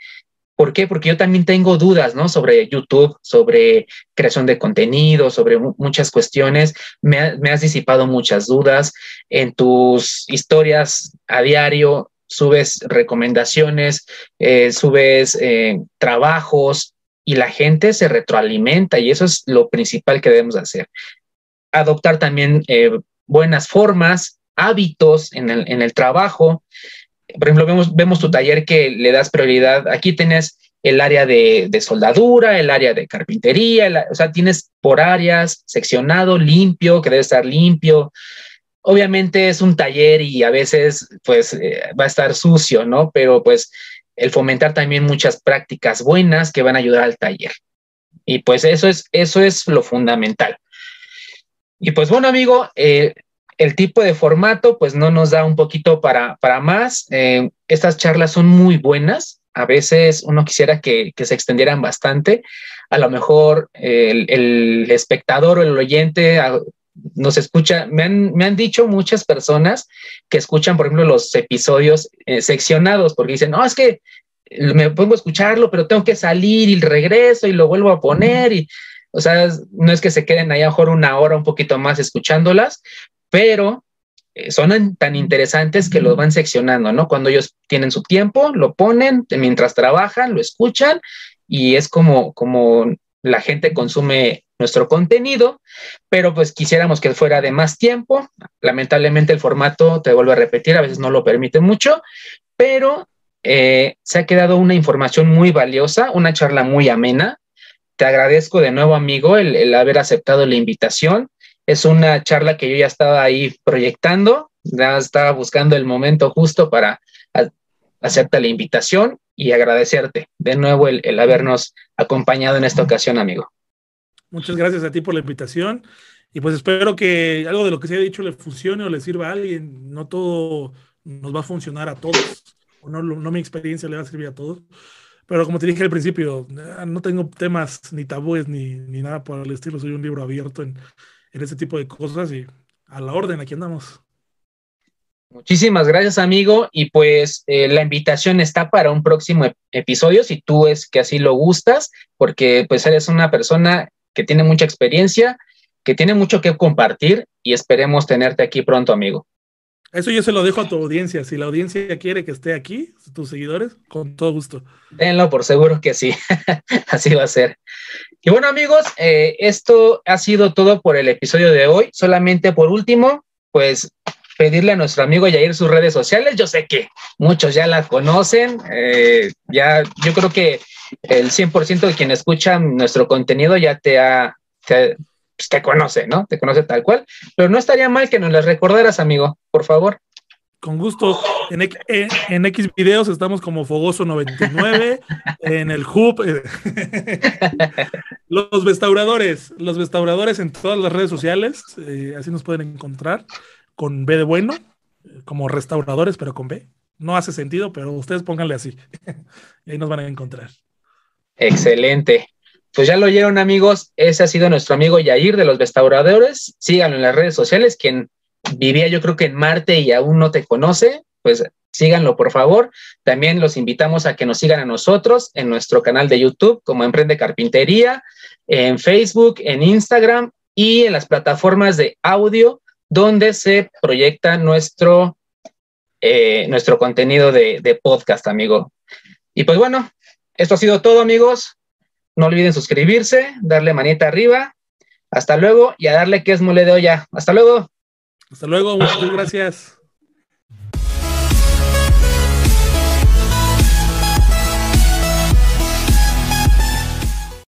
¿Por qué? Porque yo también tengo dudas, ¿no? Sobre YouTube, sobre creación de contenido, sobre muchas cuestiones. Me has disipado muchas dudas. En tus historias a diario subes recomendaciones, eh, subes eh, trabajos y la gente se retroalimenta y eso es lo principal que debemos hacer. Adoptar también eh, buenas formas, hábitos en el, en el trabajo. Por ejemplo, vemos, vemos tu taller que le das prioridad. Aquí tienes el área de, de soldadura, el área de carpintería, o sea, tienes por áreas seccionado, limpio, que debe estar limpio. Obviamente es un taller y a veces pues eh, va a estar sucio, ¿no? Pero pues el fomentar también muchas prácticas buenas que van a ayudar al taller. Y pues eso es, eso es lo fundamental. Y pues bueno, amigo, eh, el tipo de formato pues no nos da un poquito para, para más. Eh, estas charlas son muy buenas. A veces uno quisiera que, que se extendieran bastante. A lo mejor el, el espectador o el oyente nos escucha, me han, me han, dicho muchas personas que escuchan, por ejemplo, los episodios eh, seccionados, porque dicen, no, es que me pongo a escucharlo, pero tengo que salir y regreso y lo vuelvo a poner. Y, o sea, no es que se queden ahí a mejor una hora, un poquito más escuchándolas, pero eh, son tan interesantes que los van seccionando, ¿no? Cuando ellos tienen su tiempo, lo ponen, mientras trabajan, lo escuchan y es como, como la gente consume nuestro contenido, pero pues quisiéramos que fuera de más tiempo. Lamentablemente el formato, te vuelvo a repetir, a veces no lo permite mucho, pero eh, se ha quedado una información muy valiosa, una charla muy amena. Te agradezco de nuevo, amigo, el, haber aceptado la invitación. Es una charla que yo ya estaba ahí proyectando, estaba buscando el momento justo para hacerte la invitación y agradecerte de nuevo el habernos acompañado en esta ocasión, amigo. Muchas gracias a ti por la invitación. Y pues espero que algo de lo que se ha dicho le funcione o le sirva a alguien. No todo nos va a funcionar a todos. O no, no mi experiencia le va a servir a todos. Pero como te dije al principio, no tengo temas ni tabúes ni, ni nada por el estilo. Soy un libro abierto en, en este tipo de cosas y a la orden, aquí andamos. Muchísimas gracias, amigo. Y pues eh, la invitación está para un próximo episodio, si tú es que así lo gustas, porque pues eres una persona que tiene mucha experiencia, que tiene mucho que compartir y esperemos tenerte aquí pronto, amigo. Eso yo se lo dejo a tu audiencia. Si la audiencia quiere que esté aquí, tus seguidores, con todo gusto. Tenlo por seguro que sí. <laughs> Así va a ser. Y bueno, amigos, eh, esto ha sido todo por el episodio de hoy. Solamente por último, pues pedirle a nuestro amigo Yair sus redes sociales. Yo sé que muchos ya la conocen. Eh, ya, yo creo que el 100% de quien escucha nuestro contenido ya te ha, te, pues, te conoce, ¿no? Te conoce tal cual. Pero no estaría mal que nos las recordaras, amigo, por favor. Con gusto. En, en, X videos estamos como Fogoso99, <laughs> en el Hub. Eh, <laughs> los restauradores, los restauradores en todas las redes sociales, eh, así nos pueden encontrar, con B de bueno, como restauradores, pero con B. No hace sentido, pero ustedes pónganle así. <laughs> y ahí nos van a encontrar. Excelente. Pues ya lo oyeron amigos, ese ha sido nuestro amigo Yair de los restauradores. Síganlo en las redes sociales, quien vivía yo creo que en Marte y aún no te conoce, pues síganlo por favor. También los invitamos a que nos sigan a nosotros en nuestro canal de YouTube como Emprende Carpintería, en Facebook, en Instagram y en las plataformas de audio donde se proyecta nuestro, eh, nuestro contenido de, de podcast, amigo. Y pues bueno, esto ha sido todo amigos. No olviden suscribirse, darle manita arriba. Hasta luego y a darle que es mole de olla. Hasta luego. Hasta luego, muchas gracias.